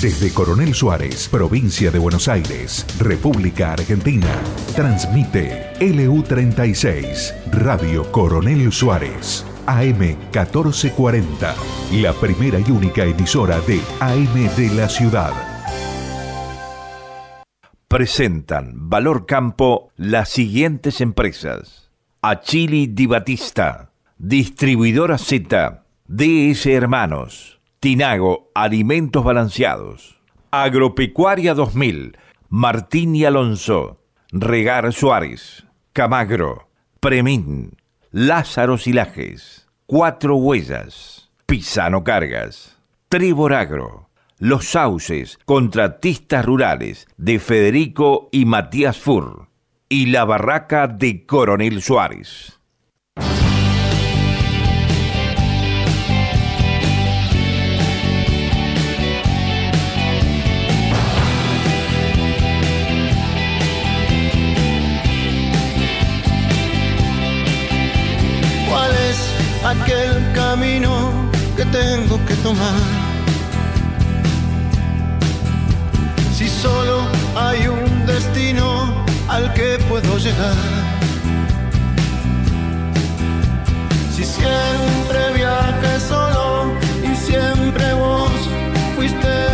Desde Coronel Suárez, provincia de Buenos Aires, República Argentina, transmite LU36, Radio Coronel Suárez, AM 1440, la primera y única emisora de AM de la ciudad. Presentan Valor Campo las siguientes empresas. Achili Di Batista, Distribuidora Z, DS Hermanos, Tinago Alimentos Balanceados, Agropecuaria 2000, Martín y Alonso, Regar Suárez, Camagro, Premín, Lázaro Silajes, Cuatro Huellas, Pisano Cargas, Tribor Agro, Los Sauces, Contratistas Rurales de Federico y Matías Fur. Y la Barraca de Coronel Suárez. Si solo hay un destino al que puedo llegar. Si siempre viaje solo y siempre vos fuiste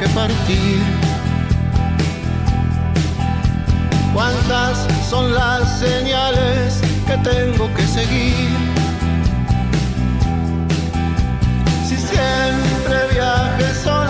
que partir? ¿Cuántas son las señales que tengo que seguir? Si siempre viaje solo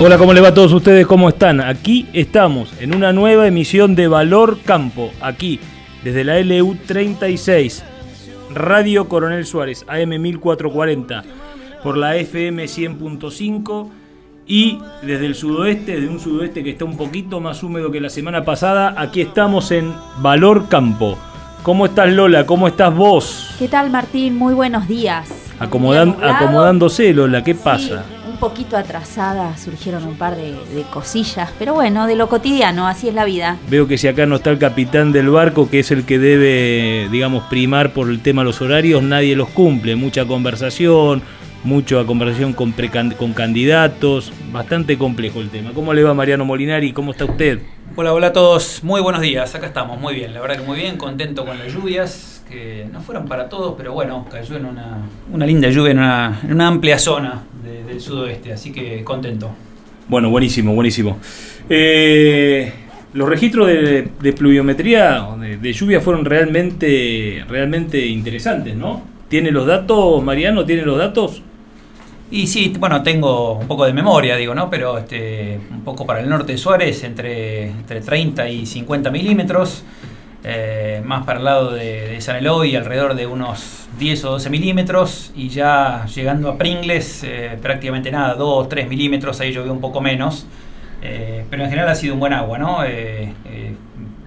Hola, ¿cómo le va a todos ustedes? ¿Cómo están? Aquí estamos en una nueva emisión de Valor Campo, aquí desde la LU 36 Radio Coronel Suárez, AM 1440, por la FM 100.5 y desde el sudoeste, de un sudoeste que está un poquito más húmedo que la semana pasada, aquí estamos en Valor Campo. ¿Cómo estás Lola? ¿Cómo estás vos? ¿Qué tal Martín? Muy buenos días. Acomodan, acomodándose Lola, ¿qué pasa? un poquito atrasada, surgieron un par de, de, cosillas, pero bueno, de lo cotidiano, así es la vida. Veo que si acá no está el capitán del barco, que es el que debe, digamos, primar por el tema de los horarios, nadie los cumple. Mucha conversación, mucha conversación con, con candidatos, bastante complejo el tema. ¿Cómo le va Mariano Molinari? ¿Cómo está usted? Hola, hola a todos, muy buenos días, acá estamos, muy bien, la verdad que muy bien, contento con las lluvias, que no fueron para todos, pero bueno, cayó en una, una linda lluvia en una, en una amplia zona de, del sudoeste, así que contento. Bueno, buenísimo, buenísimo. Eh, los registros de, de pluviometría, de, de, lluvia, fueron realmente, realmente interesantes, ¿no? ¿Tiene los datos, Mariano? ¿Tiene los datos? Y sí, bueno, tengo un poco de memoria, digo, ¿no? Pero este, un poco para el norte de Suárez, entre, entre 30 y 50 milímetros. Eh, más para el lado de, San Eloy, alrededor de unos 10 o 12 milímetros, y ya llegando a Pringles, eh, prácticamente nada, 2 3 milímetros, ahí llovió un poco menos, eh, pero en general ha sido un buen agua, ¿no?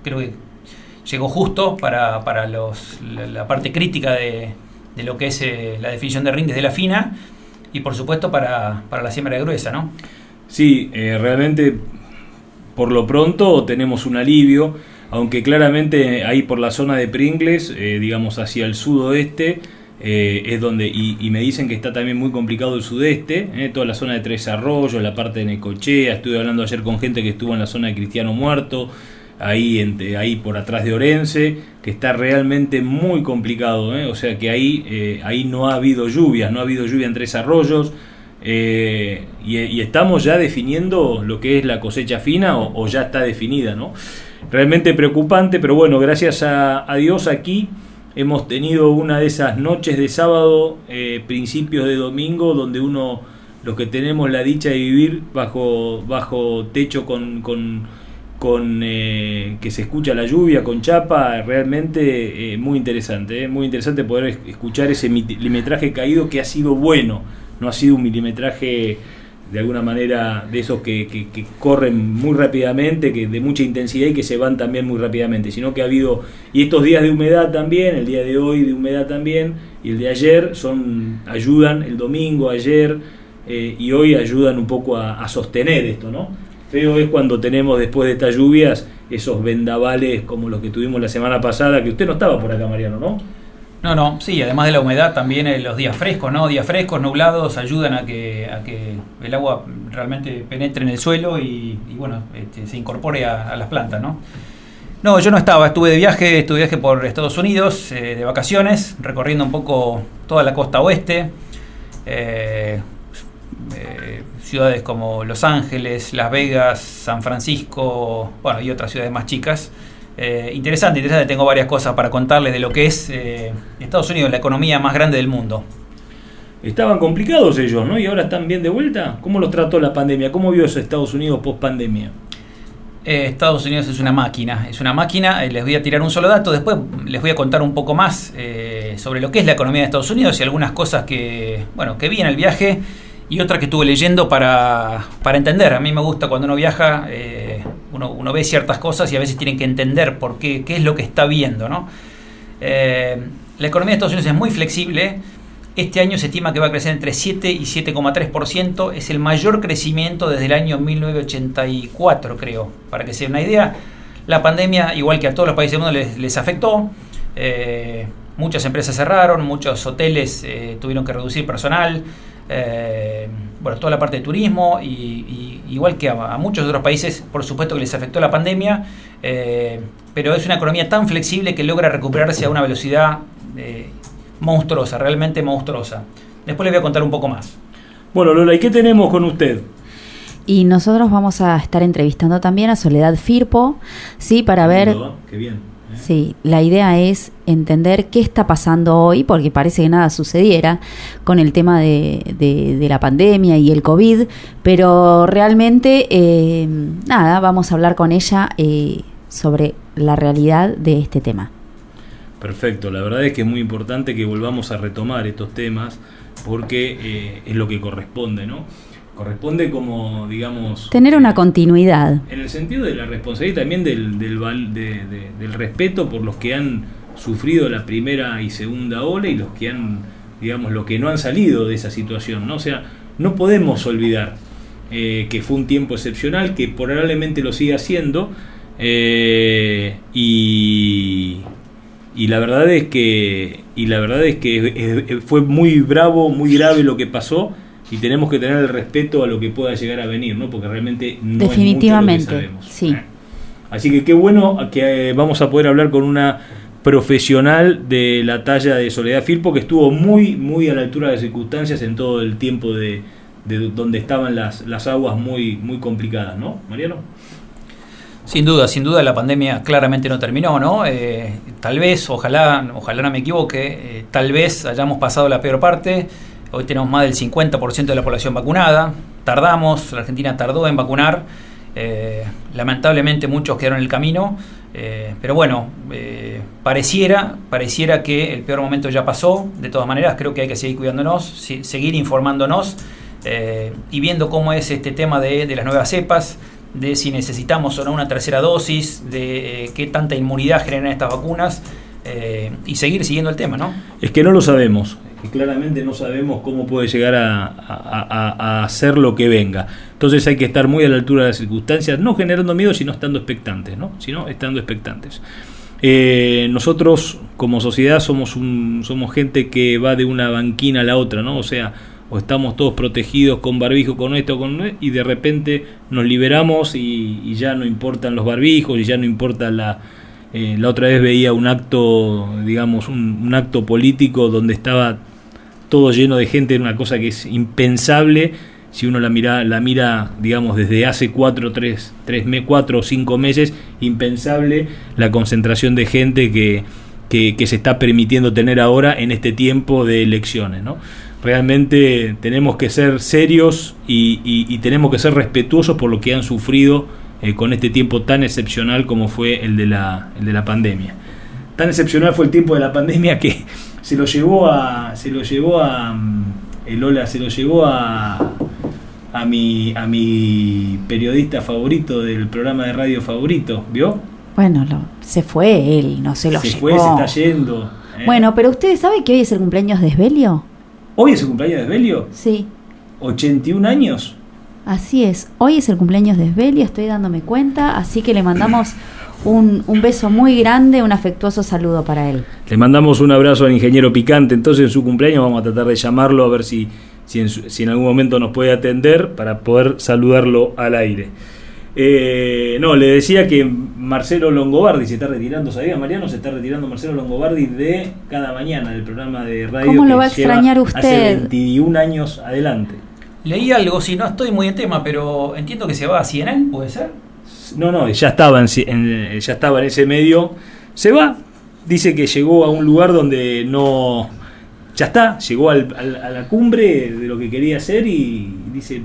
Creo que llegó justo para, para los, la, la parte crítica de, de lo que es la definición de rindes de la fina, y por supuesto para, para la siembra de gruesa, ¿no? Sí, realmente por lo pronto tenemos un alivio, aunque claramente ahí por la zona de Pringles, eh, digamos hacia el sudoeste, eh, es donde, y, me dicen que está también muy complicado el sudeste, eh, toda la zona de Tres Arroyos, la parte de Necochea, estuve hablando ayer con gente que estuvo en la zona de Cristiano Muerto, ahí, entre, ahí por atrás de Orense, que está realmente muy complicado, eh, o sea que ahí, ahí no ha habido lluvias, no ha habido lluvia en Tres Arroyos, y, estamos ya definiendo lo que es la cosecha fina o, ya está definida, ¿no? Realmente preocupante, pero bueno, gracias a, a Dios aquí hemos tenido una de esas noches de sábado, eh, principios de domingo, donde uno, los que tenemos la dicha de vivir bajo, bajo techo con, con, con eh, que se escucha la lluvia, con chapa, realmente eh, muy interesante, muy interesante poder escuchar ese milimetraje caído que ha sido bueno no ha sido un milimetraje de alguna manera de esos que, que, que, corren muy rápidamente, que de mucha intensidad y que se van también muy rápidamente, sino que ha habido, y estos días de humedad también, el día de hoy de humedad también, y el de ayer son, ayudan, el domingo, ayer eh, y hoy ayudan un poco a, a, sostener esto, ¿no? Feo es cuando tenemos después de estas lluvias esos vendavales como los que tuvimos la semana pasada, que usted no estaba por acá, Mariano, ¿no? No, no, sí, además de la humedad también eh, los días frescos, ¿no? Días frescos, nublados, ayudan a que, a que el agua realmente penetre en el suelo y, y bueno, este, se incorpore a, las plantas, ¿no? No, yo no estaba, estuve de viaje, estuve de viaje por Estados Unidos, eh, de vacaciones, recorriendo un poco toda la costa oeste, eh, ciudades como Los Ángeles, Las Vegas, San Francisco, bueno, y otras ciudades más chicas. Eh, interesante, interesante, tengo varias cosas para contarles de lo que es eh, Estados Unidos, la economía más grande del mundo. Estaban complicados ellos, ¿no? Y ahora están bien de vuelta. ¿Cómo los trató la pandemia? ¿Cómo vio eso Estados Unidos post pandemia? Eh, Estados Unidos es una máquina, es una máquina. les voy a tirar un solo dato, después les voy a contar un poco más sobre lo que es la economía de Estados Unidos y algunas cosas que, bueno, que vi en el viaje y otras que estuve leyendo para, para entender. A mí me gusta cuando uno viaja, uno, uno, ve ciertas cosas y a veces tienen que entender por qué, qué es lo que está viendo. ¿no? Eh, la economía de Estados Unidos es muy flexible. Este año se estima que va a crecer entre 7 y 7,3%. Es el mayor crecimiento desde el año 1984, creo. Para que se den una idea, la pandemia, igual que a todos los países del mundo, les, les afectó. Eh, muchas empresas cerraron, muchos hoteles eh, tuvieron que reducir personal bueno, toda la parte de turismo y, y igual que a, a, muchos otros países, por supuesto que les afectó la pandemia, eh, pero es una economía tan flexible que logra recuperarse a una velocidad eh, monstruosa, realmente monstruosa. Después les voy a contar un poco más. Bueno, Lola, ¿y qué tenemos con usted? Y nosotros vamos a estar entrevistando también a Soledad Firpo, sí, para ver... Qué bien. Sí, la idea es entender qué está pasando hoy, porque parece que nada sucediera con el tema de, de, de la pandemia y el COVID, pero realmente, eh, nada, vamos a hablar con ella eh, sobre la realidad de este tema. Perfecto, la verdad es que es muy importante que volvamos a retomar estos temas porque eh, es lo que corresponde, ¿no? Corresponde como, digamos... Tener una continuidad. En el sentido de la responsabilidad también del, del, de, de, del respeto por los que han sufrido la primera y segunda ola y los que han, digamos, los que no han salido de esa situación, ¿no? O sea, no podemos olvidar eh, que fue un tiempo excepcional, que probablemente lo siga siendo, eh, y, y la verdad es que y la verdad es que fue muy bravo, muy grave lo que pasó y tenemos que tener el respeto a lo que pueda llegar a venir, ¿no? Porque realmente no Definitivamente, es mucho lo que sabemos. sí. ¿eh? Así que qué bueno que eh, vamos a poder hablar con una profesional de la talla de Soledad Firpo que estuvo muy muy a la altura de las circunstancias en todo el tiempo de, de donde estaban las, las aguas muy muy complicadas, ¿no? Mariano. Sin duda, sin duda la pandemia claramente no terminó, ¿no? Eh, tal vez, ojalá, ojalá no me equivoque, eh, tal vez hayamos pasado la peor parte. Hoy tenemos más del 50% de la población vacunada. Tardamos, la Argentina tardó en vacunar. Eh, lamentablemente muchos quedaron en el camino. Eh, pero bueno, eh, pareciera, pareciera que el peor momento ya pasó. De todas maneras, creo que hay que seguir cuidándonos, seguir informándonos y viendo cómo es este tema de, las nuevas cepas, de si necesitamos o no una tercera dosis, de qué tanta inmunidad generan estas vacunas y seguir siguiendo el tema, ¿no? Es que no lo sabemos que claramente no sabemos cómo puede llegar a, hacer lo que venga. Entonces hay que estar muy a la altura de las circunstancias, no generando miedo, sino estando expectantes, ¿no? Sino estando expectantes. Eh, nosotros como sociedad somos un, somos gente que va de una banquina a la otra, ¿no? O sea, o estamos todos protegidos con barbijo, con esto, con y de repente nos liberamos y, ya no importan los barbijos y ya no importa la, eh, la otra vez veía un acto, digamos, un, un, acto político donde estaba todo lleno de gente, una cosa que es impensable si uno la mira, la mira digamos, desde hace cuatro, tres, tres, cuatro o cinco meses, impensable la concentración de gente que, que, se está permitiendo tener ahora en este tiempo de elecciones. ¿no? Realmente tenemos que ser serios y, tenemos que ser respetuosos por lo que han sufrido eh, con este tiempo tan excepcional como fue el de, la, el de la pandemia. Tan excepcional fue el tiempo de la pandemia que se lo llevó a. Se lo llevó a. Mm, el Ola se lo llevó a. A mi, a mi periodista favorito del programa de radio favorito, ¿vio? Bueno, lo, se fue él, no se lo se fue, se está yendo. ¿eh? Bueno, pero ¿ustedes saben que hoy es el cumpleaños de Esbelio? ¿Hoy es el cumpleaños de Esbelio? Sí. ¿81 años? Así es, hoy es el cumpleaños de Esbelio, estoy dándome cuenta, así que le mandamos un, un, beso muy grande, un afectuoso saludo para él. Le mandamos un abrazo al ingeniero Picante, entonces en su cumpleaños vamos a tratar de llamarlo a ver si, si, en, algún momento nos puede atender para poder saludarlo al aire. Eh, no, le decía que Marcelo Longobardi se está retirando, ¿sabía Mariano? Se está retirando Marcelo Longobardi de cada mañana del programa de radio. ¿Cómo lo va a extrañar usted? Hace 21 años adelante. Leí algo, si no estoy muy en tema, pero entiendo que se va a CNN, ¿puede ser? No, no, ya estaba en, ya estaba en ese medio. Se va, dice que llegó a un lugar donde no. Ya está, llegó a la cumbre de lo que quería hacer y dice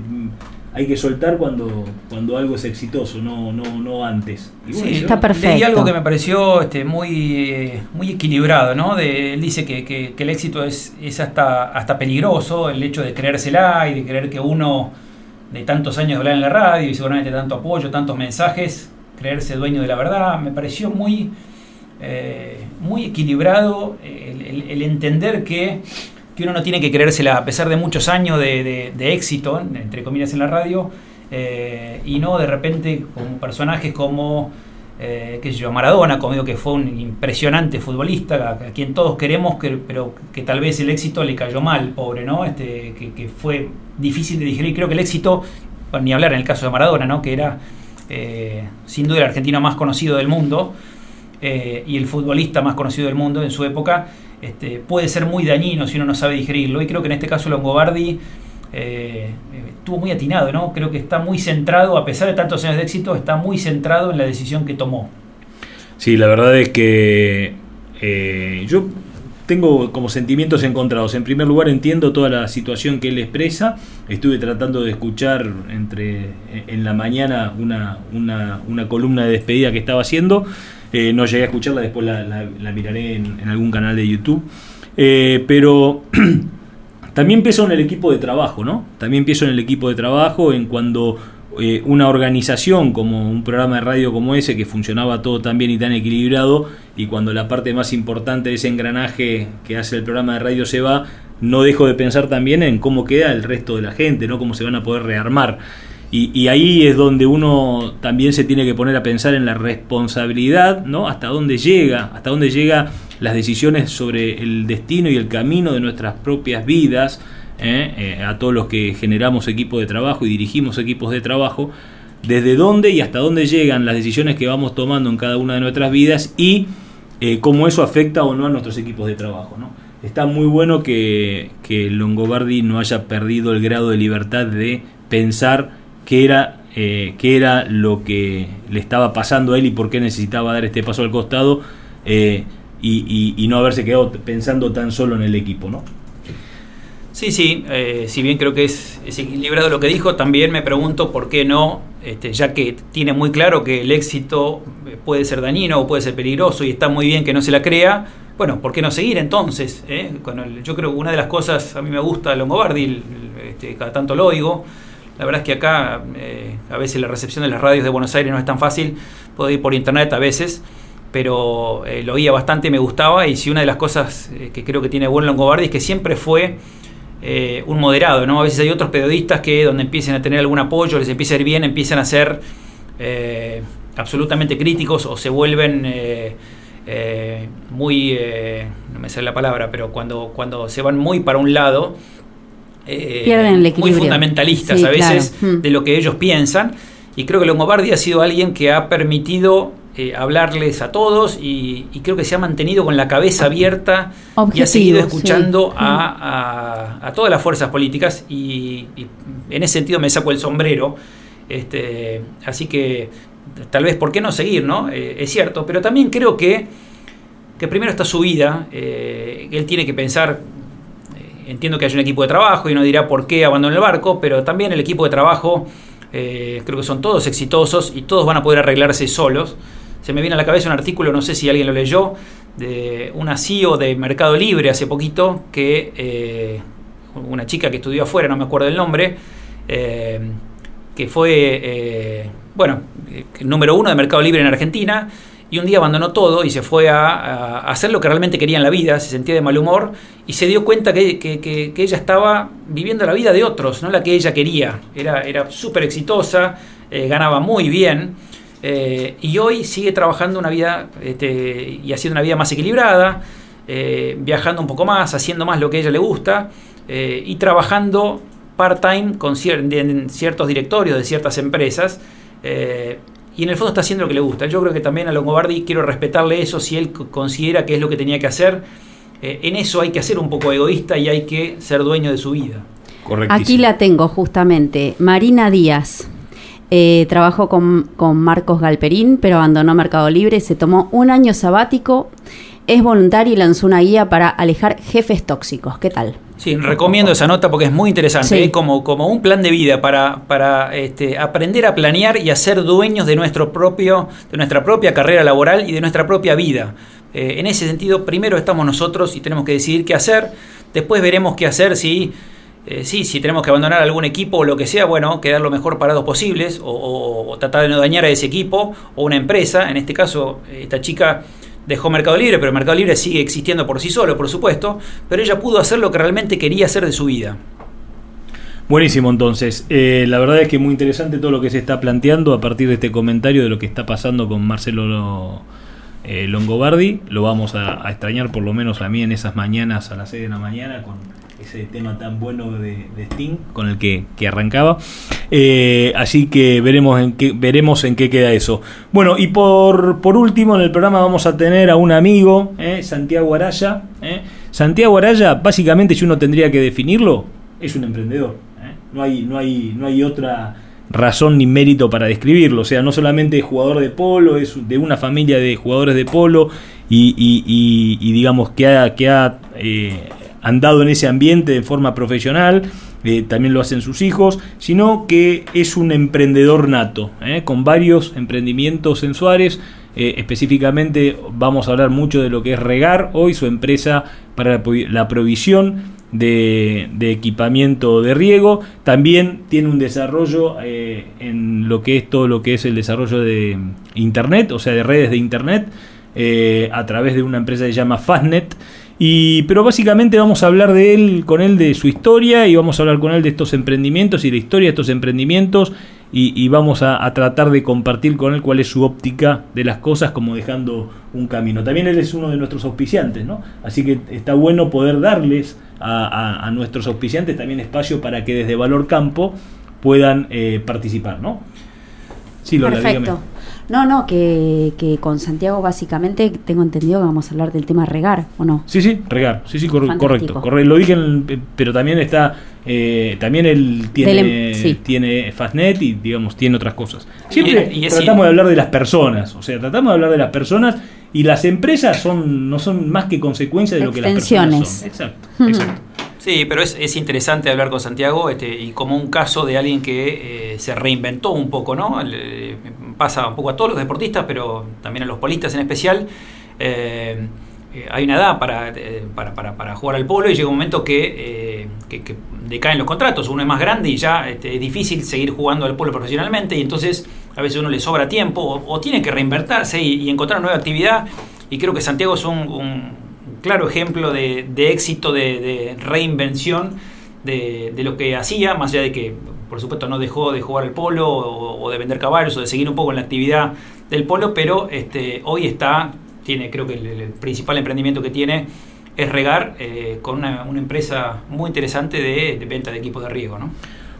hay que soltar cuando, cuando algo es exitoso, no, no, no antes. sí, está perfecto. Leí algo que me pareció este, muy, muy equilibrado, ¿no? De, él dice que, que, el éxito es, es hasta, hasta peligroso, el hecho de creérsela y de creer que uno de tantos años de hablar en la radio y seguramente tanto apoyo, tantos mensajes, creerse dueño de la verdad, me pareció muy, eh, muy equilibrado el, entender que, uno no tiene que creérsela a pesar de muchos años de, éxito, entre comillas, en la radio, eh, y no de repente con personajes como eh, que yo, Maradona, conmigo que fue un impresionante futbolista, a, quien todos queremos, que, pero que tal vez el éxito le cayó mal, pobre, ¿no? Este, que, fue difícil de digerir. Creo que el éxito, ni hablar en el caso de Maradona, ¿no? Que era eh, sin duda el argentino más conocido del mundo eh, y el futbolista más conocido del mundo en su época, este, puede ser muy dañino si uno no sabe digerirlo. Y creo que en este caso Longobardi eh, estuvo muy atinado, ¿no? Creo que está muy centrado, a pesar de tantos años de éxito, está muy centrado en la decisión que tomó. Sí, la verdad es que eh, yo tengo como sentimientos encontrados. En primer lugar, entiendo toda la situación que él expresa. Estuve tratando de escuchar entre en la mañana una, una, columna de despedida que estaba haciendo. Eh, no llegué a escucharla, después la, miraré en, en, algún canal de YouTube. pero También pienso en el equipo de trabajo, ¿no? También pienso en el equipo de trabajo, en cuando eh, una organización como un programa de radio como ese, que funcionaba todo tan bien y tan equilibrado, y cuando la parte más importante de ese engranaje que hace el programa de radio se va, no dejo de pensar también en cómo queda el resto de la gente, ¿no? Cómo se van a poder rearmar. Y, ahí es donde uno también se tiene que poner a pensar en la responsabilidad, ¿no? Hasta dónde llega, hasta dónde llega las decisiones sobre el destino y el camino de nuestras propias vidas, ¿eh? Eh, a todos los que generamos equipos de trabajo y dirigimos equipos de trabajo, desde dónde y hasta dónde llegan las decisiones que vamos tomando en cada una de nuestras vidas y eh, cómo eso afecta o no a nuestros equipos de trabajo, ¿no? Está muy bueno que, que Longobardi no haya perdido el grado de libertad de pensar qué era, eh, era lo que le estaba pasando a él y por qué necesitaba dar este paso al costado eh, y, no haberse quedado pensando tan solo en el equipo, ¿no? Sí, sí, eh, si bien creo que es, equilibrado lo que dijo, también me pregunto por qué no, este, ya que tiene muy claro que el éxito puede ser dañino o puede ser peligroso y está muy bien que no se la crea, bueno, ¿por qué no seguir entonces? Eh? yo creo que una de las cosas, a mí me gusta Longobardi, este, cada tanto lo oigo, la verdad es que acá eh, a veces la recepción de las radios de Buenos Aires no es tan fácil, puedo ir por internet a veces, pero eh, lo oía bastante, me gustaba y si una de las cosas que creo que tiene buen Longobardi es que siempre fue eh, un moderado, ¿no? A veces hay otros periodistas que donde empiecen a tener algún apoyo, les empieza a ir bien, empiezan a ser eh, absolutamente críticos o se vuelven eh, muy, no me sale la palabra, pero cuando, cuando se van muy para un lado, muy fundamentalistas a veces hmm. de lo que ellos piensan. Y creo que Longobardi ha sido alguien que ha permitido eh, hablarles a todos y, creo que se ha mantenido con la cabeza abierta y ha seguido escuchando a, todas las fuerzas políticas y, en ese sentido me saco el sombrero. Este, así que tal vez, ¿por qué no seguir? no eh, Es cierto, pero también creo que, que primero está su vida, eh, él tiene que pensar, entiendo que hay un equipo de trabajo y uno dirá por qué abandonó el barco, pero también el equipo de trabajo... creo que son todos exitosos y todos van a poder arreglarse solos. Se me viene a la cabeza un artículo, no sé si alguien lo leyó, de una CEO de Mercado Libre hace poquito, que eh, una chica que estudió afuera, no me acuerdo el nombre, eh, que fue, eh, bueno, número uno de Mercado Libre en Argentina, y un día abandonó todo y se fue a, hacer lo que realmente quería en la vida, se sentía de mal humor y se dio cuenta que, ella estaba viviendo la vida de otros, no la que ella quería. Era, era súper exitosa, ganaba muy bien eh, y hoy sigue trabajando una vida este, y haciendo una vida más equilibrada, eh, viajando un poco más, haciendo más lo que a ella le gusta eh, y trabajando part-time con en ciertos directorios de ciertas empresas. Y en el fondo está haciendo lo que le gusta. Yo creo que también a Longobardi quiero respetarle eso si él considera que es lo que tenía que hacer. en eso hay que ser un poco egoísta y hay que ser dueño de su vida. Aquí la tengo justamente. Marina Díaz. Eh, trabajó con, Marcos Galperín, pero abandonó Mercado Libre, se tomó un año sabático, es voluntario y lanzó una guía para alejar jefes tóxicos. ¿Qué tal? Sí, recomiendo esa nota porque es muy interesante, ¿eh? como, como un plan de vida para, para este, aprender a planear y a ser dueños de, nuestro propio, de nuestra propia carrera laboral y de nuestra propia vida. Eh, en ese sentido, primero estamos nosotros y tenemos que decidir qué hacer, después veremos qué hacer si eh, sí, si tenemos que abandonar algún equipo o lo que sea, bueno, quedar lo mejor parados posibles o, tratar de no dañar a ese equipo o una empresa. En este caso, esta chica dejó Mercado Libre, pero Mercado Libre sigue existiendo por sí solo, por supuesto, pero ella pudo hacer lo que realmente quería hacer de su vida. Buenísimo, entonces. Eh, la verdad es que muy interesante todo lo que se está planteando a partir de este comentario de lo que está pasando con Marcelo eh, Longobardi. Lo vamos a, extrañar, por lo menos a mí, en esas mañanas a las 6 de la mañana, con ese tema tan bueno de, Sting con el que, arrancaba. Eh, así que veremos en qué, veremos en qué queda eso. Bueno, y por, por último en el programa vamos a tener a un amigo, eh, Santiago Araya. Eh. Santiago Araya, básicamente, si uno tendría que definirlo, es un emprendedor. No, hay, no, hay, no hay otra razón ni mérito para describirlo. O sea, no solamente es jugador de polo, es de una familia de jugadores de polo y, y, digamos que ha, que ha andado en ese ambiente de forma profesional, eh, también lo hacen sus hijos, sino que es un emprendedor nato, eh, con varios emprendimientos en. Eh, específicamente vamos a hablar mucho de lo que es Regar, hoy su empresa para la provisión de, equipamiento de riego. También tiene un desarrollo en lo que es todo lo que es el desarrollo de Internet, o sea, de redes de Internet, a través de una empresa que se llama Fastnet. Y, pero básicamente vamos a hablar de él, con él de su historia y vamos a hablar con él de estos emprendimientos y la historia de estos emprendimientos y, vamos a, tratar de compartir con él cuál es su óptica de las cosas como dejando un camino. También él es uno de nuestros auspiciantes, ¿no? Así que está bueno poder darles a, nuestros auspiciantes también espacio para que desde Valor Campo puedan eh, participar, ¿no? Sí, Lola, Perfecto. No, no, que, que, con Santiago básicamente tengo entendido que vamos a hablar del tema regar, ¿o no? Sí, sí, regar, sí, sí, correcto, Lo dije, pero también está, eh, también él tiene, tiene Fastnet y digamos tiene otras cosas. Siempre tratamos de hablar de las personas, o sea, tratamos de hablar de las personas y las empresas son no son más que consecuencia de lo que las personas son. Exacto, exacto. Sí, pero es, es interesante hablar con Santiago este, y como un caso de alguien que eh, se reinventó un poco, ¿no? Le- pasa un poco a todos los deportistas, pero también a los polistas en especial. Eh, eh, hay una edad para, eh, para, para- para jugar al polo y llega un momento que, que- decaen los contratos, uno es más grande y ya este, es difícil seguir jugando al polo profesionalmente y entonces a veces uno le sobra tiempo o, tiene que reinvertirse y, encontrar una nueva actividad y creo que Santiago es un, un claro ejemplo de, de éxito, de, de reinvención de, de lo que hacía, más allá de que por supuesto no dejó de jugar al polo o, de vender caballos o de seguir un poco en la actividad del polo, pero este, hoy está, tiene creo que el, el principal emprendimiento que tiene es regar eh, con una, una empresa muy interesante de, de venta de equipos de riego. ¿no?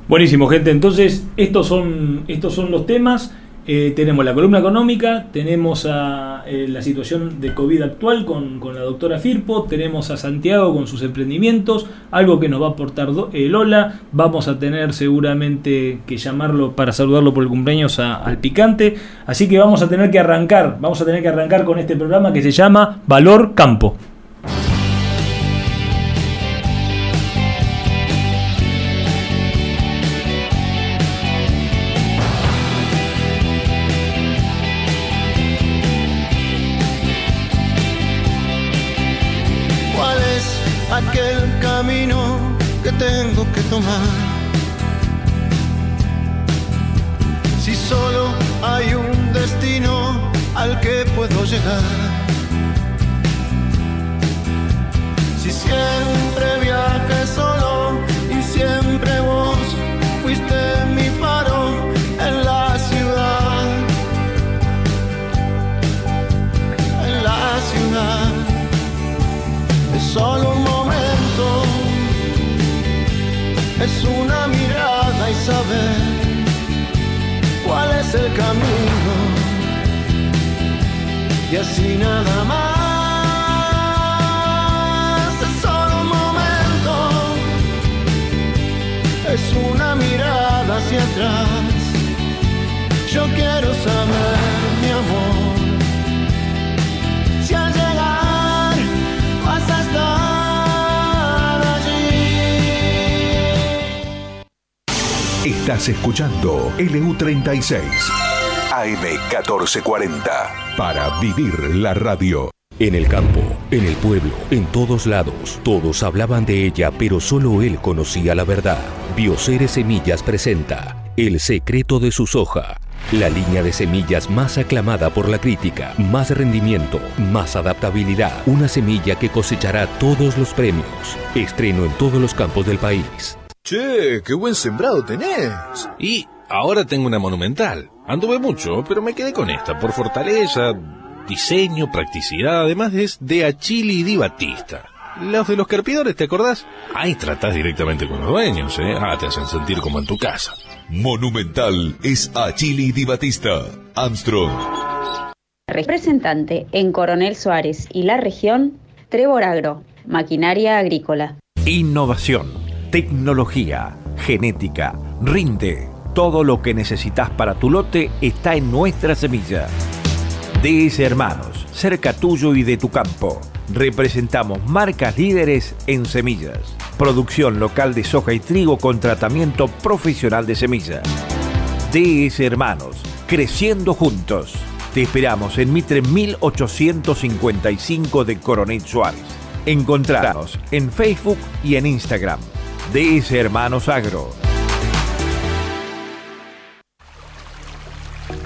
Buenísimo, gente. Entonces, estos son, estos son los temas. Eh, tenemos la columna económica, tenemos a, eh, la situación de COVID actual con, con la doctora Firpo, tenemos a Santiago con sus emprendimientos, algo que nos va a aportar eh, Lola. Vamos a tener seguramente que llamarlo para saludarlo por el cumpleaños al picante. Así que vamos a tener que arrancar, vamos a tener que arrancar con este programa que se llama Valor Campo. Escuchando LU36 AM1440 para vivir la radio. En el campo, en el pueblo, en todos lados, todos hablaban de ella, pero solo él conocía la verdad. Bioceres Semillas presenta El secreto de su soja. La línea de semillas más aclamada por la crítica, más rendimiento, más adaptabilidad, una semilla que cosechará todos los premios. Estreno en todos los campos del país. Che, qué buen sembrado tenés. Y ahora tengo una monumental. Anduve mucho, pero me quedé con esta por fortaleza, diseño, practicidad, además es de Achili Di Batista. Los de los carpidores, ¿te acordás? Ahí tratás directamente con los dueños, ¿eh? Ah, te hacen sentir como en tu casa. Monumental es Achili Di Batista. Armstrong. Representante en Coronel Suárez y la región, Trevor Agro, maquinaria agrícola. Innovación, tecnología, genética, rinde. Todo lo que necesitas para tu lote está en nuestra semilla. DS Hermanos, cerca tuyo y de tu campo. Representamos marcas líderes en semillas. Producción local de soja y trigo con tratamiento profesional de semilla. DS Hermanos, creciendo juntos. Te esperamos en Mitre 1855 de Coronel Suárez. Encontrarnos en Facebook y en Instagram. DS Hermanos Agro.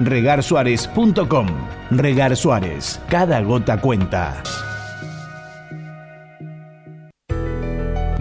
regarsuárez.com. Regar Suárez, cada gota cuenta.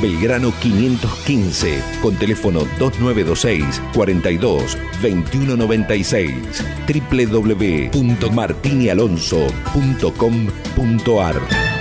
Belgrano 515, con teléfono 2926 42 2196 www.martinialonso.com.ar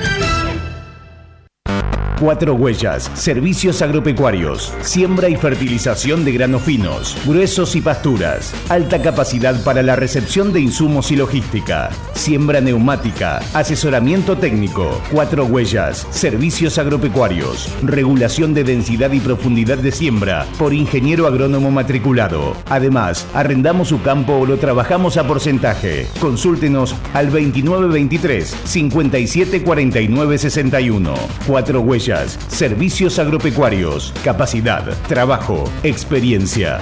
Cuatro Huellas, servicios agropecuarios, siembra y fertilización de granos finos, gruesos y pasturas, alta capacidad para la recepción de insumos y logística, siembra neumática, asesoramiento técnico, Cuatro Huellas, servicios agropecuarios, regulación de densidad y profundidad de siembra por ingeniero agrónomo matriculado. Además, arrendamos su campo o lo trabajamos a porcentaje. Consúltenos al 2923 574961. Cuatro Huellas servicios agropecuarios, capacidad, trabajo, experiencia.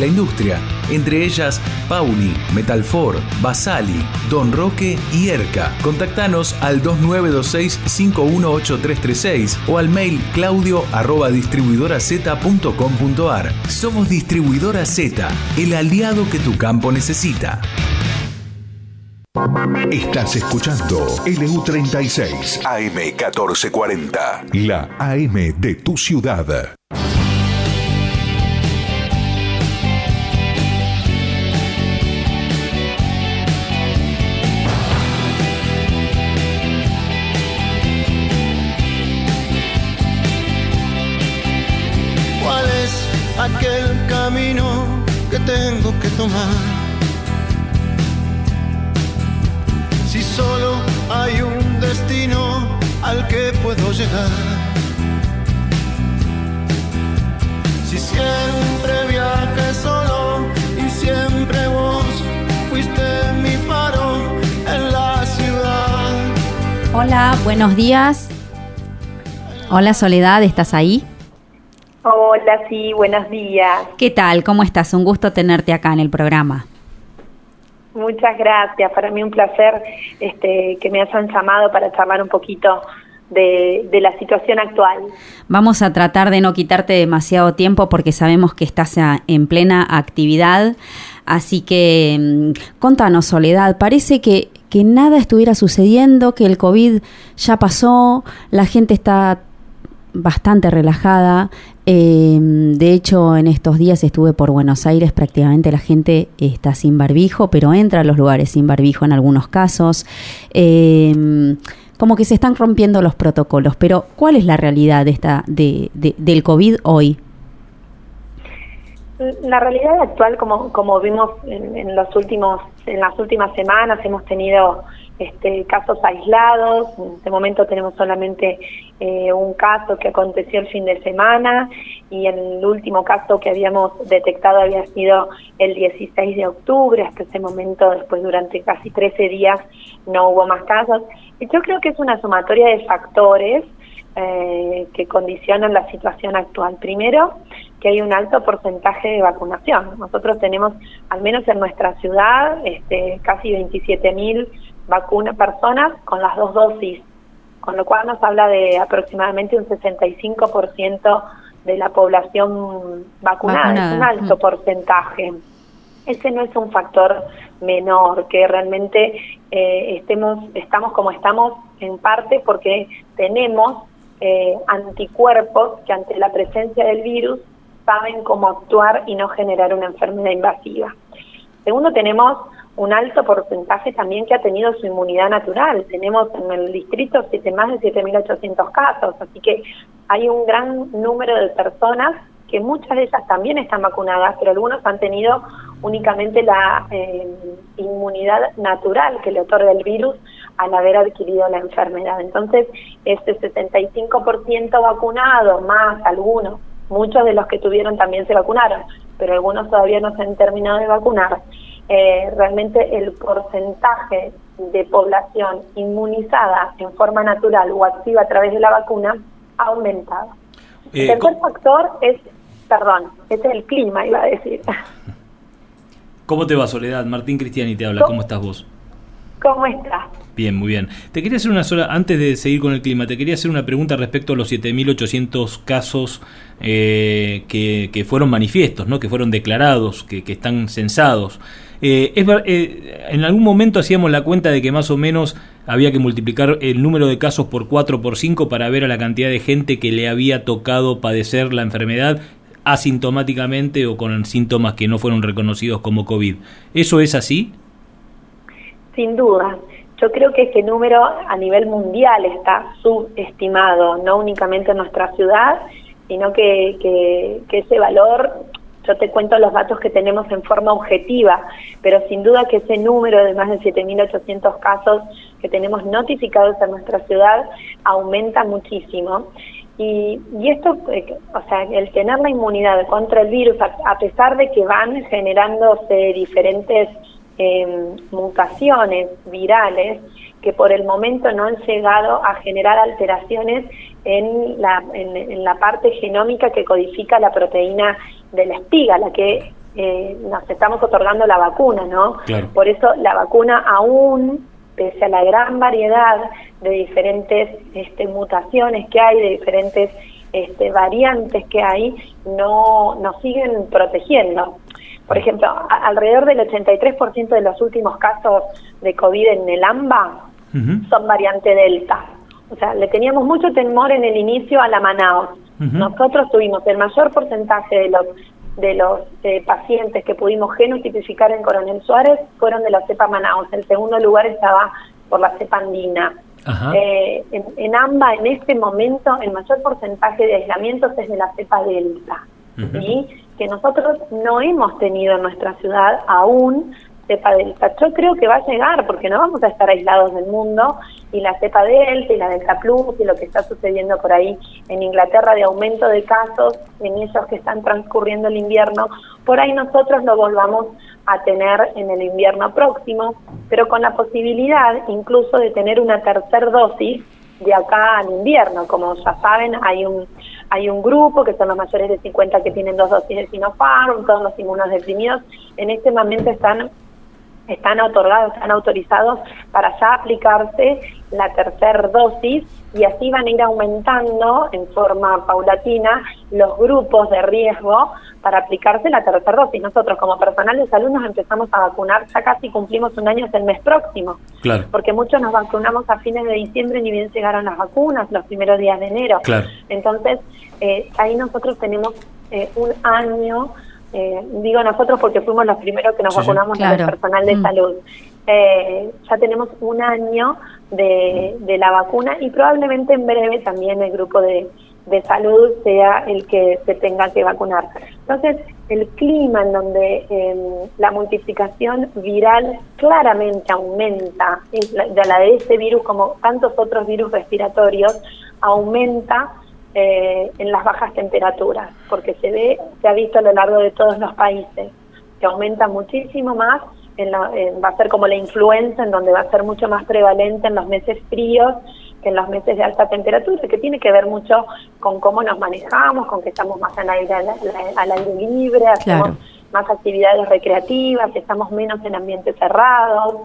la industria, entre ellas Pauli, Metalfor, Basali, Don Roque y Erca. Contactanos al 2926-518336 o al mail claudio arroba distribuidoraz.com.ar. Somos Distribuidora Z, el aliado que tu campo necesita. Estás escuchando LU36 AM1440, la AM de tu ciudad. Si siempre viajé solo y siempre vos fuiste mi faro en la ciudad. Hola, buenos días. Hola Soledad, ¿estás ahí? Hola, sí, buenos días. ¿Qué tal? ¿Cómo estás? Un gusto tenerte acá en el programa. Muchas gracias. Para mí un placer este, que me hayan llamado para charlar un poquito de, la situación actual. Vamos a tratar de no quitarte demasiado tiempo porque sabemos que estás en plena actividad. Así que mm, contanos, Soledad, parece que, que nada estuviera sucediendo, que el COVID ya pasó, la gente está bastante relajada. Eh, de hecho, en estos días estuve por Buenos Aires, prácticamente la gente está sin barbijo, pero entra a los lugares sin barbijo en algunos casos. Eh, como que se están rompiendo los protocolos, pero ¿cuál es la realidad de esta, de, de, del COVID hoy? La realidad actual, como, como vimos en, en, los últimos, en las últimas semanas, hemos tenido este, casos aislados. En este momento tenemos solamente eh, un caso que aconteció el fin de semana y el último caso que habíamos detectado había sido el 16 de octubre. Hasta ese momento, después durante casi 13 días, no hubo más casos. Y yo creo que es una sumatoria de factores eh, que condicionan la situación actual. Primero, que hay un alto porcentaje de vacunación. Nosotros tenemos, al menos en nuestra ciudad, este, casi 27 mil personas con las dos dosis, con lo cual nos habla de aproximadamente un 65% de la población vacunada. vacunada. Es un alto porcentaje. Ese no es un factor menor, que realmente eh, estemos, estamos como estamos en parte porque tenemos eh, anticuerpos que ante la presencia del virus saben cómo actuar y no generar una enfermedad invasiva. Segundo, tenemos un alto porcentaje también que ha tenido su inmunidad natural. Tenemos en el distrito siete, más de 7.800 casos, así que hay un gran número de personas que muchas de ellas también están vacunadas, pero algunos han tenido únicamente la eh, inmunidad natural que le otorga el virus al haber adquirido la enfermedad. Entonces, este 75% vacunado más algunos, muchos de los que tuvieron también se vacunaron, pero algunos todavía no se han terminado de vacunar. Eh, realmente el porcentaje de población inmunizada en forma natural o activa a través de la vacuna ha aumentado. el eh, tercer factor es, perdón, es el clima, iba a decir. ¿Cómo te va, Soledad? Martín Cristiani te habla, ¿cómo, estás vos? ¿Cómo estás? Bien, muy bien. Te quería hacer una sola, antes de seguir con el clima, te quería hacer una pregunta respecto a los 7.800 casos eh, que, fueron manifiestos, ¿no? que fueron declarados, que, están censados. Eh, es, eh, en algún momento hacíamos la cuenta de que más o menos había que multiplicar el número de casos por 4 por 5 para ver a la cantidad de gente que le había tocado padecer la enfermedad asintomáticamente o con síntomas que no fueron reconocidos como COVID. ¿Eso es así? Sin duda. Yo creo que este número a nivel mundial está subestimado, no únicamente en nuestra ciudad, sino que, que, ese valor, yo te cuento los datos que tenemos en forma objetiva, pero sin duda que ese número de más de 7.800 casos que tenemos notificados en nuestra ciudad aumenta muchísimo. Y, esto, eh, o sea, el tener la inmunidad contra el virus, a, pesar de que van generándose diferentes em, mutaciones virales, que por el momento no han llegado a generar alteraciones en la, en, la parte genómica que codifica la proteína de la espiga, la que eh, nos estamos otorgando la vacuna, ¿no? Por eso la vacuna aún pese a la gran variedad de diferentes este, mutaciones que hay, de diferentes este, variantes que hay, no nos siguen protegiendo. Por ejemplo, alrededor del 83% de los últimos casos de COVID en el AMBA son variante Delta. O sea, le teníamos mucho temor en el inicio a la Manaus. Nosotros tuvimos el mayor porcentaje de los de los eh, pacientes que pudimos genotipificar en Coronel Suárez fueron de la cepa Manaus. El segundo lugar estaba por la cepa andina. Eh, en, AMBA, en este momento, el mayor porcentaje de aislamientos es de la cepa Delta. y Que nosotros no hemos tenido en nuestra ciudad aún cepa delta. Yo creo que va a llegar porque no vamos a estar aislados del mundo y la cepa delta y la delta plus y lo que está sucediendo por ahí en Inglaterra de aumento de casos en ellos que están transcurriendo el invierno, por ahí nosotros lo volvamos a tener en el invierno próximo, pero con la posibilidad incluso de tener una tercera dosis de acá al invierno. Como ya saben, hay un hay un grupo que son los mayores de 50 que tienen dos dosis de Sinopharm, todos los inmunodeprimidos. En este momento están están otorgados, están autorizados para ya aplicarse la tercera dosis y así van a ir aumentando en forma paulatina los grupos de riesgo para aplicarse la tercera dosis. Nosotros como personal de salud nos empezamos a vacunar, ya casi cumplimos un año, es el mes próximo, claro. porque muchos nos vacunamos a fines de diciembre ni bien llegaron las vacunas, los primeros días de enero. Claro. Entonces, eh, ahí nosotros tenemos eh, un año eh, digo nosotros porque fuimos los primeros que nos vacunamos en el personal de mm. salud. Eh, ya tenemos un año de, de, la vacuna y probablemente en breve también el grupo de, de salud sea el que se tenga que vacunar. Entonces, el clima en donde em, la multiplicación viral claramente aumenta, de la de este virus como tantos otros virus respiratorios, aumenta eh, en las bajas temperaturas, porque se ve, se ha visto a lo largo de todos los países, que aumenta muchísimo más, en va a ser como la influenza, en donde va a ser mucho más prevalente en los meses fríos que en los meses de alta temperatura, que tiene que ver mucho con cómo nos manejamos, con que estamos más al aire, al, aire libre, hacemos más actividades recreativas, estamos menos en ambientes cerrados.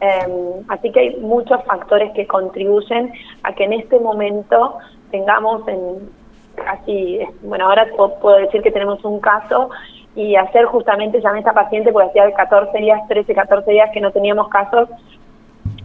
Em, así que hay muchos factores que contribuyen a que en este momento tengamos en casi, bueno, ahora puedo decir que tenemos un caso y hacer justamente, llamé a esta paciente porque hacía 14 días, 13, 14 días que no teníamos casos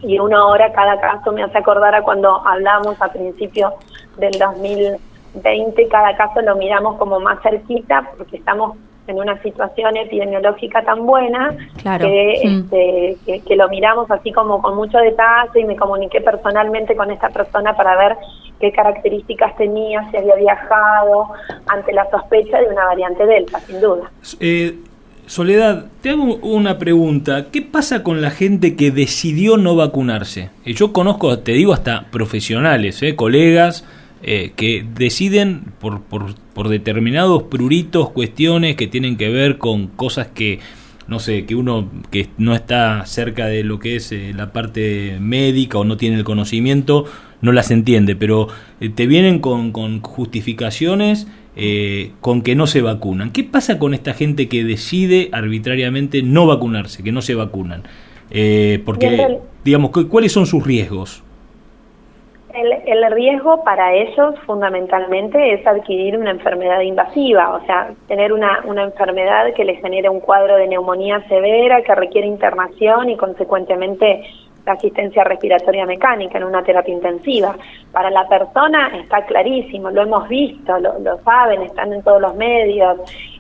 y una hora cada caso me hace acordar a cuando hablamos a principios del 2020, cada caso lo miramos como más cerquita porque estamos en una situación epidemiológica tan buena Claro. que, Mm. este, que, que lo miramos así como con mucho detalle y me comuniqué personalmente con esta persona para ver qué características tenía, si había viajado, ante la sospecha de una variante Delta, sin duda. Eh, Soledad, te hago una pregunta. ¿Qué pasa con la gente que decidió no vacunarse? Yo conozco, te digo, hasta profesionales, eh, colegas, eh, que deciden por, por, por determinados pruritos, cuestiones que tienen que ver con cosas que, no sé, que uno que no está cerca de lo que es eh, la parte médica o no tiene el conocimiento, no las entiende, pero eh, te vienen con, con justificaciones eh, con que no se vacunan. ¿Qué pasa con esta gente que decide arbitrariamente no vacunarse, que no se vacunan? Eh, porque, digamos, ¿cu- ¿cuáles son sus riesgos? El, el riesgo para ellos fundamentalmente es adquirir una enfermedad invasiva, o sea, tener una, una enfermedad que les genere un cuadro de neumonía severa que requiere internación y consecuentemente la asistencia respiratoria mecánica en una terapia intensiva. Para la persona está clarísimo, lo hemos visto, lo, lo saben, están en todos los medios,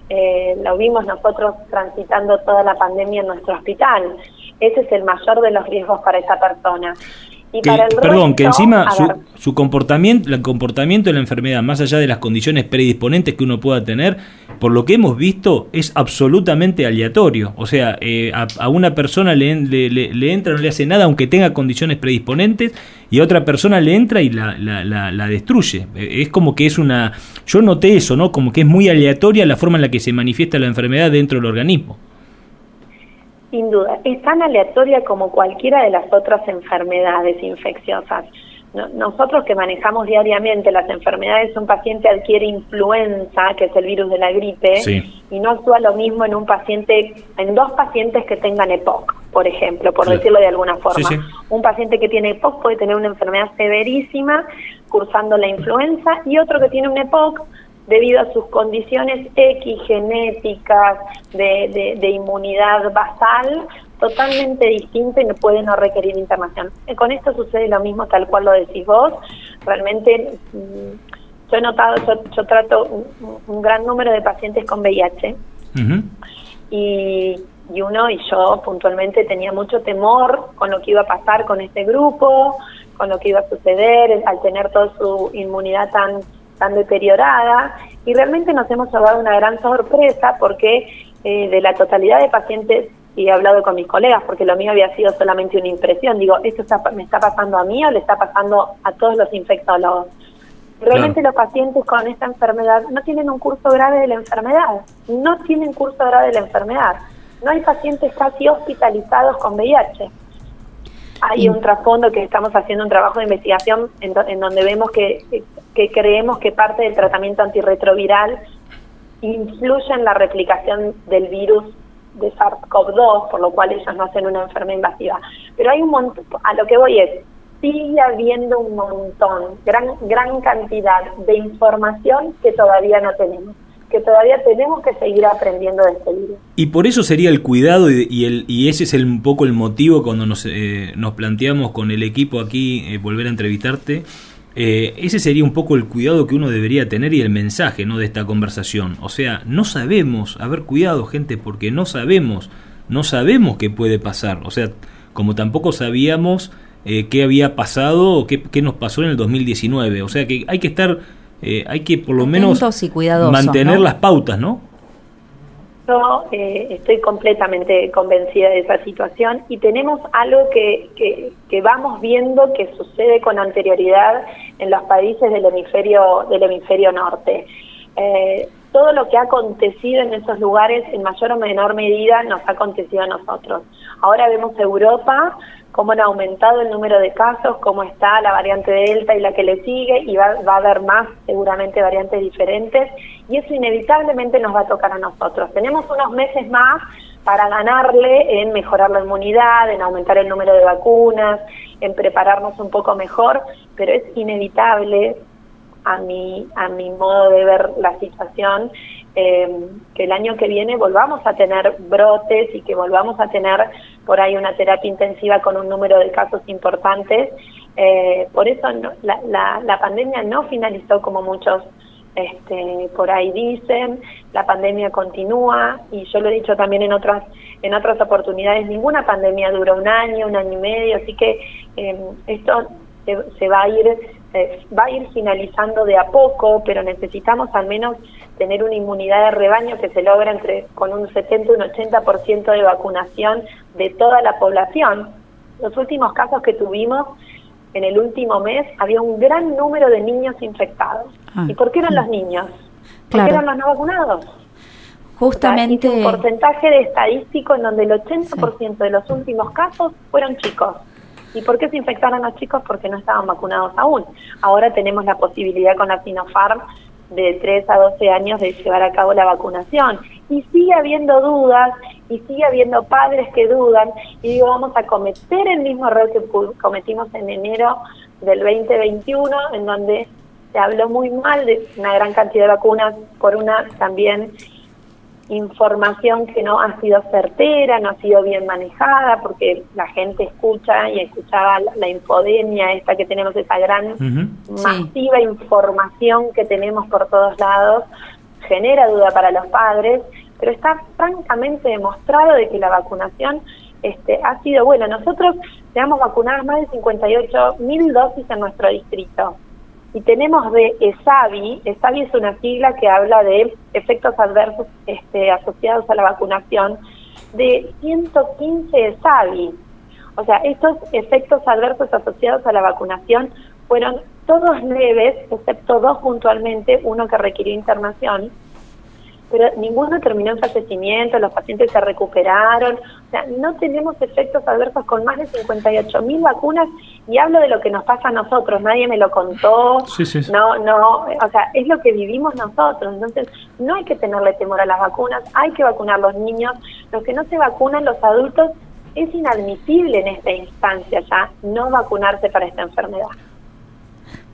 eh, lo vimos nosotros transitando toda la pandemia en nuestro hospital. Ese es el mayor de los riesgos para esa persona. Y Que- para el perdón, que encima su, su comportamiento, el comportamiento de la enfermedad, más allá de las condiciones predisponentes que uno pueda tener, por lo que hemos visto, es absolutamente aleatorio. O sea, eh, a, a una persona le, le, le- le entra, no le hace nada, aunque tenga condiciones predisponentes, y a otra persona le entra y la, la, la, la destruye. Eh, Es como que es una... Yo noté eso, ¿no? Como que es muy aleatoria la forma en la que se manifiesta la enfermedad dentro del organismo. Sin duda, es tan aleatoria como cualquiera de las otras enfermedades infecciosas. No- Nosotros que manejamos diariamente las enfermedades, un paciente adquiere influenza, que es el virus de la gripe, Sí. y no actúa lo mismo en un paciente, en dos pacientes que tengan EPOC, por ejemplo, por decirlo de alguna forma. Sí. Un paciente que tiene EPOC puede tener una enfermedad severísima cursando la influenza y otro que tiene un EPOC debido a sus condiciones X genéticas de, de- de inmunidad basal totalmente distinta y no puede no requerir internación. Eh, Con esto sucede lo mismo tal cual lo decís vos. Realmente mm, yo he notado, yo, yo trato un, un gran número de pacientes con VIH y, y uno y yo puntualmente tenía mucho temor con lo que iba a pasar con este grupo, con lo que iba a suceder al tener toda su inmunidad tan tan deteriorada y realmente nos hemos llevado una gran sorpresa porque eh, de la totalidad de pacientes y he hablado con mis colegas porque lo mío había sido solamente una impresión digo esto está, me está pasando a mí o le está pasando a todos los infectólogos Realmente los pacientes con esta enfermedad no tienen un curso grave de la enfermedad, no tienen curso grave de la enfermedad. No hay pacientes casi hospitalizados con VIH. Hay un trasfondo que estamos haciendo un trabajo de investigación en, do- en donde vemos que, que creemos que parte del tratamiento antirretroviral influye en la replicación del virus de SARS-CoV-2, por lo cual ellos no hacen una enfermedad invasiva. Pero hay un montón, a lo que voy es, sigue habiendo un montón, gran, gran cantidad de información que todavía no tenemos, que todavía tenemos que seguir aprendiendo de este virus. Y por eso sería el cuidado y, y el, y ese es el, un poco el motivo cuando nos, eh, nos planteamos con el equipo aquí eh, volver a entrevistarte. Eh, ese sería un poco el cuidado que uno debería tener y el mensaje ¿no? de esta conversación. O sea, no sabemos, a ver, cuidado gente, porque no sabemos, no sabemos qué puede pasar. O sea, como tampoco sabíamos eh, qué había pasado o qué, qué nos pasó en el 2019. O sea que hay que estar, eh, hay que por lo menos y mantener ¿no? las pautas, ¿no? Yo eh, estoy completamente convencida de esa situación y tenemos algo que, que, que vamos viendo que sucede con anterioridad en los países del hemisferio, del hemisferio norte. Eh, todo lo que ha acontecido en esos lugares en mayor o menor medida nos ha acontecido a nosotros. Ahora vemos Europa, cómo han aumentado el número de casos, cómo está la variante Delta y la que le sigue, y va, va a haber más seguramente variantes diferentes, y eso inevitablemente nos va a tocar a nosotros. Tenemos unos meses más para ganarle en mejorar la inmunidad, en aumentar el número de vacunas, en prepararnos un poco mejor, pero es inevitable a mi, a mi modo de ver la situación, eh, que el año que viene volvamos a tener brotes y que volvamos a tener por ahí una terapia intensiva con un número de casos importantes. Eh, por eso no- la, la, la pandemia no finalizó como muchos este, por ahí dicen, la pandemia continúa y yo lo he dicho también en otras en otras oportunidades, ninguna pandemia dura un año, un año y medio, así que eh, esto se, va a ir va a ir finalizando de a poco, pero necesitamos al menos tener una inmunidad de rebaño que se logra entre con un 70 y un 80% de vacunación de toda la población. Los últimos casos que tuvimos en el último mes había un gran número de niños infectados. Ah, ¿Y por qué eran los niños? ¿Por qué eran los no vacunados? Justamente. un porcentaje de estadístico en donde el 80% de los últimos casos fueron chicos. ¿Y por qué se infectaron los chicos? Porque no estaban vacunados aún. Ahora tenemos la posibilidad con la Sinopharm de 3 a 12 años de llevar a cabo la vacunación. Y sigue habiendo dudas y sigue habiendo padres que dudan y digo, vamos a cometer el mismo error que cometimos en enero del 2021, en donde se habló muy mal de una gran cantidad de vacunas por una también información que no ha sido certera, no ha sido bien manejada, porque la gente escucha y escuchaba la, infodemia, esta que tenemos, esa gran masiva información que tenemos por todos lados, genera duda para los padres, pero está francamente demostrado de que la vacunación este, ha sido bueno. Nosotros tenemos vacunadas más de 58 mil dosis en nuestro distrito y tenemos de ESAVI, ESAVI es una sigla que habla de efectos adversos este, asociados a la vacunación, de 115 ESAVI. O sea, estos efectos adversos asociados a la vacunación fueron todos leves, excepto dos puntualmente, uno que requirió internación, pero ninguno terminó en fallecimiento, los pacientes se recuperaron, o sea, no tenemos efectos adversos con más de 58 mil vacunas y hablo de lo que nos pasa a nosotros, nadie me lo contó, no, no, o sea, es lo que vivimos nosotros, entonces no hay que tenerle temor a las vacunas, hay que vacunar a los niños, los que no se vacunan, los adultos, es inadmisible en esta instancia ya no vacunarse para esta enfermedad.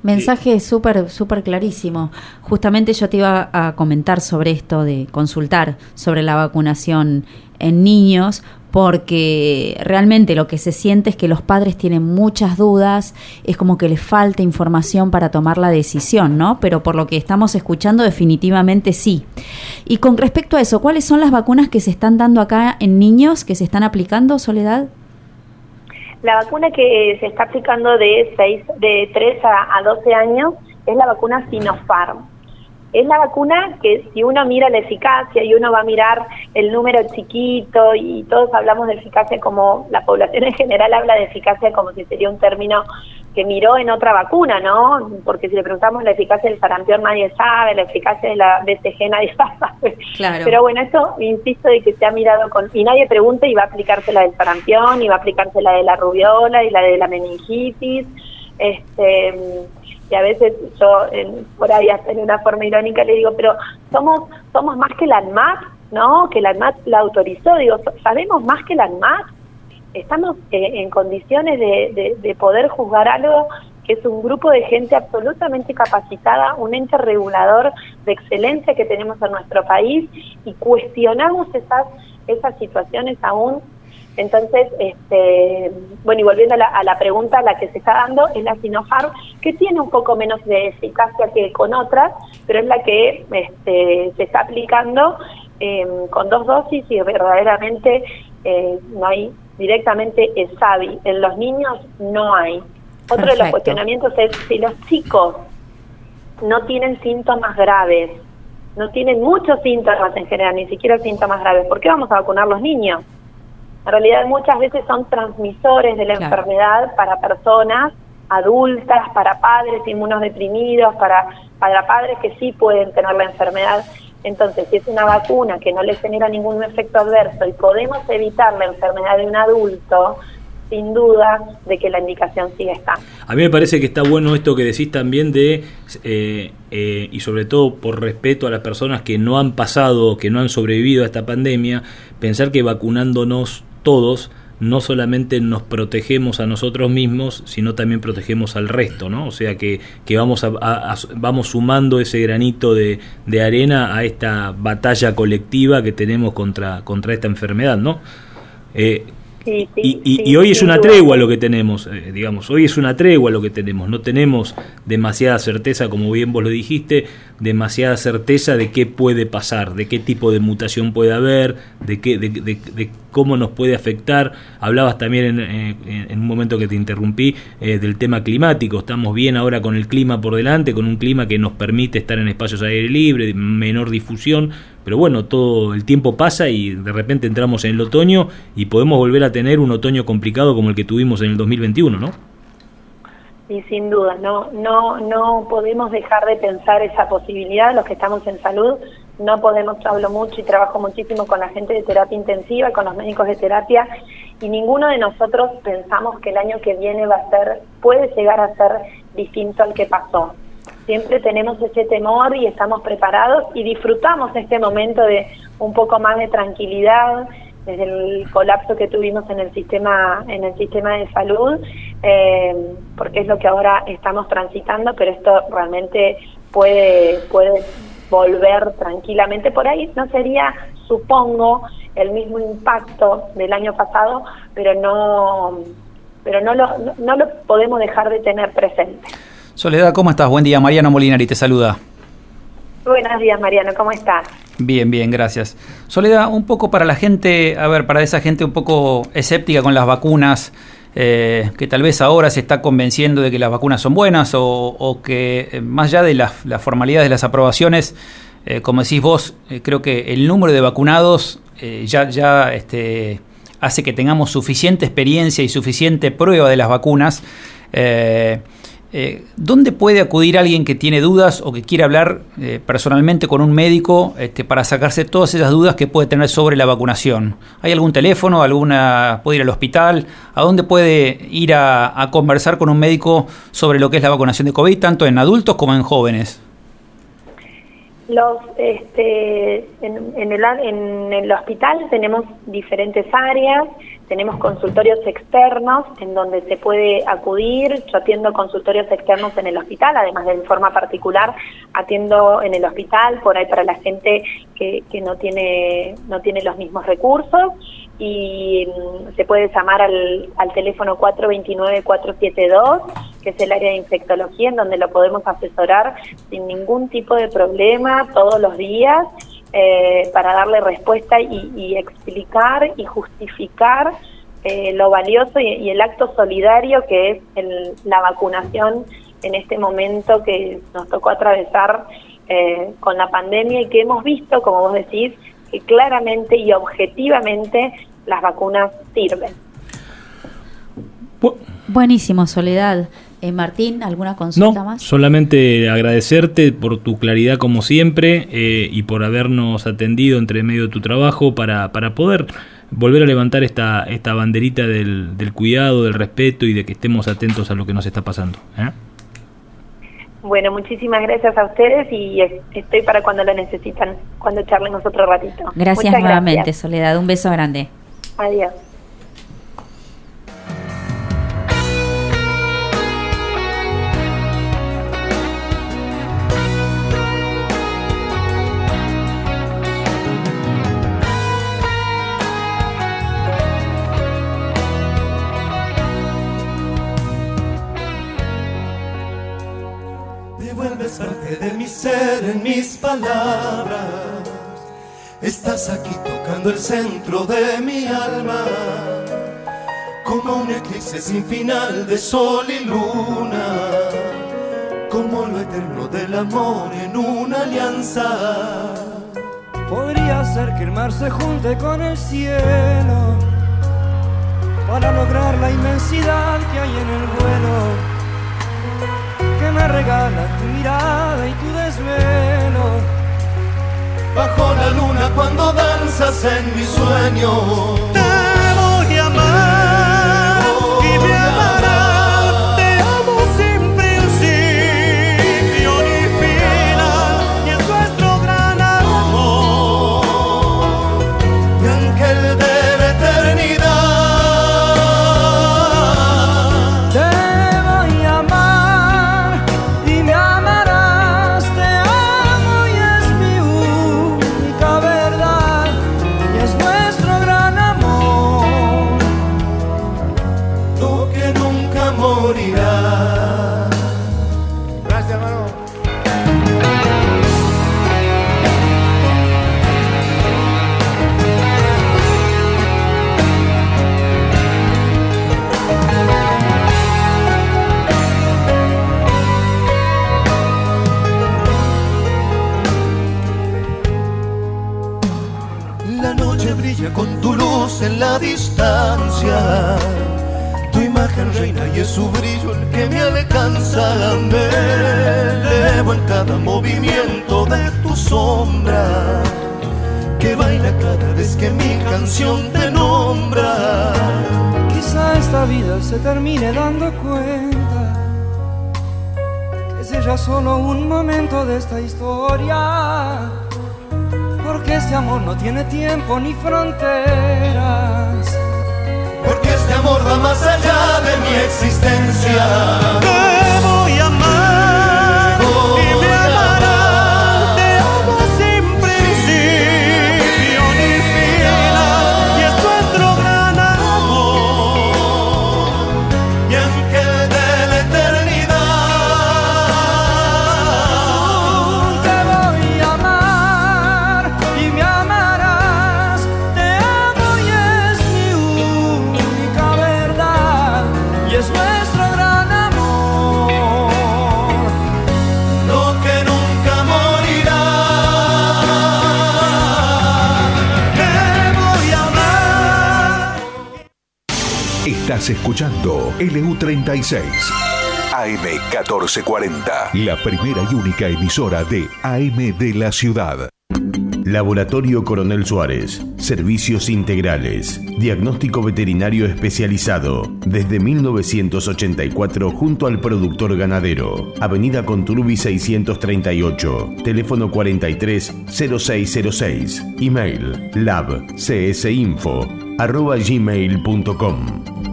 Mensaje súper, súper clarísimo. Justamente yo te iba a comentar sobre esto de consultar sobre la vacunación en niños, porque realmente lo que se siente es que los padres tienen muchas dudas, es como que les falta información para tomar la decisión, ¿no? Pero por lo que estamos escuchando, definitivamente sí. Y con respecto a eso, ¿cuáles son las vacunas que se están dando acá en niños, que se están aplicando, Soledad? La vacuna que se está aplicando de, seis, de 3 a, a 12 años es la vacuna Sinopharm. Es la vacuna que si uno mira la eficacia y uno va a mirar el número chiquito y todos hablamos de eficacia como la población en general habla de eficacia como si sería un término que miró en otra vacuna, ¿no? Porque si le preguntamos la eficacia del sarampión nadie sabe, la eficacia de la BCG nadie sabe. Claro. Pero bueno, esto insisto de que se ha mirado con y nadie pregunta y va a aplicarse la del sarampión y va a aplicarse la de la rubiola y la de la meningitis. Este y a veces yo por ahí hasta en una forma irónica le digo, pero somos somos más que la ANMAT, ¿no? Que la ANMAT la autorizó, digo, sabemos más que la ANMAT estamos eh, en condiciones de, poder juzgar algo que es un grupo de gente absolutamente capacitada, un ente regulador de excelencia que tenemos en nuestro país y cuestionamos esas, esas situaciones aún. Entonces, este, bueno, y volviendo a la, pregunta, la que se está dando es la Sinopharm, que tiene un poco menos de eficacia que con otras, pero es la que este, se está aplicando em, con dos dosis y verdaderamente eh, no hay directamente es SAVI. En los niños no hay. Otro de los cuestionamientos es si los chicos no tienen síntomas graves, no tienen muchos síntomas en general, ni siquiera síntomas graves, ¿por qué vamos a vacunar los niños? En realidad muchas veces son transmisores de la enfermedad para personas adultas, para padres inmunodeprimidos, para, para padres que sí pueden tener la enfermedad entonces, si es una vacuna que no le genera ningún efecto adverso y podemos evitar la enfermedad de un adulto, sin duda de que la indicación sigue estando. A mí me parece que está bueno esto que decís también de, eh, eh, y sobre todo por respeto a las personas que no han pasado, que no han sobrevivido a esta pandemia, pensar que vacunándonos todos, no solamente nos protegemos a nosotros mismos, sino también protegemos al resto, ¿no? O sea que, que vamos, a, vamos sumando ese granito de, de, arena a esta batalla colectiva que tenemos contra, contra esta enfermedad, ¿no? Eh, Sí, sí, y, y- sí, y hoy es una tregua lo que tenemos, eh, digamos, hoy es una tregua lo que tenemos, no tenemos demasiada certeza, como bien vos lo dijiste, demasiada certeza de qué puede pasar, de qué tipo de mutación puede haber, de, qué, de, de- de cómo nos puede afectar. Hablabas también en, eh, en- en un momento que te interrumpí eh, del tema climático, estamos bien ahora con el clima por delante, con un clima que nos permite estar en espacios aire libre, menor difusión, pero bueno, todo el tiempo pasa y de repente entramos en el otoño y podemos volver a tener un otoño complicado como el que tuvimos en el 2021, ¿no? Y sin duda, no, no, no podemos dejar de pensar esa posibilidad, los que estamos en salud, no podemos, hablo mucho y trabajo muchísimo con la gente de terapia intensiva, con los médicos de terapia, y ninguno de nosotros pensamos que el año que viene va a ser, puede llegar a ser distinto al que pasó. Siempre tenemos ese temor y estamos preparados y disfrutamos este momento de un poco más de tranquilidad, desde el colapso que tuvimos en el sistema en el sistema de salud eh, porque es lo que ahora estamos transitando pero esto realmente puede puede volver tranquilamente. Por ahí no sería supongo el mismo impacto del año pasado pero no pero no lo no, no lo podemos dejar de tener presente Soledad, ¿cómo estás? Buen día, Mariano Molinari te saluda. buenos días Mariano cómo estás Bien, bien, gracias. Soledad, un poco para la gente, a ver, para esa gente un poco escéptica con las vacunas, eh, que tal vez ahora se está convenciendo de que las vacunas son buenas o, o que eh, más allá de las, las formalidades de las aprobaciones, eh, como decís vos, eh, creo que el número de vacunados ya, ya este, hace que tengamos suficiente experiencia y suficiente prueba de las vacunas. Eh, ¿Dónde puede acudir alguien que tiene dudas o que quiere hablar eh, personalmente con un médico este, para sacarse todas esas dudas que puede tener sobre la vacunación? ¿Hay algún teléfono? alguna ¿Puede ir al hospital? ¿A dónde puede ir a, a conversar con un médico sobre lo que es la vacunación de COVID, tanto en adultos como en jóvenes? Los, este, en, en el, en el hospital tenemos diferentes áreas, tenemos consultorios externos en donde se puede acudir. Yo atiendo consultorios externos en el hospital, además de en forma particular atiendo en el hospital por ahí para la gente que, que no tiene no tiene los mismos recursos y mm, se puede llamar al, al teléfono 429-472, que es el área de infectología, en donde lo podemos asesorar sin ningún tipo de problema todos los días eh, para darle respuesta y, y explicar y justificar eh, lo valioso y, y el acto solidario que es el- la vacunación en este momento que nos tocó atravesar eh, con la pandemia y que hemos visto, como vos decís, que claramente y objetivamente las vacunas sirven. Buenísimo, Soledad. Eh, Martín, ¿alguna consulta No, más? solamente agradecerte por tu claridad como siempre eh, y por habernos atendido entre medio de tu trabajo para, para poder volver a levantar esta, esta banderita del, del cuidado, del respeto y de que estemos atentos a lo que nos está pasando. ¿eh? Bueno, muchísimas gracias a ustedes y es- estoy para cuando lo necesitan, cuando charlemos otro ratito. Gracias Muchas nuevamente, gracias. Soledad. Un beso grande. Adiós. Ser en mis palabras. Estás aquí tocando el centro de mi alma. Como un eclipse sin final de sol y luna. Como lo eterno del amor en una alianza. Podría ser que el mar se junte con el cielo para lograr la inmensidad que hay en el vuelo que me regala tu mirada y tu desvelo. Bajo la luna cuando danzas en mi sueño. La distancia. Tu imagen reina y es su brillo el que me alcanza. Me elevo en cada movimiento de tu sombra que baila cada vez que mi canción te nombra. Quizá esta vida se termine dando cuenta que es ya solo un momento de esta historia porque este amor no tiene tiempo ni fronteras. Porque este amor va más allá de mi existencia. Estás escuchando LU36 AM1440, la primera y única emisora de AM de la ciudad. Laboratorio Coronel Suárez. Servicios integrales. Diagnóstico veterinario especializado. Desde 1984 junto al productor ganadero. Avenida Conturbi 638. Teléfono 43 0606. Email gmail.com.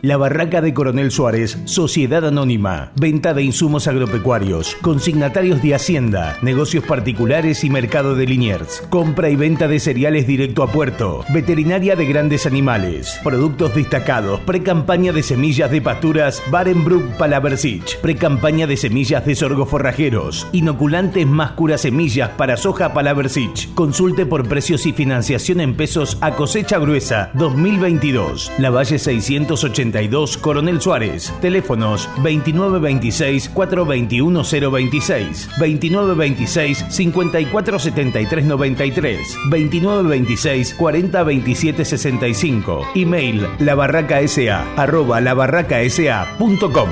La Barraca de Coronel Suárez, Sociedad Anónima, venta de insumos agropecuarios, consignatarios de Hacienda, negocios particulares y mercado de Liniers, compra y venta de cereales directo a puerto, veterinaria de grandes animales, productos destacados, pre-campaña de semillas de pasturas Barenbrook Palaversich, pre-campaña de semillas de sorgo forrajeros, inoculantes más cura semillas para soja Palaversich. Consulte por precios y financiación en pesos a cosecha gruesa 2022. La Valle 682 Coronel Suárez. Teléfonos 2926 421 026, 2926 5473 93, 2926 40 27 65. Email labarracasa arroba labarracasa.com.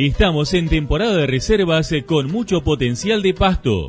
Estamos en temporada de reservas eh, con mucho potencial de pasto.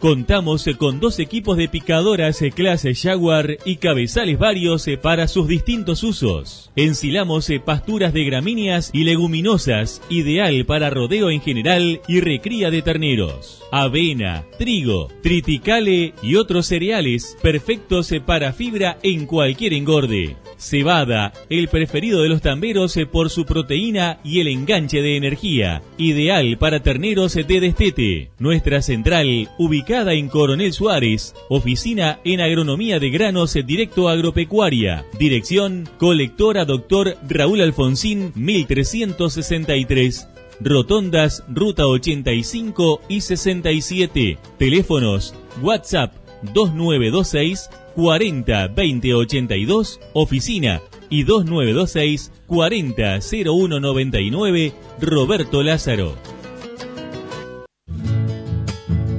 Contamos con dos equipos de picadoras eh, clase Jaguar y cabezales varios eh, para sus distintos usos. Ensilamos eh, pasturas de gramíneas y leguminosas, ideal para rodeo en general y recría de terneros. Avena, trigo, triticale y otros cereales perfectos para fibra en cualquier engorde. Cebada, el preferido de los tamberos por su proteína y el enganche de energía, ideal para terneros de destete. Nuestra central, ubicada en Coronel Suárez, oficina en agronomía de granos directo agropecuaria. Dirección, colectora Doctor Raúl Alfonsín, 1363. Rotondas, Ruta 85 y 67. Teléfonos, WhatsApp 2926 40 20 82, oficina y 2926 40 01 99, Roberto Lázaro.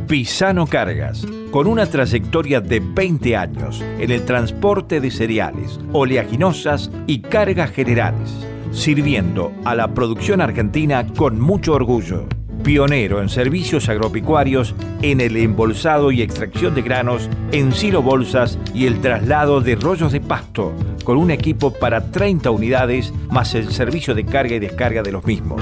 Pisano Cargas, con una trayectoria de 20 años en el transporte de cereales, oleaginosas y cargas generales, sirviendo a la producción argentina con mucho orgullo. Pionero en servicios agropecuarios, en el embolsado y extracción de granos, en silo bolsas y el traslado de rollos de pasto, con un equipo para 30 unidades más el servicio de carga y descarga de los mismos.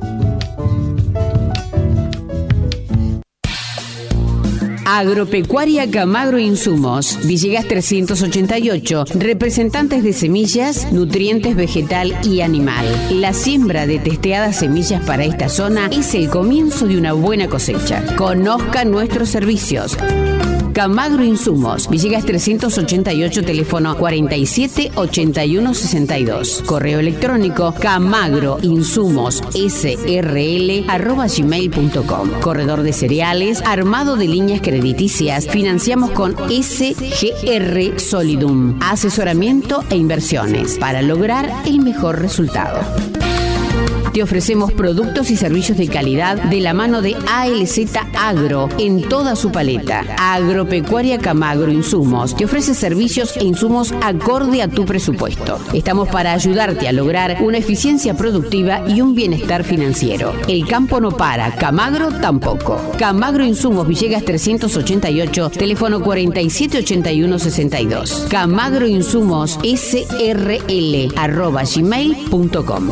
Agropecuaria Camagro Insumos, Villegas 388, representantes de semillas, nutrientes vegetal y animal. La siembra de testeadas semillas para esta zona es el comienzo de una buena cosecha. Conozca nuestros servicios. Camagro Insumos, Villegas 388, teléfono 47 81 62. Correo electrónico camagro insumos srl arroba gmail.com. Corredor de cereales, armado de líneas crediticias. Financiamos con SGR Solidum. Asesoramiento e inversiones para lograr el mejor resultado. Te ofrecemos productos y servicios de calidad de la mano de ALZ Agro en toda su paleta. Agropecuaria Camagro Insumos te ofrece servicios e insumos acorde a tu presupuesto. Estamos para ayudarte a lograr una eficiencia productiva y un bienestar financiero. El campo no para, Camagro tampoco. Camagro Insumos Villegas 388, teléfono 478162. Camagro Insumos SRL arroba gmail.com.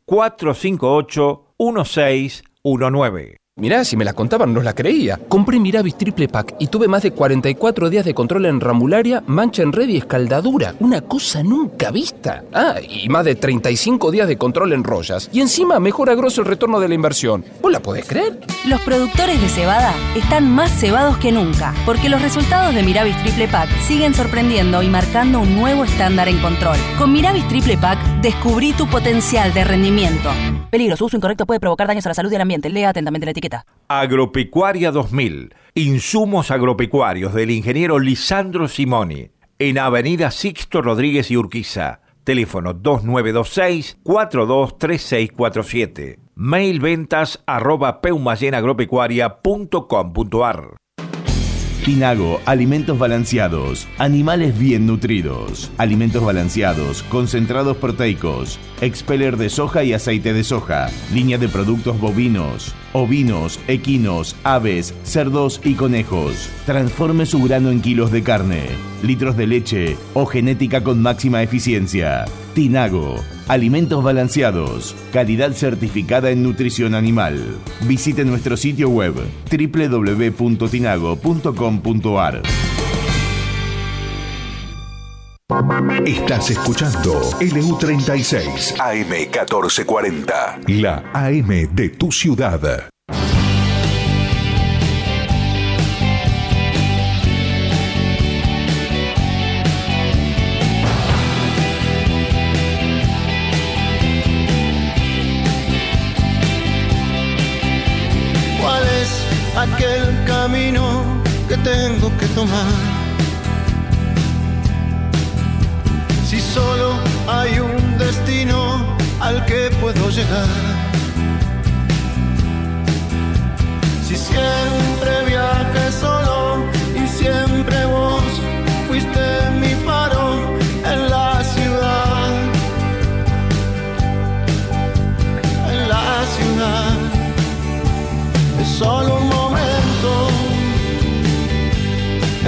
458 1619. Mirá, si me la contaban no la creía. Compré Miravis Triple Pack y tuve más de 44 días de control en ramularia, mancha en red y escaldadura. Una cosa nunca vista. Ah, y más de 35 días de control en rollas. Y encima mejora grosso el retorno de la inversión. ¿Vos la podés creer? Los productores de cebada están más cebados que nunca, porque los resultados de Miravis Triple Pack siguen sorprendiendo y marcando un nuevo estándar en control. Con Miravis Triple Pack descubrí tu potencial de rendimiento. Peligro, su uso incorrecto puede provocar daños a la salud y al ambiente. Lea atentamente la etiqueta. Agropecuaria 2000. Insumos agropecuarios del ingeniero Lisandro Simoni. En Avenida Sixto Rodríguez y Urquiza. Teléfono 2926-423647. Mail ventas arroba Tinago, alimentos balanceados, animales bien nutridos, alimentos balanceados, concentrados proteicos, expeller de soja y aceite de soja, línea de productos bovinos, ovinos, equinos, aves, cerdos y conejos. Transforme su grano en kilos de carne, litros de leche o genética con máxima eficiencia. Tinago, alimentos balanceados, calidad certificada en nutrición animal. Visite nuestro sitio web www.tinago.com.ar. Estás escuchando LU36 AM1440, la AM de tu ciudad. Si solo hay un destino al que puedo llegar. Si siempre viajé solo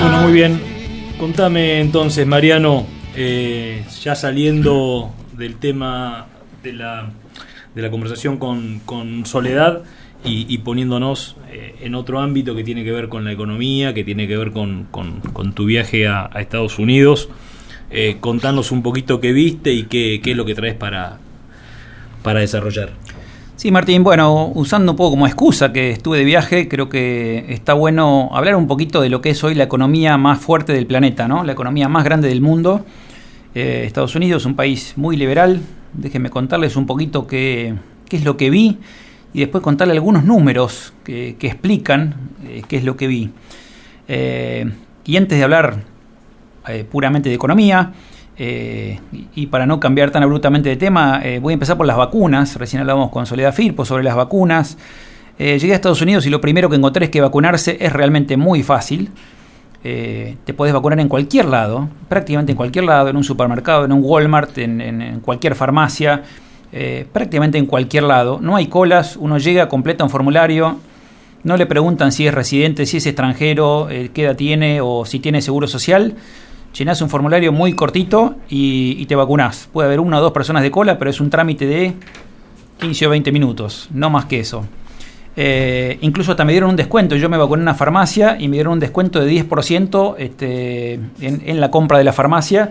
Bueno, muy bien. Contame entonces, Mariano, eh, ya saliendo del tema de la, de la conversación con, con Soledad y, y poniéndonos eh, en otro ámbito que tiene que ver con la economía, que tiene que ver con, con- con tu viaje a, a Estados Unidos, eh, contanos un poquito qué viste y qué, qué es lo que traes para, para desarrollar. Sí, Martín, bueno, usando un poco como excusa que estuve de viaje, creo que está bueno hablar un poquito de lo que es hoy la economía más fuerte del planeta, ¿no? La economía más grande del mundo. Eh, Estados Unidos, un país muy liberal. Déjenme contarles un poquito qué, es lo que vi y después contarle algunos números que, explican eh, qué es lo que vi. Eh, y antes de hablar puramente de economía, eh, y para no cambiar tan abruptamente de tema, eh, voy a empezar por las vacunas. Recién hablábamos con Soledad Firpo sobre las vacunas. Eh, llegué a Estados Unidos y lo primero que encontré es que vacunarse es realmente muy fácil. Eh, te podés vacunar en cualquier lado, prácticamente en cualquier lado, en un supermercado, en un Walmart, en, en- cualquier farmacia, prácticamente en cualquier lado. No hay colas, uno llega, completa un formulario, no le preguntan si es residente, si es extranjero, qué edad tiene o si tiene seguro social. Llenás un formulario muy cortito y, te vacunás. Puede haber una o dos personas de cola, pero es un trámite de 15 o 20 minutos, no más que eso. Eh, incluso hasta me dieron un descuento. Yo me vacuné en una farmacia y me dieron un descuento de 10% este, en, en la compra de la farmacia,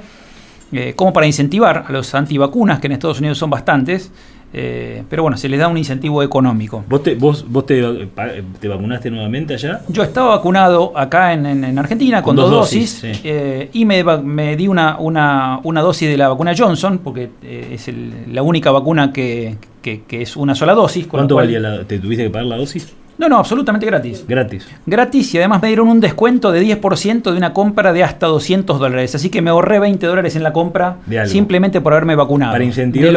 eh, como para incentivar a los antivacunas, que en Estados Unidos son bastantes. Eh, pero bueno, se les da un incentivo económico. ¿Vos te, vos, vos te, eh, pa- te vacunaste nuevamente allá? Yo estaba vacunado acá en, en- en Argentina con, Con dos, dos dosis, dosis, sí. eh, y me, me di una, una, una dosis de la vacuna Johnson, porque eh, es el- la única vacuna que, que- que es una sola dosis. con ¿Cuánto valía la, ¿Te tuviste que pagar la dosis? No, no, absolutamente gratis. Gratis. Gratis y además me dieron un descuento de 10% de una compra de hasta 200 dólares. Así que me ahorré 20 dólares en la compra simplemente por haberme vacunado. Para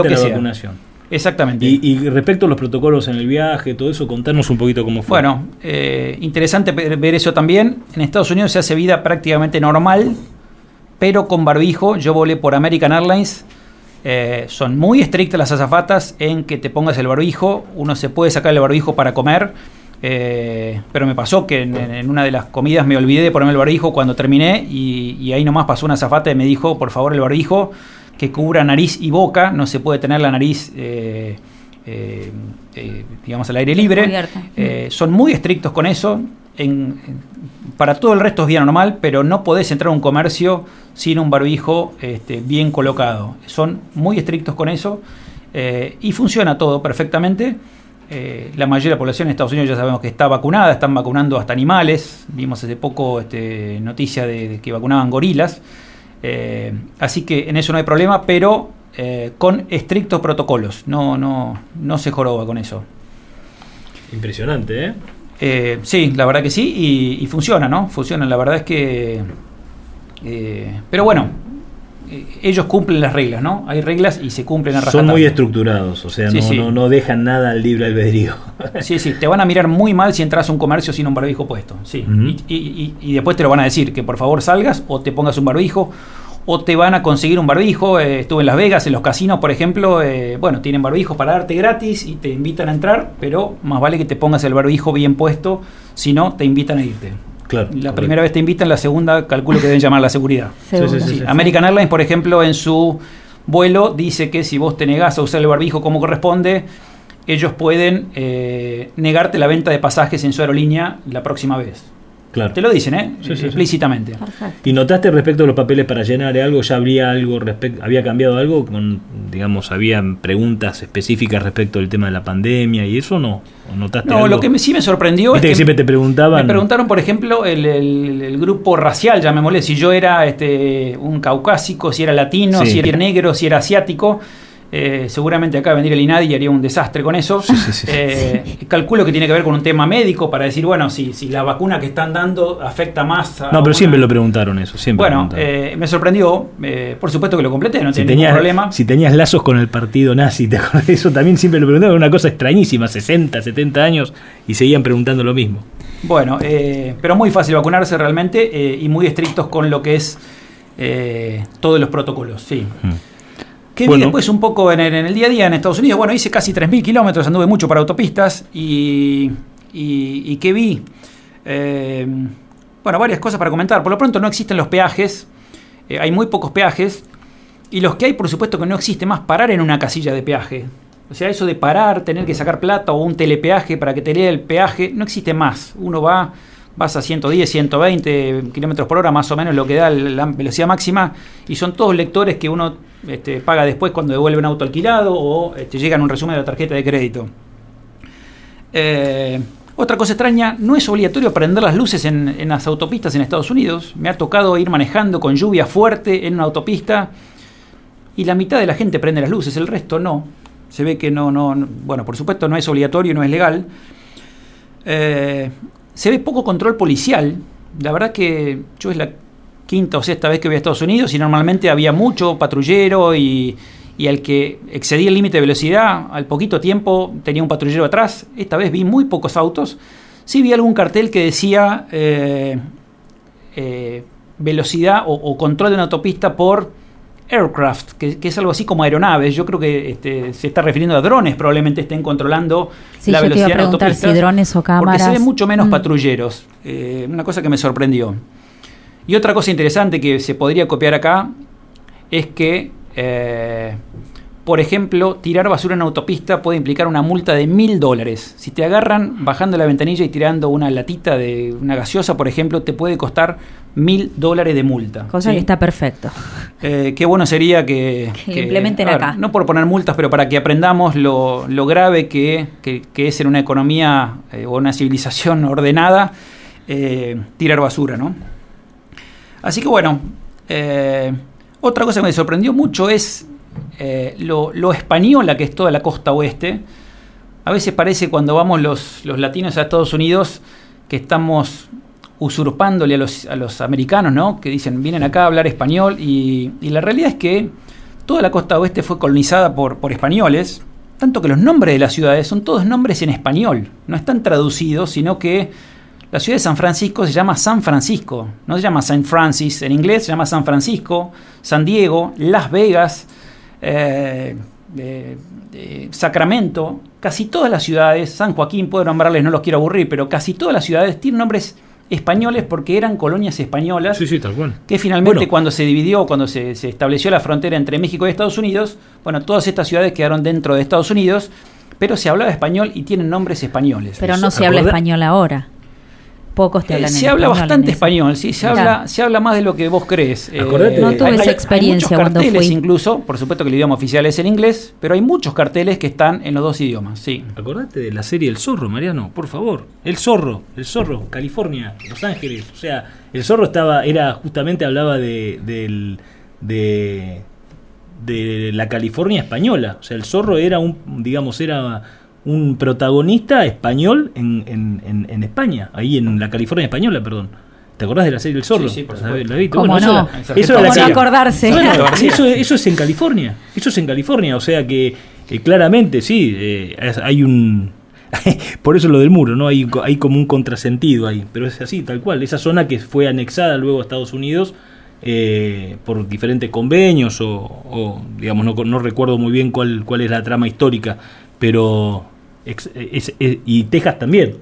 que la vacunación. Exactamente. Y, y respecto a los protocolos en el viaje, todo eso, contanos un poquito cómo fue. Bueno, eh, interesante ver ver eso también. En Estados Unidos se hace vida prácticamente normal, pero con barbijo. Yo volé por American Airlines. Eh, son muy estrictas las azafatas en que te pongas el barbijo. Uno se puede sacar el barbijo para comer. eh, pero me pasó que en, en una de las comidas me olvidé de ponerme el barbijo cuando terminé y, y ahí nomás pasó una azafata y me dijo, por favor, el barbijo que cubra nariz y boca. No se puede tener la nariz... eh, eh, eh, digamos al aire libre. Eh, son muy estrictos con eso En- en- para todo el resto es bien normal pero no podés entrar a un comercio sin un barbijo este, bien colocado son muy estrictos con eso y funciona todo perfectamente la mayoría de la población en Estados Unidos ya sabemos que está vacunada, están vacunando hasta animales. Vimos hace poco este, noticia de, de que vacunaban gorilas. Eh, así que en eso no hay problema, pero eh, con estrictos protocolos. No, no, no se joroba con eso. Impresionante, ¿eh? Eh, sí, la verdad que sí, y, y funciona, ¿no? Funciona, la verdad es que... eh, pero bueno, ellos cumplen las reglas, ¿no? Hay reglas y se cumplen a Son muy estructurados, o sea, Sí, no, sí. No, no dejan nada al libre albedrío. Sí, sí, te van a mirar muy mal si entras a un comercio sin un barbijo puesto. Sí. Ujú. y, y- y- y después te lo van a decir, que por favor salgas o te pongas un barbijo o te van a conseguir un barbijo. Eh, estuve en Las Vegas, en los casinos, por ejemplo, eh, bueno, tienen barbijos para darte gratis y te invitan a entrar, pero más vale que te pongas el barbijo bien puesto, si no, te invitan a irte. Claro. La primera vez te invitan, la segunda calculo que deben llamar a la seguridad. Seguro. Sí, sí, sí, Sí, sí. American Airlines, por ejemplo, en su vuelo dice que si vos te negás a usar el barbijo como corresponde, ellos pueden eh, negarte la venta de pasajes en su aerolínea la próxima vez. Claro. Te lo dicen, ¿eh? Sí, sí, sí. Explícitamente. ¿Y notaste respecto a los papeles para llenar algo? ¿Ya habría algo respecto, había cambiado algo? Con, digamos, habían preguntas específicas respecto al tema de la pandemia y eso no? ¿O notaste No, algo? lo que me- sí me sorprendió Viste es que que siempre te preguntaban. Me preguntaron, por ejemplo, el, el- el grupo racial, llamémosle, si yo era este, un caucásico, si era latino, Sí. si era negro, si era asiático. Eh, seguramente acá vendría el INADI y haría un desastre con eso. Eh, Calculo que tiene que ver con un tema médico para decir, bueno, si, si la vacuna que están dando afecta más a. No, pero una- siempre lo preguntaron eso, siempre. Bueno, preguntaron. eh, me sorprendió. eh, por supuesto que lo completé, no si tenía ningún tenías, problema. si tenías lazos con el partido nazi, ¿te acordás de eso? También siempre lo preguntaban, una cosa extrañísima, 60, 70 años, y seguían preguntando lo mismo. Bueno, eh, pero muy fácil vacunarse realmente eh, y muy estrictos con lo que es eh, todos los protocolos, sí. ¿Qué vi Bueno. después un poco en el, en el día a día en Estados Unidos? Bueno, hice casi 3.000 kilómetros, anduve mucho para autopistas y, y, y ¿qué vi? Eh, bueno, varias cosas para comentar. Por lo pronto no existen los peajes, eh, hay muy pocos peajes y los que hay, por supuesto que no existe más parar en una casilla de peaje. O sea, eso de parar, tener que sacar plata o un telepeaje para que te lea el peaje, no existe más. Uno va, vas a 110, 120 kilómetros por hora, más o menos lo que da la velocidad máxima, y son todos lectores que uno este, paga después cuando devuelve un auto alquilado o este, llegan un resumen de la tarjeta de crédito. Eh, otra cosa extraña, no es obligatorio prender las luces en, las autopistas en Estados Unidos. Me ha tocado ir manejando con lluvia fuerte en una autopista y la mitad de la gente prende las luces, el resto no. Se ve que no, no, no bueno, por supuesto no es obligatorio, no es legal. Eh, se ve poco control policial. La verdad que yo es la quinta o sexta vez que voy a Estados Unidos y normalmente había mucho patrullero y, y al que excedía el límite de velocidad, al poquito tiempo tenía un patrullero atrás. Esta vez vi muy pocos autos. Sí vi algún cartel que decía eh, eh, velocidad o, o, control de una autopista por aircraft, que, que, es algo así como aeronaves. Yo creo que este, se está refiriendo a drones, probablemente estén controlando sí, la yo velocidad te iba a preguntar si drones o cámaras. Porque se ven mucho menos Mm. patrulleros. Eh, una cosa que me sorprendió. Y otra cosa interesante que se podría copiar acá es que, eh, por ejemplo, tirar basura en autopista puede implicar una multa de mil dólares. Si te agarran bajando la ventanilla y tirando una latita de una gaseosa, por ejemplo, te puede costar mil dólares de multa. Cosa ¿sí? que está perfecto. Eh, qué bueno sería que, Que implementen ver, acá. No por poner multas, pero para que aprendamos lo, lo grave que, que- es en una economía eh, o una civilización ordenada eh, tirar basura, ¿no? Así que bueno, otra cosa que me sorprendió mucho es eh, lo, lo española que es toda la costa oeste. A veces parece cuando vamos los, los latinos a Estados Unidos que estamos usurpándole a los, a los americanos, ¿no? Que dicen, vienen acá a hablar español y, la realidad es que toda la costa oeste fue colonizada por, por españoles, tanto que los nombres de las ciudades son todos nombres en español, no están traducidos, sino que la ciudad de San Francisco se llama San Francisco, no se llama Saint Francis en inglés, se llama San Francisco, San Diego, Las Vegas, eh, eh, eh, Sacramento, casi todas las ciudades, San Joaquín, puedo nombrarles, no los quiero aburrir, pero casi todas las ciudades tienen nombres españoles porque eran colonias españolas. Sí, sí, tal cual. Que finalmente Bueno. cuando se dividió, cuando se, se estableció la frontera entre México y Estados Unidos, bueno, todas estas ciudades quedaron dentro de Estados Unidos, pero se hablaba español y tienen nombres españoles. Pero no se habla español ahora. Pocos te Eh, hablan en se habla español bastante español, sí, se Claro. habla, se habla más de lo que vos crees. Eh, Acordate No tuve hay- esa hay- hay experiencia muchos carteles fui. incluso, por supuesto que el idioma oficial es el inglés, pero hay muchos carteles que están en los dos idiomas, sí. Acordate de la serie El Zorro, Mariano, por favor. El Zorro, El Zorro, California, Los Ángeles. O sea, El Zorro estaba, era justamente hablaba de, del- de, de la California española. O sea, El Zorro era un, digamos, era un protagonista español en, en, en, en España, ahí en la California española, perdón. ¿Te acordás de la serie El Zorro? Sí, sí, por ¿Sabés? supuesto. ¿La viste? ¿Cómo eso no? eso era ¿Cómo no acordarse? bueno, eso, eso es en California. Eso es en California. O sea que eh, claramente sí, eh, hay un. Por eso lo del muro, ¿no? Hay, hay como un contrasentido ahí. Pero es así, tal cual. Esa zona que fue anexada luego a Estados Unidos eh, por diferentes convenios o, o, digamos, no, no recuerdo muy bien cuál, cuál es la trama histórica. Pero. Ex- es- es- y Texas también.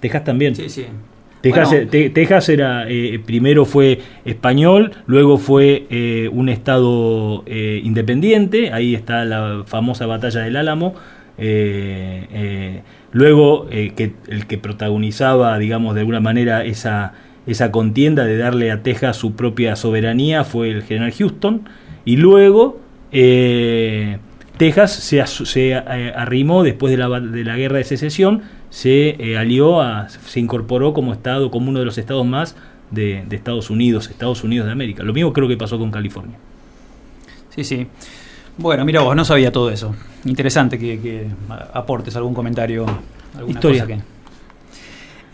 Texas también. Sí, sí. Texas, Bueno. eh, Te- Texas era eh, primero fue español, luego fue eh, un estado eh, independiente, ahí está la famosa batalla del Álamo, luego que el que protagonizaba, digamos, de alguna manera esa, esa contienda de darle a Texas su propia soberanía fue el general Houston, y luego eh, Texas se, eh, arrimó después de la, de la guerra de secesión, se eh, alió, a, se incorporó como estado, como uno de los estados más de, de Estados Unidos, Estados Unidos de América. Lo mismo creo que pasó con California. Sí, sí. Bueno, mira vos, no sabía todo eso. Interesante que, que aportes algún comentario, alguna Historia. cosa que...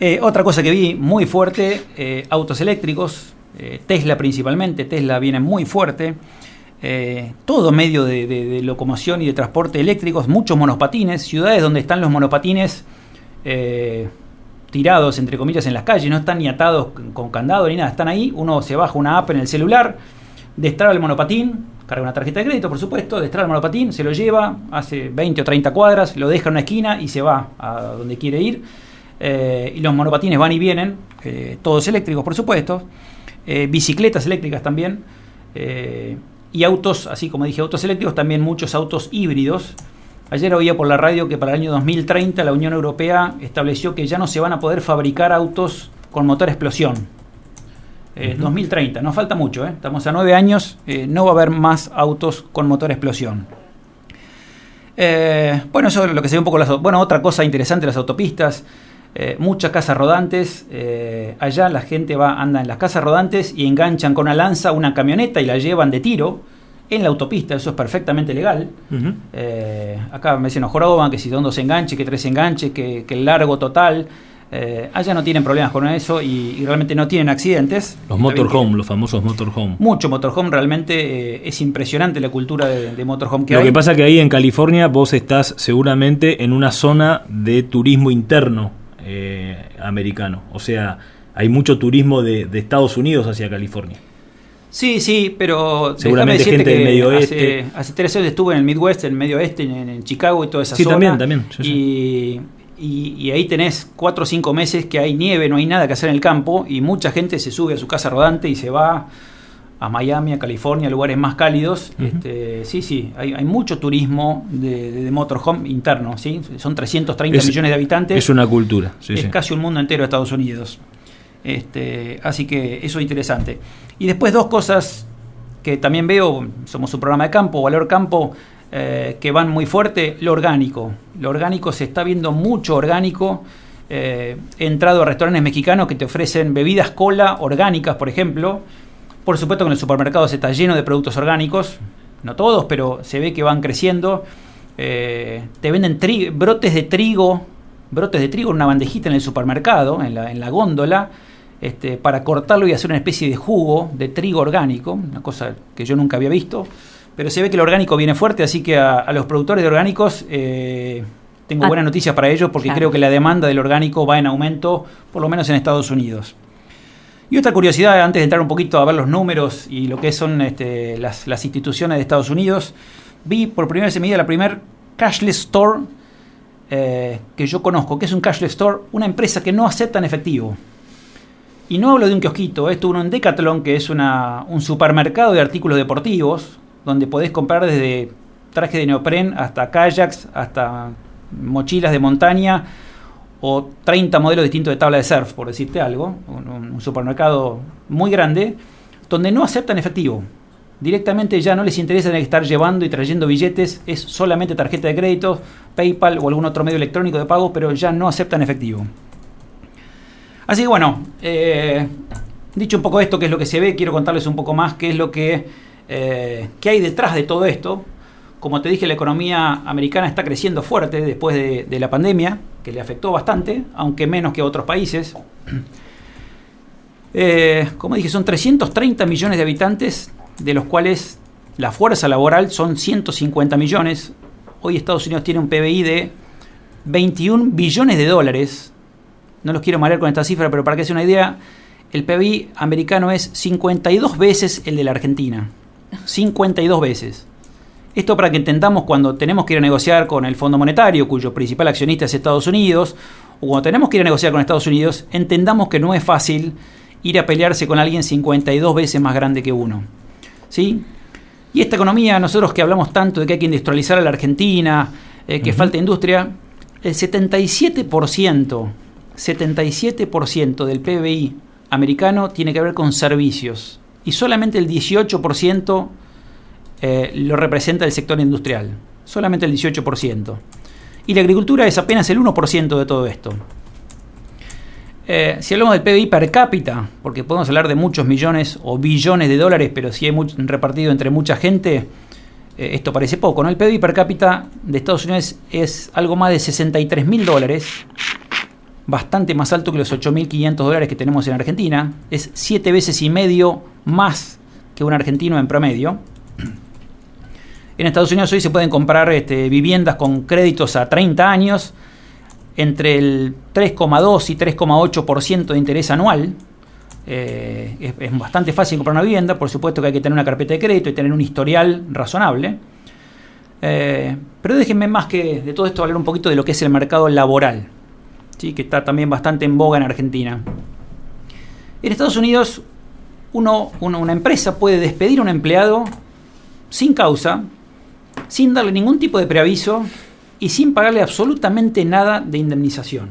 Eh, otra cosa que vi muy fuerte, eh, autos eléctricos, Tesla principalmente, Tesla viene muy fuerte. Eh, todo medio de, locomoción y de transporte eléctricos, muchos monopatines, ciudades donde están los monopatines eh, tirados, entre comillas, en las calles, no están ni atados con- candado ni nada, están ahí, uno se baja una app en el celular, destraba el monopatín, carga una tarjeta de crédito, por supuesto, destraba el monopatín, se lo lleva, hace 20 o 30 cuadras, lo deja en una esquina y se va a donde quiere ir. Eh, y los monopatines van y vienen, eh, todos eléctricos, por supuesto, bicicletas eléctricas también, y autos, así como dije, autos eléctricos, también muchos autos híbridos. Ayer oía por la radio que para el año 2030 la Unión Europea estableció que ya no se van a poder fabricar autos con motor explosión. Eh, 2030, no falta mucho, ¿eh? estamos a nueve años, eh, no va a haber más autos con motor explosión. Eh, bueno, eso es lo que se ve un poco las Bueno, otra cosa interesante, las autopistas. Eh, muchas casas rodantes. eh, allá la gente va, anda en las casas rodantes y enganchan con una lanza una camioneta y la llevan de tiro en la autopista. Eso es perfectamente legal. Eh, acá me dicen, joroban que si dos enganches, que tres enganches, que, que el largo total. Eh, allá no tienen problemas con eso y, y realmente no tienen accidentes. Los motorhome, los famosos motorhome. Mucho motorhome, realmente eh, es impresionante la cultura de, de motorhome que Lo hay. que pasa que ahí en California vos estás seguramente en una zona de turismo interno eh, americano. O sea, hay mucho turismo de, de Estados Unidos hacia California. Sí, sí, pero Seguramente gente del Medio Oeste. Hace, tres años estuve en el Midwest, en el Medio Oeste, en, en Chicago y toda esa Sí, zona. también, también, sí, y, y- y ahí tenés cuatro o cinco meses que hay nieve, no hay nada que hacer en el campo y mucha gente se sube a su casa rodante y se va a Miami, a California, lugares más cálidos. este, sí, sí, hay, hay mucho turismo de, de- de motorhome interno, ¿sí? Son 330 Es- millones de habitantes. Es una cultura. sí, es sí. casi un mundo entero de Estados Unidos. Este, así que eso es interesante. Y después dos cosas que también veo, somos un programa de campo, Valor Campo, eh, que van muy fuerte, lo orgánico. Lo orgánico se está viendo mucho orgánico. Eh, he entrado a restaurantes mexicanos que te ofrecen bebidas cola orgánicas, por ejemplo. Por supuesto que en el supermercado se está lleno de productos orgánicos, no todos, pero se ve que van creciendo. Eh, te venden brotes de trigo, brotes de trigo en una bandejita en el supermercado, en la, en la góndola, este, para cortarlo y hacer una especie de jugo de trigo orgánico, una cosa que yo nunca había visto. Pero se ve que el orgánico viene fuerte, así que a, a los productores de orgánicos eh, tengo Ah, buenas noticias para ellos porque claro. creo que la demanda del orgánico va en aumento, por lo menos en Estados Unidos. Y otra curiosidad, antes de entrar un poquito a ver los números y lo que son este, las, instituciones de Estados Unidos, vi por primera vez en mi vida la primer cashless store eh, que yo conozco, que es un cashless store, una empresa que no acepta en efectivo. Y no hablo de un kiosquito, esto uno en Decathlon, que es una, un supermercado de artículos deportivos, donde podés comprar desde traje de neopren hasta kayaks, hasta mochilas de montaña, o 30 modelos distintos de tabla de surf, por decirte algo, un, supermercado muy grande, donde no aceptan efectivo. Directamente ya no les interesa estar llevando y trayendo billetes, es solamente tarjeta de crédito, PayPal o algún otro medio electrónico de pago, pero ya no aceptan efectivo. Así que bueno, eh, dicho un poco esto, qué es lo que se ve, quiero contarles un poco más qué es lo que, eh, qué hay detrás de todo esto. Como te dije, la economía americana está creciendo fuerte después de, la pandemia, que le afectó bastante, aunque menos que a otros países. Eh, como dije, son 330 millones de habitantes, de los cuales la fuerza laboral son 150 millones. Hoy Estados Unidos tiene un PBI de 21 billones de dólares. No los quiero marear con esta cifra, pero para que se una idea, el PBI americano es 52 veces el de la Argentina. 52 veces. Esto para que entendamos cuando tenemos que ir a negociar con el Fondo Monetario, cuyo principal accionista es Estados Unidos, o cuando tenemos que ir a negociar con Estados Unidos, entendamos que no es fácil ir a pelearse con alguien 52 veces más grande que uno. ¿Sí? Y esta economía, nosotros que hablamos tanto de que hay que industrializar a la Argentina, eh, que falta industria, el 77%, 77% del PBI americano tiene que ver con servicios y solamente el 18% eh, lo representa el sector industrial, solamente el 18%. Y la agricultura es apenas el 1% de todo esto. Eh, si hablamos del PBI per cápita, porque podemos hablar de muchos millones o billones de dólares, pero si hay repartido entre mucha gente, eh, esto parece poco. El PBI per cápita de Estados Unidos es algo más de 63 mil dólares, bastante más alto que los 8.500 dólares que tenemos en Argentina, es siete veces y medio más que un argentino en promedio. En Estados Unidos hoy se pueden comprar este, viviendas con créditos a 30 años entre el 3,2 y 3,8% de interés anual. Eh, es, bastante fácil comprar una vivienda, por supuesto que hay que tener una carpeta de crédito y tener un historial razonable. Eh, pero déjenme más que de todo esto hablar un poquito de lo que es el mercado laboral, ¿sí? que está también bastante en boga en Argentina. En Estados Unidos, una empresa puede despedir a un empleado sin causa, sin darle ningún tipo de preaviso y sin pagarle absolutamente nada de indemnización.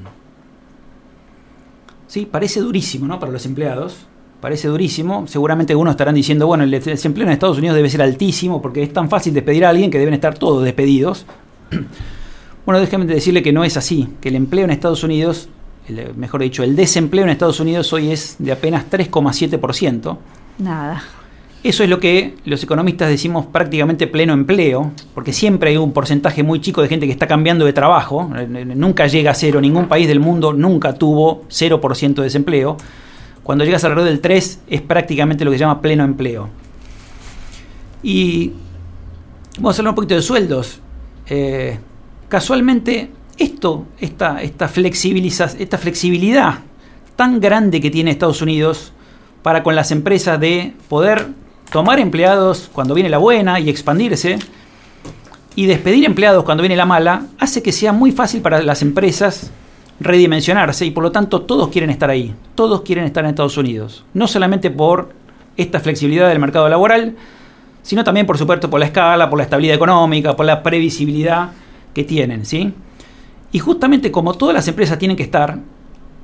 Sí, parece durísimo, ¿no? Para los empleados. Parece durísimo. Seguramente algunos estarán diciendo, bueno, el desempleo en Estados Unidos debe ser altísimo porque es tan fácil despedir a alguien que deben estar todos despedidos. Bueno, déjeme decirle que no es así, que el empleo en Estados Unidos, el- mejor dicho, el desempleo en Estados Unidos hoy es de apenas 3,7%. Nada. Eso es lo que los economistas decimos prácticamente pleno empleo, porque siempre hay un porcentaje muy chico de gente que está cambiando de trabajo, eh, eh, nunca llega a cero, ningún país del mundo nunca tuvo 0% de desempleo. Cuando llegas alrededor del 3 es prácticamente lo que se llama pleno empleo. Y vamos a hablar un poquito de sueldos. Eh, casualmente, esto, esta, esta, esta flexibilidad tan grande que tiene Estados Unidos para con las empresas de poder tomar empleados cuando viene la buena y expandirse y despedir empleados cuando viene la mala, hace que sea muy fácil para las empresas redimensionarse y por lo tanto todos quieren estar ahí, todos quieren estar en Estados Unidos, no solamente por esta flexibilidad del mercado laboral, sino también por supuesto por la escala, por la estabilidad económica, por la previsibilidad que tienen, ¿sí? Y justamente como todas las empresas tienen que estar,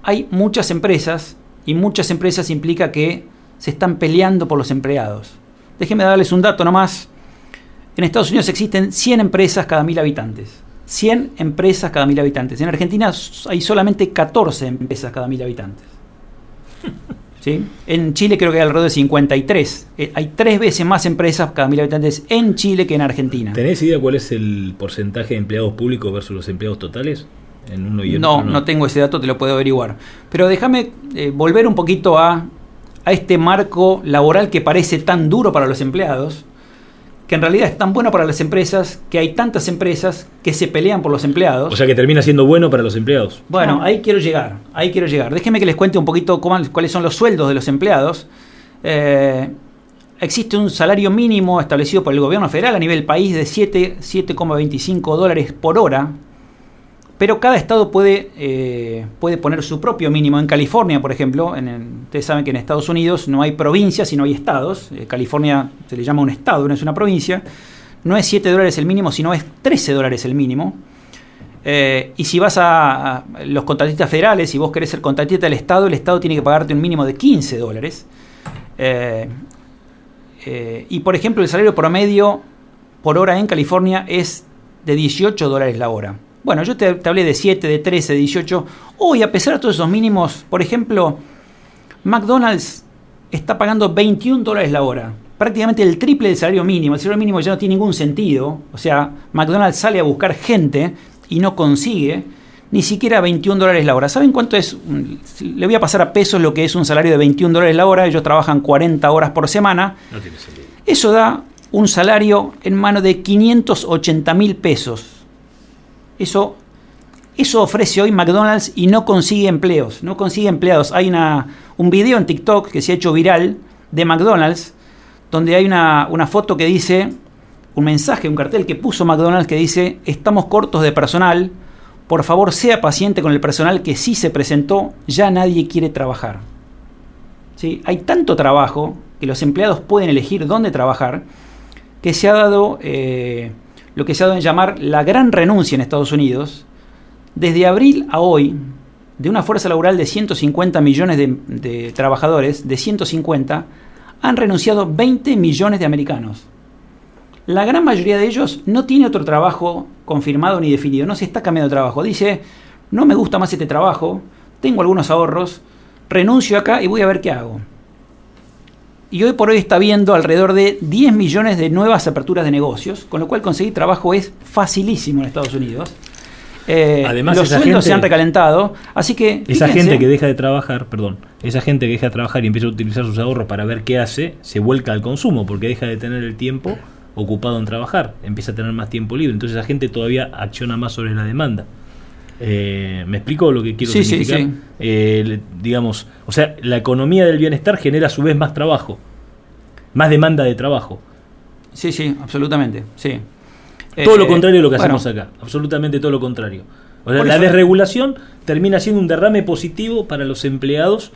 hay muchas empresas y muchas empresas implica que se están peleando por los empleados. Déjenme darles un dato nomás. En Estados Unidos existen 100 empresas cada mil habitantes. 100 empresas cada mil habitantes. En Argentina hay solamente 14 empresas cada mil habitantes. ¿Sí? En Chile creo que hay alrededor de 53. Eh, hay tres veces más empresas cada mil habitantes en Chile que en Argentina. ¿Tenés idea cuál es el porcentaje de empleados públicos versus los empleados totales? En uno y en No, otro, no tengo ese dato, te lo puedo averiguar. Pero déjame eh, volver un poquito a, a este marco laboral que parece tan duro para los empleados, que en realidad es tan bueno para las empresas, que hay tantas empresas que se pelean por los empleados. O sea que termina siendo bueno para los empleados. Bueno, ahí quiero llegar, ahí quiero llegar. Déjenme que les cuente un poquito cómo- cuáles son los sueldos de los empleados. Eh, existe un salario mínimo establecido por el gobierno federal a nivel país de 7 7,25 dólares por hora, pero cada estado puede, eh, puede poner su propio mínimo. En California, por ejemplo, ustedes saben que en Estados Unidos no hay provincias, sino hay estados. Eh, California se le llama un estado, no es una provincia. No es 7 dólares el mínimo, sino es 13 dólares el mínimo. Eh, y si vas a, los contratistas federales, si vos querés ser contratista del Estado, el Estado tiene que pagarte un mínimo de 15 dólares. Y por ejemplo, el salario promedio por hora en California es de 18 dólares la hora. Bueno, yo te, te hablé de 7, de 13, de 18. Hoy, a pesar de todos esos mínimos, por ejemplo, McDonald's está pagando 21 dólares la hora. Prácticamente el triple del salario mínimo. El salario mínimo ya no tiene ningún sentido. O sea, McDonald's sale a buscar gente y no consigue ni siquiera 21 dólares la hora. ¿Saben cuánto es? Le voy a pasar a pesos lo que es un salario de 21 dólares la hora. Ellos trabajan 40 horas por semana. No tiene sentido. Eso da un salario en mano de 580 mil pesos. Eso, eso ofrece hoy McDonald's y no consigue empleos, no consigue empleados. Hay una, un video en TikTok que se ha hecho viral de McDonald's, donde hay una, una foto que dice, un mensaje, un cartel que puso McDonald's que dice, estamos cortos de personal, por favor sea paciente con el personal que sí se presentó, ya nadie quiere trabajar. ¿Sí? Hay tanto trabajo que los empleados pueden elegir dónde trabajar que se ha dado eh, lo que se ha dado en llamar la gran renuncia en Estados Unidos. Desde abril a hoy, de una fuerza laboral de 150 millones de, de trabajadores, de 150, han renunciado 20 millones de americanos. La gran mayoría de ellos no tiene otro trabajo confirmado ni definido, no se está cambiando de trabajo. Dice, no me gusta más este trabajo, tengo algunos ahorros, renuncio acá y voy a ver qué hago. Y hoy por hoy está viendo alrededor de 10 millones de nuevas aperturas de negocios, con lo cual conseguir trabajo es facilísimo en Estados Unidos. Eh, Además, los sueldos gente- se han recalentado, así que Esa gente que deja de trabajar, perdón, esa gente que deja de trabajar y empieza a utilizar sus ahorros para ver qué hace, se vuelca al consumo porque deja de tener el tiempo ocupado en trabajar, empieza a tener más tiempo libre, entonces esa gente todavía acciona más sobre la demanda. Eh, ¿Me explico lo que quiero Sí, sí, significar? sí. Eh, le- digamos, o sea, la economía del bienestar genera a su vez más trabajo, más demanda de trabajo. Sí, sí, absolutamente, sí. Todo Eh, lo contrario de lo que bueno, hacemos acá, absolutamente todo lo contrario. O sea, la eso- desregulación termina siendo un derrame positivo para los empleados.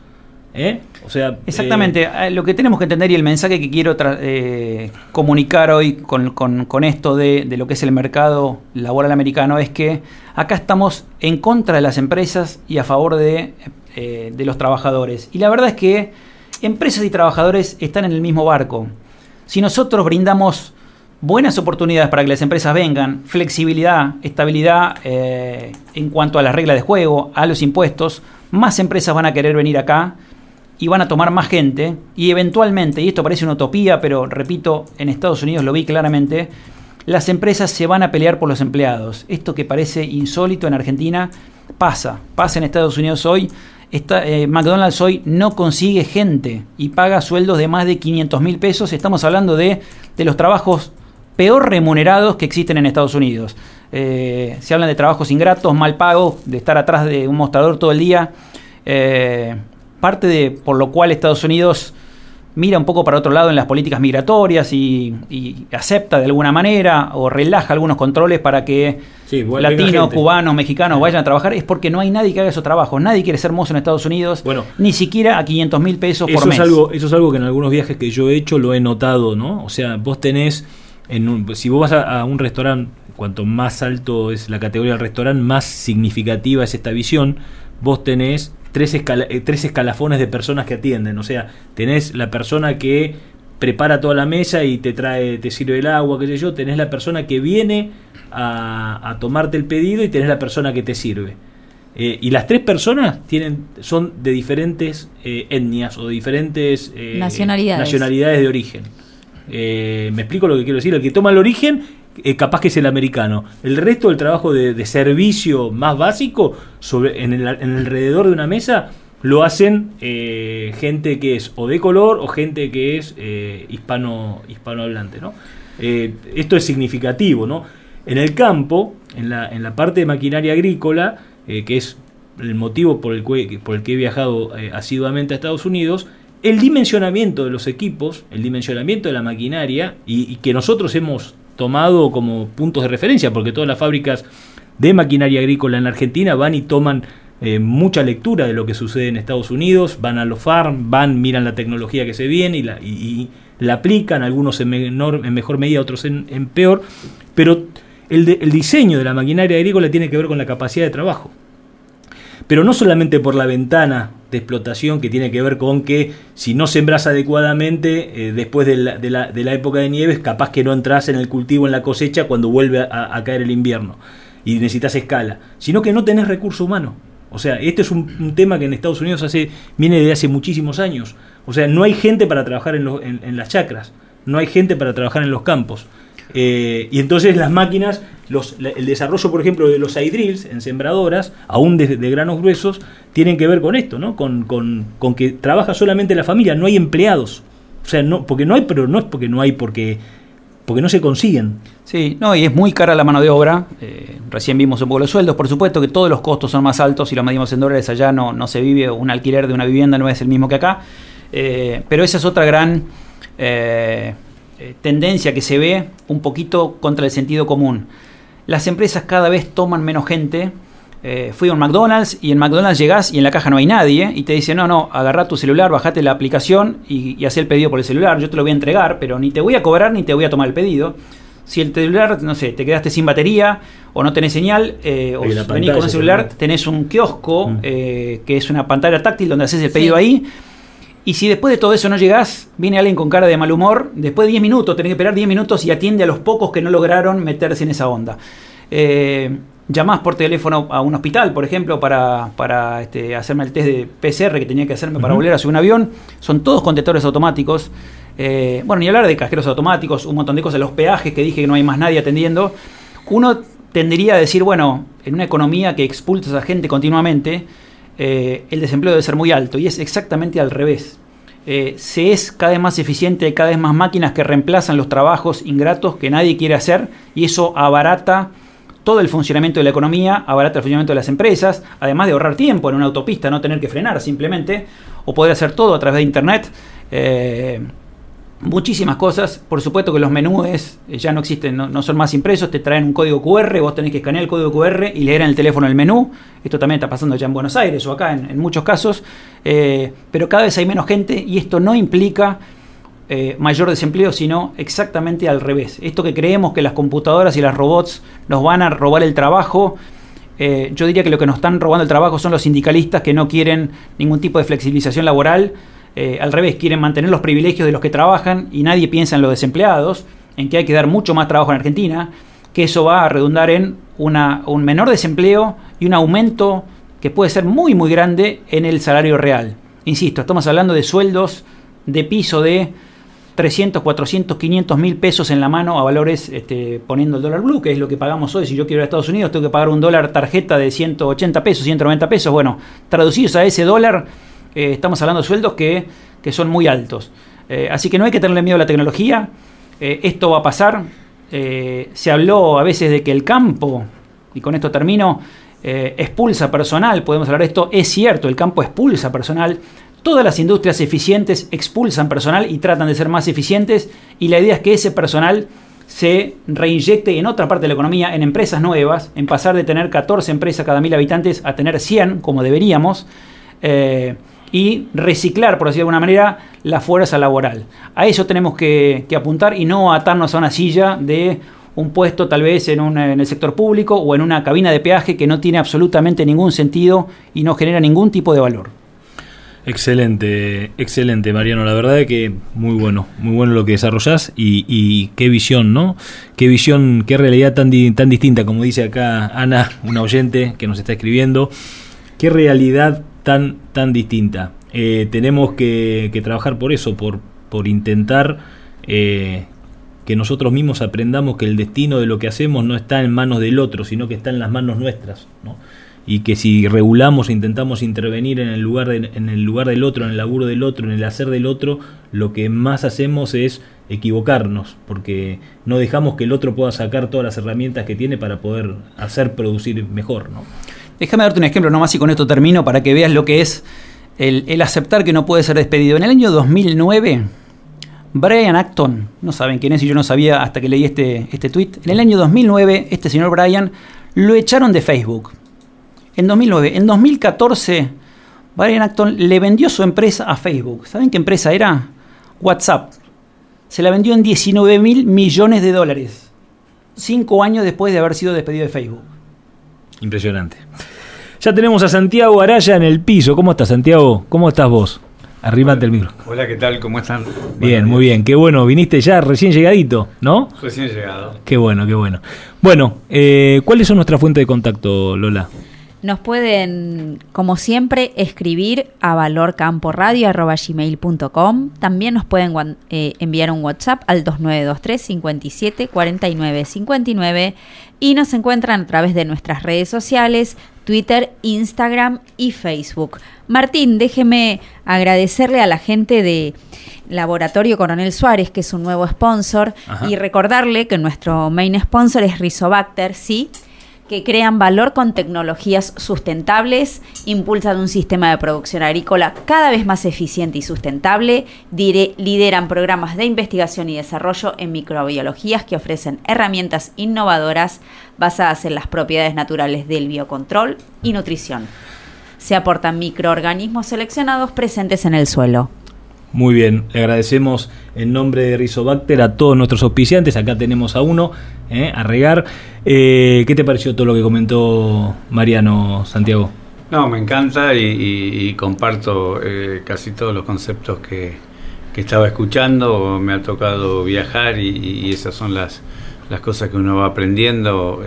¿Eh? O sea, Exactamente, eh, Eh, lo que tenemos que entender y el mensaje que quiero eh, comunicar hoy con, con- con esto de, de lo que es el mercado laboral americano es que acá estamos en contra de las empresas y a favor de, de los trabajadores. Y la verdad es que empresas y trabajadores están en el mismo barco. Si nosotros brindamos buenas oportunidades para que las empresas vengan, flexibilidad, estabilidad eh, en cuanto a las reglas de juego, a los impuestos, más empresas van a querer venir acá y van a tomar más gente y eventualmente, y esto parece una utopía, pero repito, en Estados Unidos lo vi claramente, las empresas se van a pelear por los empleados. Esto que parece insólito en Argentina pasa, pasa en Estados Unidos hoy. Eh, McDonald's hoy no consigue gente y paga sueldos de más de 500 mil pesos. Estamos hablando de, de, los trabajos peor remunerados que existen en Estados Unidos. Eh, se hablan de trabajos ingratos, mal pagos, de estar atrás de un mostrador todo el día. Eh, parte de por lo cual Estados Unidos mira un poco para otro lado en las políticas migratorias y, acepta de alguna manera o relaja algunos controles para que latinos, cubanos, mexicanos vayan a trabajar, es porque no hay nadie que haga esos trabajos. Nadie quiere ser mozo en Estados Unidos, bueno, ni siquiera a 500 mil pesos por mes. Es algo, eso es algo que en algunos viajes que yo he hecho lo he notado, ¿no? O sea, vos tenés, en si vos vas a, a un restaurante, cuanto más alto es la categoría del restaurante, más significativa es esta visión. Vos tenés tres, eh, tres escalafones de personas que atienden. O sea, tenés la persona que prepara toda la mesa y te trae, te sirve el agua, qué sé yo, tenés la persona que viene a, tomarte el pedido y tenés la persona que te sirve. Eh, y las tres personas tienen, son de diferentes eh, etnias o de diferentes nacionalidades. nacionalidades de origen. me explico lo que quiero decir. El que toma el origen eh, capaz que es el americano. El resto del trabajo de, servicio más básico sobre, en, el, alrededor de una mesa lo hacen eh, gente que es o de color o gente que es eh, hispano hispanohablante. ¿no? esto es significativo. ¿no? En el campo, en la, en la parte de maquinaria agrícola, que es el motivo por el, que, por el que he viajado asiduamente a Estados Unidos, el dimensionamiento de los equipos, el dimensionamiento de la maquinaria, y que nosotros hemos tomado como puntos de referencia, porque todas las fábricas de maquinaria agrícola en la Argentina van y toman eh, mucha lectura de lo que sucede en Estados Unidos, van a los farm, van, miran la tecnología que se viene y la, y, la aplican, algunos en, menor, en mejor medida, otros en, peor, pero el, el diseño de la maquinaria agrícola tiene que ver con la capacidad de trabajo pero no solamente por la ventana de explotación que tiene que ver con que si no sembras adecuadamente, eh, después de la, de, la, de la, época de nieves, capaz que no entras en el cultivo, en la cosecha, cuando vuelve a, caer el invierno y necesitas escala, sino que no tenés recurso humano. O sea, este es un, tema que en Estados Unidos hace, viene de hace muchísimos años. O sea, no hay gente para trabajar en, en las chacras, no hay gente para trabajar en los campos. Eh, y entonces las máquinas, los, el desarrollo, por ejemplo, de los iDrills en sembradoras, aún de, granos gruesos, tienen que ver con esto, ¿no? Con, con, con, que trabaja solamente la familia, no hay empleados. O sea, no, porque no hay, pero no es porque no hay, porque, porque no se consiguen. Sí, no, y es muy cara la mano de obra. Eh, recién vimos un poco los sueldos. Por supuesto que todos los costos son más altos. Si lo medimos en dólares, allá no, no se vive. Un alquiler de una vivienda no es el mismo que acá. Eh, pero esa es otra gran eh, tendencia que se ve un poquito contra el sentido común. Las empresas cada vez toman menos gente. Eh, fui a un McDonald's y en McDonald's llegás y en la caja no hay nadie y te dice, no, no, agarra tu celular, bajate la aplicación y, y haz el pedido por el celular, yo te lo voy a entregar, pero ni te voy a cobrar ni te voy a tomar el pedido. Si el celular, no sé, te quedaste sin batería o no tenés señal, eh, o venís con un celular, tenés un kiosco mm. que es una pantalla táctil donde haces el pedido ahí y si después de todo eso no llegás, viene alguien con cara de mal humor, después de 10 minutos, tenés que esperar 10 minutos y atiende a los pocos que no lograron meterse en esa onda. Eh, llamás por teléfono a un hospital, por ejemplo, para, para este, hacerme el test de PCR que tenía que hacerme para volver a subir un avión. Son todos contestores automáticos. Eh, bueno, ni hablar de cajeros automáticos, un montón de cosas, los peajes que dije que no hay más nadie atendiendo. Uno tendría a decir, bueno, en una economía que expulsa a gente continuamente, eh, el desempleo debe ser muy alto y es exactamente al revés. Eh, se es cada vez más eficiente, cada vez más máquinas que reemplazan los trabajos ingratos que nadie quiere hacer y eso abarata todo el funcionamiento de la economía, abarata el funcionamiento de las empresas, además de ahorrar tiempo en una autopista, no tener que frenar simplemente, o poder hacer todo a través de Internet. Eh, muchísimas cosas. Por supuesto que los menús eh, ya no existen, no, son más impresos, te traen un código QR, vos tenés que escanear el código QR y leer en el teléfono el menú. Esto también está pasando ya en Buenos Aires o acá en, muchos casos. Eh, pero cada vez hay menos gente y esto no implica eh, mayor desempleo, sino exactamente al revés. Esto que creemos que las computadoras y las robots nos van a robar el trabajo. yo diría que lo que nos están robando el trabajo son los sindicalistas que no quieren ningún tipo de flexibilización laboral, eh, al revés, quieren mantener los privilegios de los que trabajan y nadie piensa en los desempleados. en que hay que dar mucho más trabajo en Argentina, que eso va a redundar en una, un menor desempleo y un aumento que puede ser muy muy grande en el salario real. Insisto, estamos hablando de sueldos de piso de 300, 400, 500 mil pesos en la mano a valores este, poniendo el dólar blue, que es lo que pagamos hoy. Si yo quiero ir a Estados Unidos, tengo que pagar un dólar tarjeta de 180 pesos, 190 pesos. Bueno, traducidos a ese dólar, eh, estamos hablando de sueldos que, que son muy altos. Eh, así que no hay que tenerle miedo a la tecnología. Eh, esto va a pasar. se habló a veces de que el campo, y con esto termino, expulsa personal. Podemos hablar de esto. Es cierto, el campo expulsa personal Todas las industrias eficientes expulsan personal y tratan de ser más eficientes y la idea es que ese personal se reinyecte en otra parte de la economía, en empresas nuevas, en pasar de tener 14 empresas cada mil habitantes a tener 100, como deberíamos, y reciclar, por decirlo de alguna manera, la fuerza laboral. A eso tenemos que, apuntar y no atarnos a una silla de un puesto tal vez en, en el sector público o en una cabina de peaje que no tiene absolutamente ningún sentido y no genera ningún tipo de valor. Excelente, excelente, Mariano. La verdad es que muy bueno, muy bueno lo que desarrollás y, qué visión, ¿no? Qué visión, qué realidad tan, tan distinta, como dice acá Ana, una oyente que nos está escribiendo. Qué realidad tan, tan distinta. Eh, tenemos que, trabajar por eso, por, intentar eh, que nosotros mismos aprendamos que el destino de lo que hacemos no está en manos del otro, sino que está en las manos nuestras, ¿no? y que si regulamos intentamos intervenir en el lugar en el lugar del otro, en el laburo del otro, en el hacer del otro, lo que más hacemos es equivocarnos, porque no dejamos que el otro pueda sacar todas las herramientas que tiene para poder hacer producir mejor, ¿no? Déjame darte un ejemplo nomás y con esto termino para que veas lo que es el, aceptar que no puede ser despedido. En el año 2009, Brian Acton, no saben quién es y yo no sabía hasta que leí este, este tweet, en el año 2009 este señor Brian lo echaron de Facebook en 2009. En 2014, Brian Acton le vendió su empresa a Facebook. ¿Saben qué empresa era? WhatsApp. Se la vendió en 19 mil millones de dólares. Cinco años después de haber sido despedido de Facebook. Impresionante. Ya tenemos a Santiago Araya en el piso. ¿Cómo estás, Santiago? ¿Cómo estás vos? Arrímate el micro. Hola, ¿qué tal? ¿Cómo están? Bien, muy bien. Qué bueno. Viniste ya recién llegadito, ¿no? Recién llegado. Qué bueno, qué bueno. Bueno, eh, ¿cuáles son nuestras fuentes de contacto, Lola? Nos pueden, como siempre, escribir a valorcamporadio.com. También nos pueden eh, enviar un WhatsApp al 2923 57 49 59 y nos encuentran a través de nuestras redes sociales, Twitter, Instagram y Facebook. Martín, déjeme agradecerle a la gente de Laboratorio Coronel Suárez, que es un nuevo sponsor, y recordarle que nuestro main sponsor es Rizobacter, sí que crean valor con tecnologías sustentables, impulsan un sistema de producción agrícola cada vez más eficiente y sustentable, lideran programas de investigación y desarrollo en microbiologías que ofrecen herramientas innovadoras basadas en las propiedades naturales del biocontrol y nutrición. Se aportan microorganismos seleccionados presentes en el suelo. Muy bien, le agradecemos en nombre de Rizobacter a todos nuestros auspiciantes. Acá tenemos a uno, eh, a regar. Eh, ¿Qué te pareció todo lo que comentó Mariano Santiago? No, me encanta y, comparto eh, casi todos los conceptos que, estaba escuchando. Me ha tocado viajar y, esas son las, las cosas que uno va aprendiendo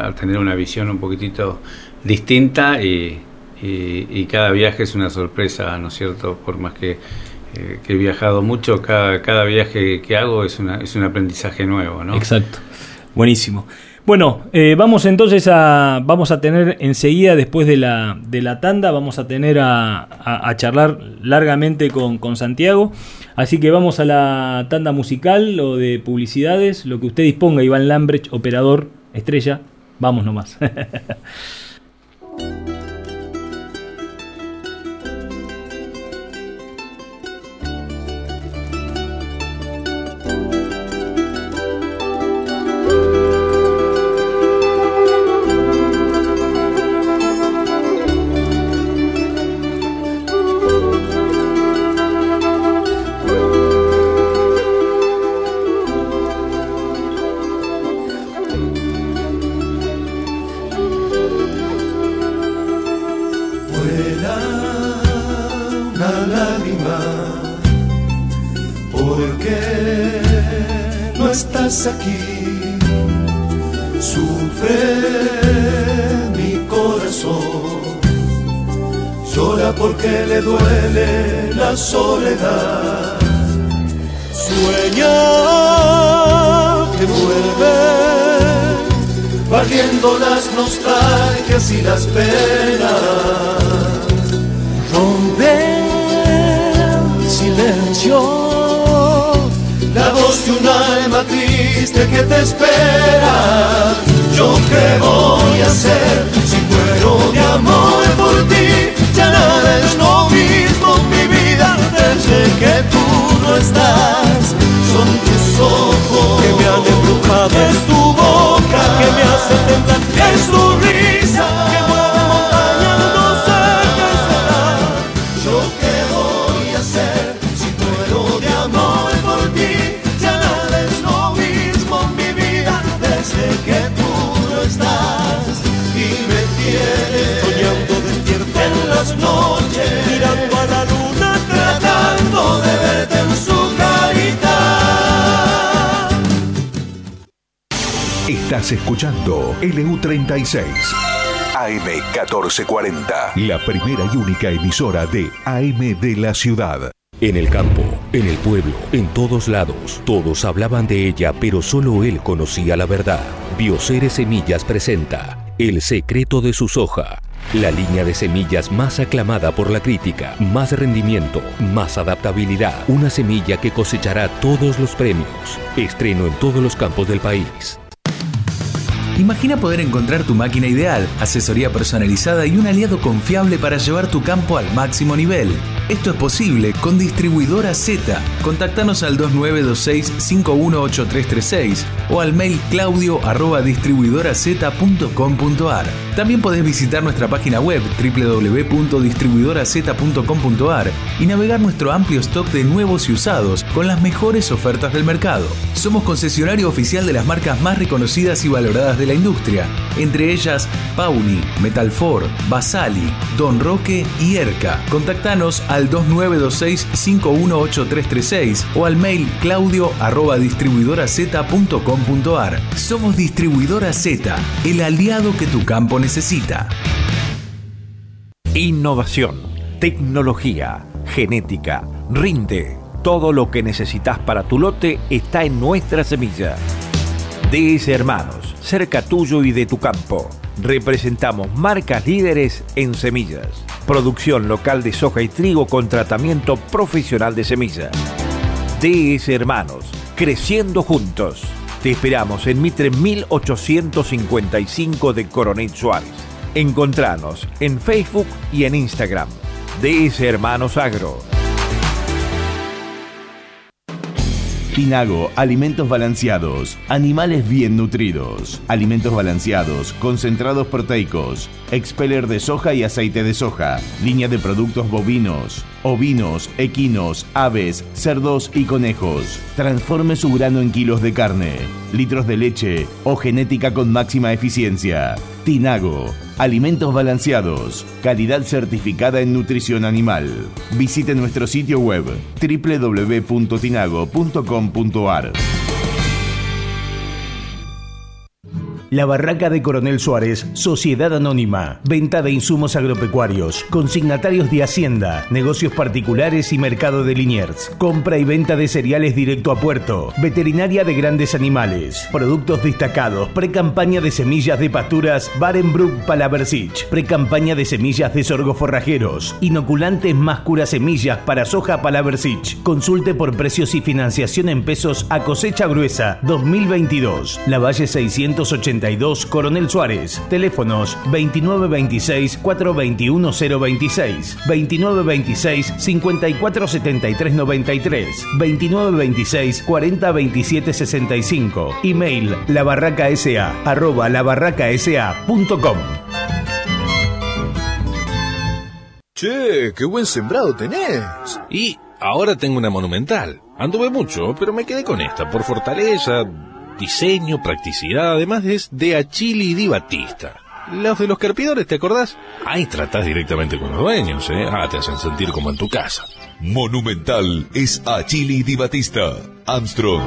a tener una visión un poquitito distinta y, y, cada viaje es una sorpresa, ¿no es cierto? Por más que eh, que he viajado mucho, cada, cada viaje que hago es, una, es un aprendizaje nuevo, ¿no? Exacto, buenísimo. Bueno, eh, vamos entonces a, vamos a tener enseguida, después de la, de la tanda, vamos a tener a, a, charlar largamente con, con, Santiago. Así que vamos a la tanda musical o de publicidades, lo que usted disponga, Iván Lambrecht, operador, estrella, vamos nomás. AM1440, la primera y única emisora de AM de la ciudad. En el campo, en el pueblo, en todos lados, todos hablaban de ella, pero solo él conocía la verdad. Bioceres Semillas presenta El secreto de su soja. La línea de semillas más aclamada por la crítica, más rendimiento, más adaptabilidad, una semilla que cosechará todos los premios. Estreno en todos los campos del país. Imagina poder encontrar tu máquina ideal, asesoría personalizada y un aliado confiable para llevar tu campo al máximo nivel. Esto es posible con Distribuidora Z. Contactanos al 2926-518336 o al mail claudio arroba distribuidoraz.com.ar. También podés visitar nuestra página web www.distribuidoraz.com.ar y navegar nuestro amplio stock de nuevos y usados con las mejores ofertas del mercado. Somos concesionario oficial de las marcas más reconocidas y valoradas de la industria, entre ellas Pauni, Metalfor, Basali, Don Roque y Erca. Contactanos al 2926-518336 o al mail claudio. Somos Distribuidora Z, el aliado que tu campo necesita. Innovación, tecnología, genética, rinde. Todo lo que necesitas para tu lote está en nuestra semilla. DS Hermanos, cerca tuyo y de tu campo. Representamos marcas líderes en semillas. Producción local de soja y trigo con tratamiento profesional de semillas. DS Hermanos, creciendo juntos. Te esperamos en Mitre 1855 de Coronel Suárez. Encontranos en Facebook y en Instagram. DS Hermanos Agro. Tinago, alimentos balanceados, animales bien nutridos, alimentos balanceados, concentrados proteicos, expeller de soja y aceite de soja, línea de productos bovinos, ovinos, equinos, aves, cerdos y conejos. Transforme su grano en kilos de carne, litros de leche o genética con máxima eficiencia. Tinago, alimentos balanceados, calidad certificada en nutrición animal. Visite nuestro sitio web www.tinago.com.ar. La Barraca de Coronel Suárez, Sociedad Anónima, venta de insumos agropecuarios, consignatarios de Hacienda, negocios particulares y mercado de Liniers, compra y venta de cereales directo a puerto, veterinaria de grandes animales, productos destacados, pre-campaña de semillas de pasturas Barenbrook Palaversich, pre-campaña de semillas de sorgo forrajeros, inoculantes más cura semillas para soja Palaversich. Consulte por precios y financiación en pesos a cosecha gruesa 2022. La Valle 680 Coronel Suárez. Teléfonos 2926-421-026, 2926-547393, 2926-402765. Email labarracasa arroba labarracasa.com. Che, qué buen sembrado tenés. Y ahora tengo una monumental. Anduve mucho, pero me quedé con esta, por fortaleza, diseño, practicidad, además es de Achili Di Batista. Los de los carpidores, ¿te acordás? Ahí tratás directamente con los dueños, ¿eh? Ah, te hacen sentir como en tu casa. Monumental es Achili Di Batista. Armstrong.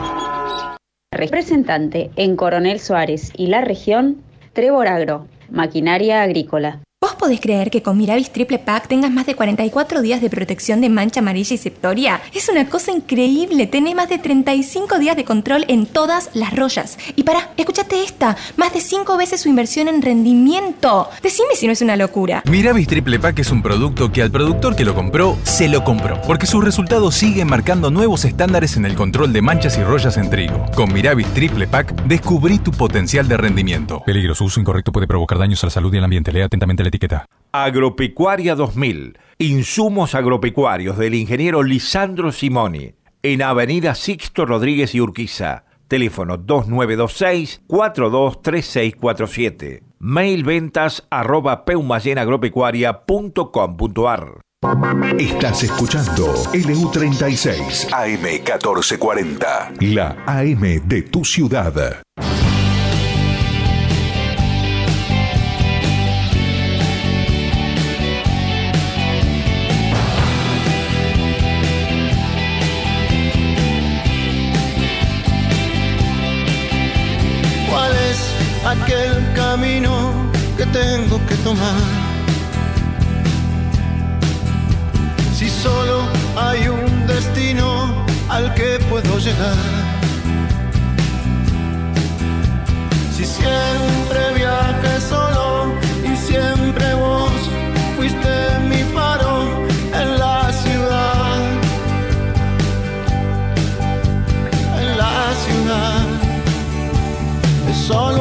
Representante en Coronel Suárez y la región, Trevor Agro, maquinaria agrícola. ¿Vos podés creer que con Miravis Triple Pack tengas más de 44 días de protección de mancha amarilla y septoria? Es una cosa increíble. Tenés más de 35 días de control en todas las rollas. Y para, escúchate esta. Más de 5 veces su inversión en rendimiento. Decime si no es una locura. Miravis Triple Pack es un producto que al productor que lo compró, se lo compró. Porque sus resultados siguen marcando nuevos estándares en el control de manchas y rollas en trigo. Con Miravis Triple Pack, descubrí tu potencial de rendimiento. Peligro, su uso incorrecto puede provocar daños a la salud y al ambiente. Lea atentamente la etiqueta. Agropecuaria 2000. Insumos agropecuarios del ingeniero Lisandro Simoni. En Avenida Sixto Rodríguez y Urquiza. Teléfono 2926-423647. Mail ventas arroba peumayenagropecuaria.com.ar. Estás escuchando LU36 AM1440, la AM de tu ciudad. Si solo hay un destino al que puedo llegar. Si siempre viajé solo y siempre vos fuiste mi faro en la ciudad. En la ciudad es solo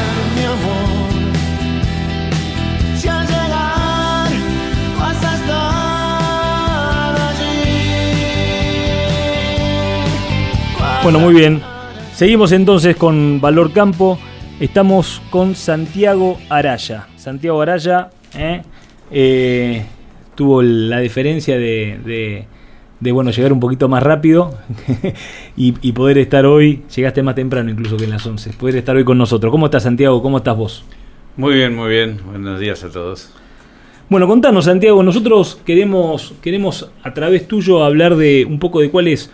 Bueno, muy bien. Seguimos entonces con Valor Campo. Estamos con Santiago Araya. Santiago Araya ¿eh? Eh, tuvo la diferencia de, de- de, bueno, llegar un poquito más rápido y, y poder estar hoy, llegaste más temprano incluso que en las 11, poder estar hoy con nosotros. ¿Cómo estás Santiago? ¿Cómo estás vos? Muy bien, muy bien. Buenos días a todos. Bueno, contanos, Santiago. Nosotros queremos, queremos a través tuyo hablar de un poco de cuál es,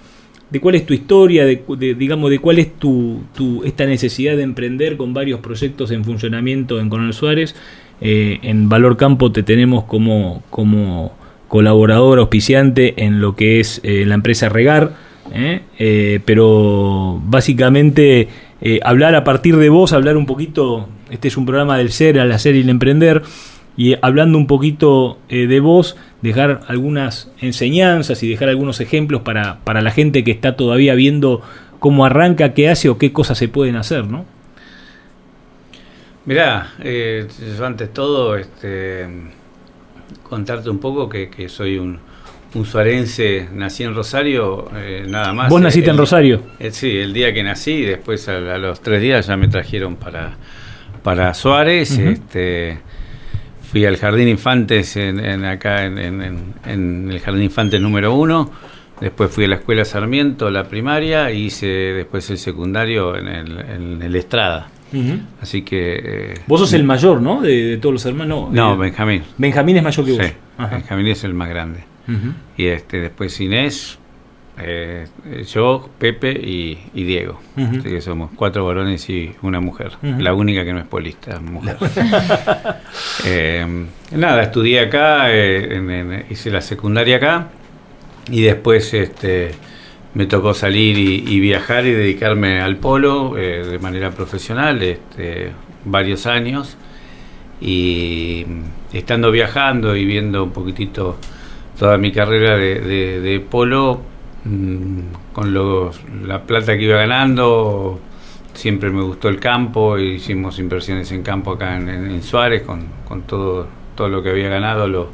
de cuál es tu historia, de, de, digamos, de cuál es tu, esta necesidad de emprender con varios proyectos en funcionamiento en Coronel Suárez. Eh, en Valor Campo te tenemos como, como colaborador auspiciante en lo que es eh, la empresa Regar. ¿eh? Pero básicamente hablar a partir de vos, hablar un poquito, este es un programa del ser, al hacer y el emprender, y hablando un poquito eh, de vos, dejar algunas enseñanzas y dejar algunos ejemplos para, para la gente que está todavía viendo cómo arranca, qué hace o qué cosas se pueden hacer, ¿no? Mirá, eh, yo antes todo, este, contarte un poco que, que soy un, un suarense, nací en Rosario, eh, nada más. ¿Vos naciste El- en Rosario? eh, sí, el día que nací, después a, a los tres días ya me trajeron para, para Suárez, este, fui al Jardín Infantes en, en acá en, en- en- en el Jardín Infantes número uno, después fui a la Escuela Sarmiento, la primaria, y hice después el secundario en el, en el Estrada. Así que... eh, Vos sos el mayor, ¿no? De, de todos los hermanos. no, Eh, Benjamín. Benjamín es mayor que vos. Sí. Benjamín es el más grande. Y este después Inés, eh, yo, Pepe y, y Diego. Así que somos cuatro varones y una mujer. La única que no es polista, mujer. Eh, nada, estudié acá, eh, en- en- hice la secundaria acá y después este, me tocó salir y, y viajar y dedicarme al polo de manera profesional, este, varios años. Y estando viajando y viendo un poquitito toda mi carrera de, de- de polo, con los- la plata que iba ganando, siempre me gustó el campo, hicimos inversiones en campo acá en, en- en Suárez, con, con todo, todo lo que había ganado, lo,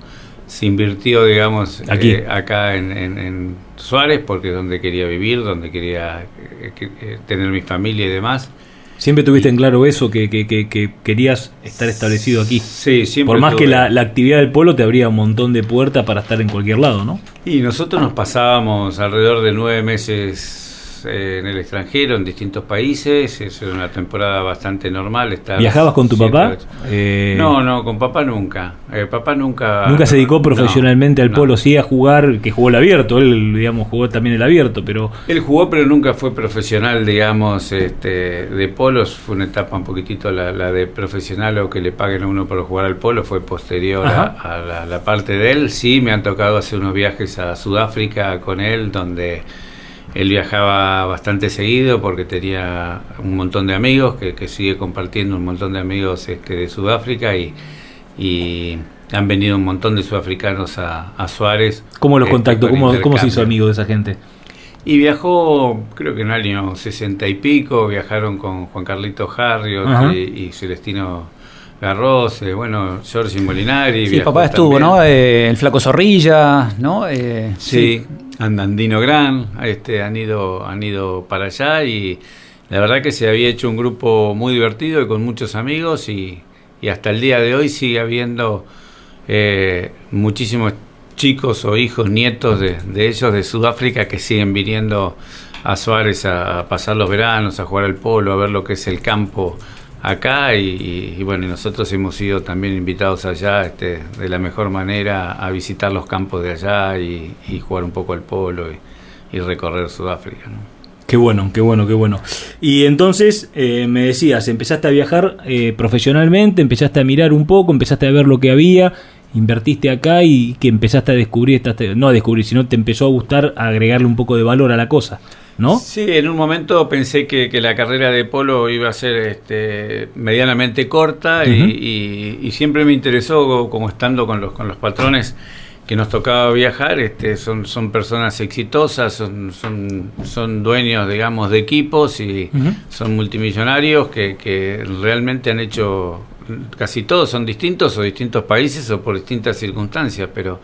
se invirtió, digamos, Aquí. eh, acá en, en- Suárez, porque es donde quería vivir, donde quería eh, eh, tener mi familia y demás. Siempre tuviste en claro eso, que, que, que, que querías estar establecido aquí. Sí, siempre Por más que la, la actividad del polo te abría un montón de puertas para estar en cualquier lado, ¿no? Y nosotros nos pasábamos alrededor de nueve meses eh, en el extranjero, en distintos países. Es una temporada bastante normal. estar ¿Viajabas con tu papá? Eh, No, no, con papá nunca. Eh, papá nunca. Nunca se dedicó no, profesionalmente al no. polo, sí a jugar, que jugó el abierto, él, digamos, jugó también el abierto, pero Él jugó, pero nunca fue profesional, digamos, este, de polos. Fue una etapa un poquitito la, la de profesional o que le paguen a uno por jugar al polo. Fue posterior a, Ajá. a la, la parte de él. Sí, me han tocado hacer unos viajes a Sudáfrica con él, donde él viajaba bastante seguido porque tenía un montón de amigos, que, que sigue compartiendo un montón de amigos este, de Sudáfrica y, y han venido un montón de sudafricanos a, a Suárez. ¿cómo los este, contactó? con ¿Cómo, ¿Cómo se hizo amigo de esa gente? Y viajó, creo que en el año 60 y pico, viajaron con Juan Carlito Harriot y Celestino Garros, bueno, Giorgi Molinari. Sí, papá estuvo, también. ¿no? Eh, el Flaco Zorrilla, ¿no? Eh, Sí, Andandino Gran, este, han ido, han ido para allá y la verdad que se había hecho un grupo muy divertido y con muchos amigos y, y hasta el día de hoy sigue habiendo eh, muchísimos chicos o hijos, nietos de, de ellos de Sudáfrica que siguen viniendo a Suárez a, a pasar los veranos, a jugar al polo, a ver lo que es el campo acá y, y bueno, nosotros hemos sido también invitados allá este, de la mejor manera a visitar los campos de allá y, jugar un poco al polo y, recorrer Sudáfrica. ¿no? Qué bueno, qué bueno, qué bueno. Y entonces eh, me decías, empezaste a viajar eh, profesionalmente, empezaste a mirar un poco, empezaste a ver lo que había, invertiste acá y que empezaste a descubrir, no a descubrir, sino te empezó a gustar agregarle un poco de valor a la cosa, ¿no? Sí, en un momento pensé que, que la carrera de polo iba a ser este, medianamente corta y- Ujú. y, y siempre me interesó, como estando con los, con los patrones que nos tocaba viajar, este, son, son personas exitosas, son, son, son dueños, digamos, de equipos y son multimillonarios que, que realmente han hecho, casi todos son distintos o distintos países o por distintas circunstancias, pero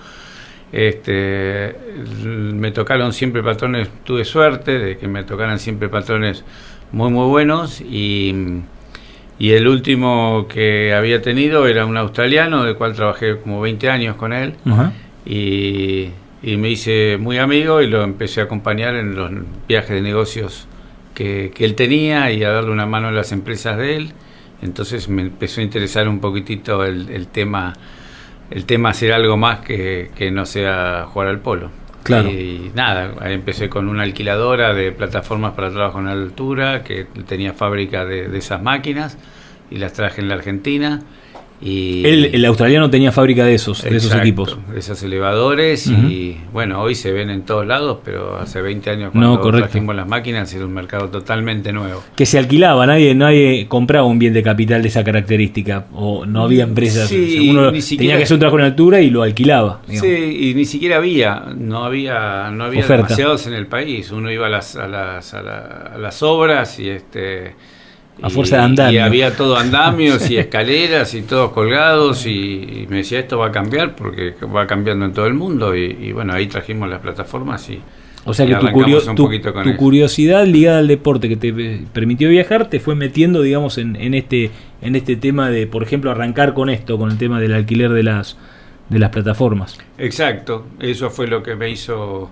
este, me tocaron siempre patrones, tuve suerte de que me tocaran siempre patrones muy muy buenos y, y el último que había tenido era un australiano, del cual trabajé como 20 años con él y me hice muy amigo y lo empecé a acompañar en los viajes de negocios que, que él tenía y a darle una mano a las empresas de él. Entonces me empezó a interesar un poquitito el, el tema el tema hacer algo más que, que no sea jugar al polo. Claro. Y nada, ahí empecé con una alquiladora de plataformas para trabajo en altura, que tenía fábrica de, de esas máquinas y las traje en la Argentina. Y El, el australiano tenía fábrica de esos, de esos Exacto, equipos. de esos elevadores y bueno, hoy se ven en todos lados, pero hace 20 años cuando No, correcto. trajimos las máquinas era un mercado totalmente nuevo. Que se alquilaba, nadie, nadie compraba un bien de capital de esa característica, o no había empresas. Sí, uno ni siquiera- tenía que hacer un trabajo en altura y lo alquilaba. digamos. Sí, y ni siquiera había, no había, no había Oferta. demasiados en el país. Uno iba a las, a las, a la- a las obras y este A fuerza de andamio. Y había todo andamios y escaleras y todos colgados y, y me decía esto va a cambiar porque va cambiando en todo el mundo y, y bueno ahí trajimos las plataformas y O sea y que tu, curio- tu- curiosidad ligada al deporte que te eh, permitió viajar te fue metiendo, digamos, en, en este en este tema de, por ejemplo, arrancar con esto, con el tema del alquiler de las de las plataformas. Exacto, eso fue lo que me hizo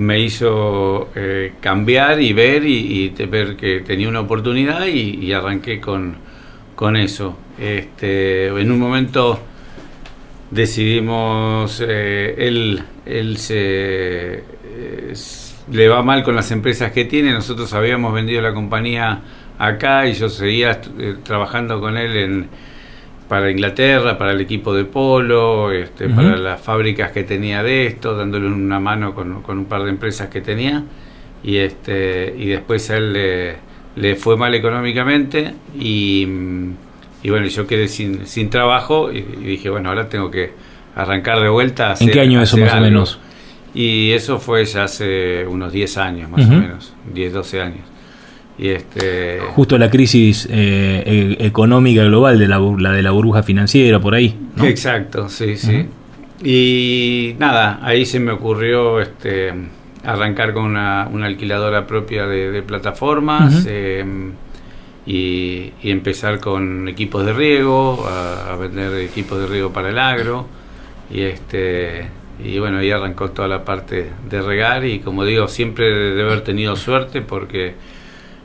me hizo eh, cambiar y ver y, ver que tenía una oportunidad y, arranqué con, con eso. Este, en un momento decidimos, eh, él, él se eh, le va mal con las empresas que tiene, nosotros habíamos vendido la compañía acá y yo seguía eh, trabajando con él en, para Inglaterra, para el equipo de polo, este, para las fábricas que tenía de esto, dándole una mano con, con un par de empresas que tenía. Y este y después a él le, le fue mal económicamente y, y bueno yo quedé sin, sin trabajo y, y dije bueno ahora tengo que arrancar de vuelta ¿En qué año eso más o menos? y eso fue ya hace unos 10 años más o menos 10 12 años y este Justo la crisis eh, e- económica global de la, la de la burbuja financiera por ahí. ¿no? Exacto, sí, sí. Y nada, ahí se me ocurrió este arrancar con una, una alquiladora propia de, de plataformas. Ujú. eh, y, empezar con equipos de riego, a, vender equipos de riego para el agro y este y bueno ahí arrancó toda la parte de regar y como digo siempre de, haber tenido suerte porque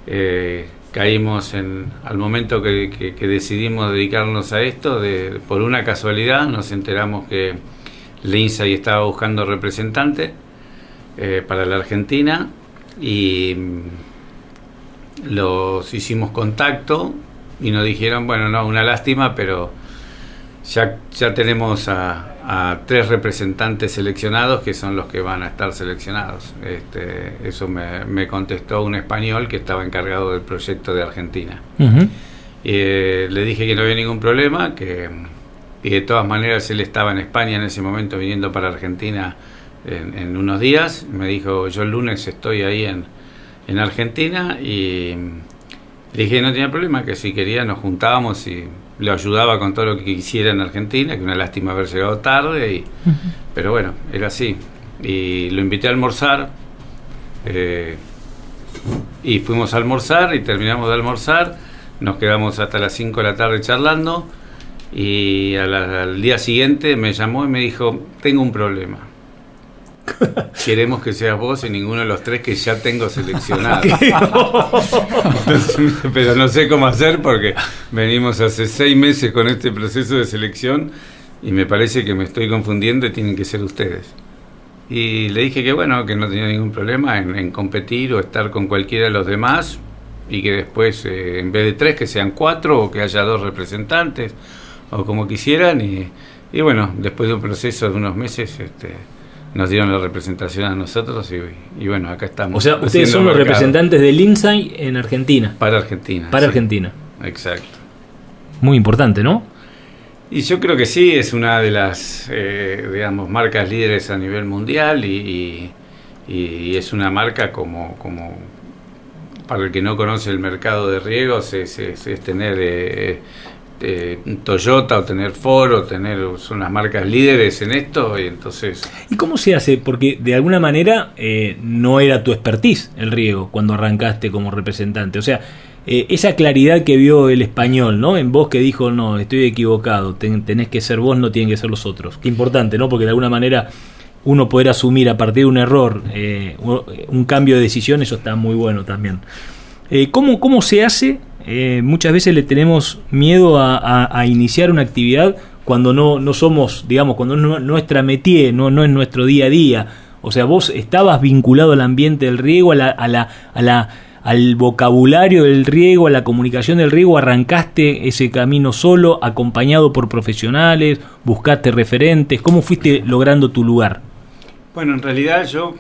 eh, caímos al momento que, decidimos dedicarnos a esto de, por una casualidad nos enteramos que Lindsay estaba buscando representante eh, para la Argentina y los hicimos contacto y nos dijeron, bueno, no, una lástima, pero ya, ya tenemos a, tres representantes seleccionados que son los que van a estar seleccionados. Este, eso me, contestó un español que estaba encargado del proyecto de Argentina. Eh, le dije que no había ningún problema, que y de todas maneras él estaba en España en ese momento viniendo para Argentina en, en unos días. Me dijo, yo el lunes estoy ahí en, en Argentina y le dije que no tenía problema, que si quería nos juntábamos y lo ayudaba con todo lo que quisiera en Argentina, que una lástima haber llegado tarde, y, pero bueno, era así. Y lo invité a almorzar eh, y fuimos a almorzar y terminamos de almorzar, nos quedamos hasta las 5 de la tarde charlando y al día siguiente me llamó y me dijo, tengo un problema Queremos que seas vos y ninguno de los tres que ya tengo seleccionado. pero no sé cómo hacer porque venimos hace seis meses con este proceso de selección y me parece que me estoy confundiendo y tienen que ser ustedes. Y le dije que bueno, que no tenía ningún problema en, competir o estar con cualquiera de los demás y que después, eh, en vez de tres, que sean cuatro o que haya dos representantes o como quisieran. Y, y bueno, después de un proceso de unos meses, este, nos dieron la representación a nosotros y, bueno, acá estamos. O sea, ustedes son los representantes del INSAI en Argentina. Para Argentina. Para Argentina. Exacto. Muy importante, ¿no? Y yo creo que sí, es una de las, eh, digamos, marcas líderes a nivel mundial y, es una marca como, como, para el que no conoce el mercado de riegos, es, es, tener... Eh, eh, Toyota o tener Ford o tener son las marcas líderes en esto y entonces ¿Y cómo se hace? Porque de alguna manera eh, no era tu expertise el riego cuando arrancaste como representante, o sea, eh, esa claridad que vio el español, ¿no? En vos que dijo, no, estoy equivocado, tenés que ser vos, no tienen que ser los otros. Qué importante, ¿no? Porque de alguna manera uno poder asumir a partir de un error un cambio de decisión, eso está muy bueno también. ¿cómo, ¿Cómo se hace eh, muchas veces le tenemos miedo a, iniciar una actividad cuando no, no somos, digamos, cuando no nuestra métier, no, no es nuestro día a día. O sea, vos estabas vinculado al ambiente del riego, a la, a la, a la, al vocabulario del riego, a la comunicación del riego, arrancaste ese camino solo, acompañado por profesionales, buscaste referentes, ¿cómo fuiste logrando tu lugar? Bueno, en realidad yo,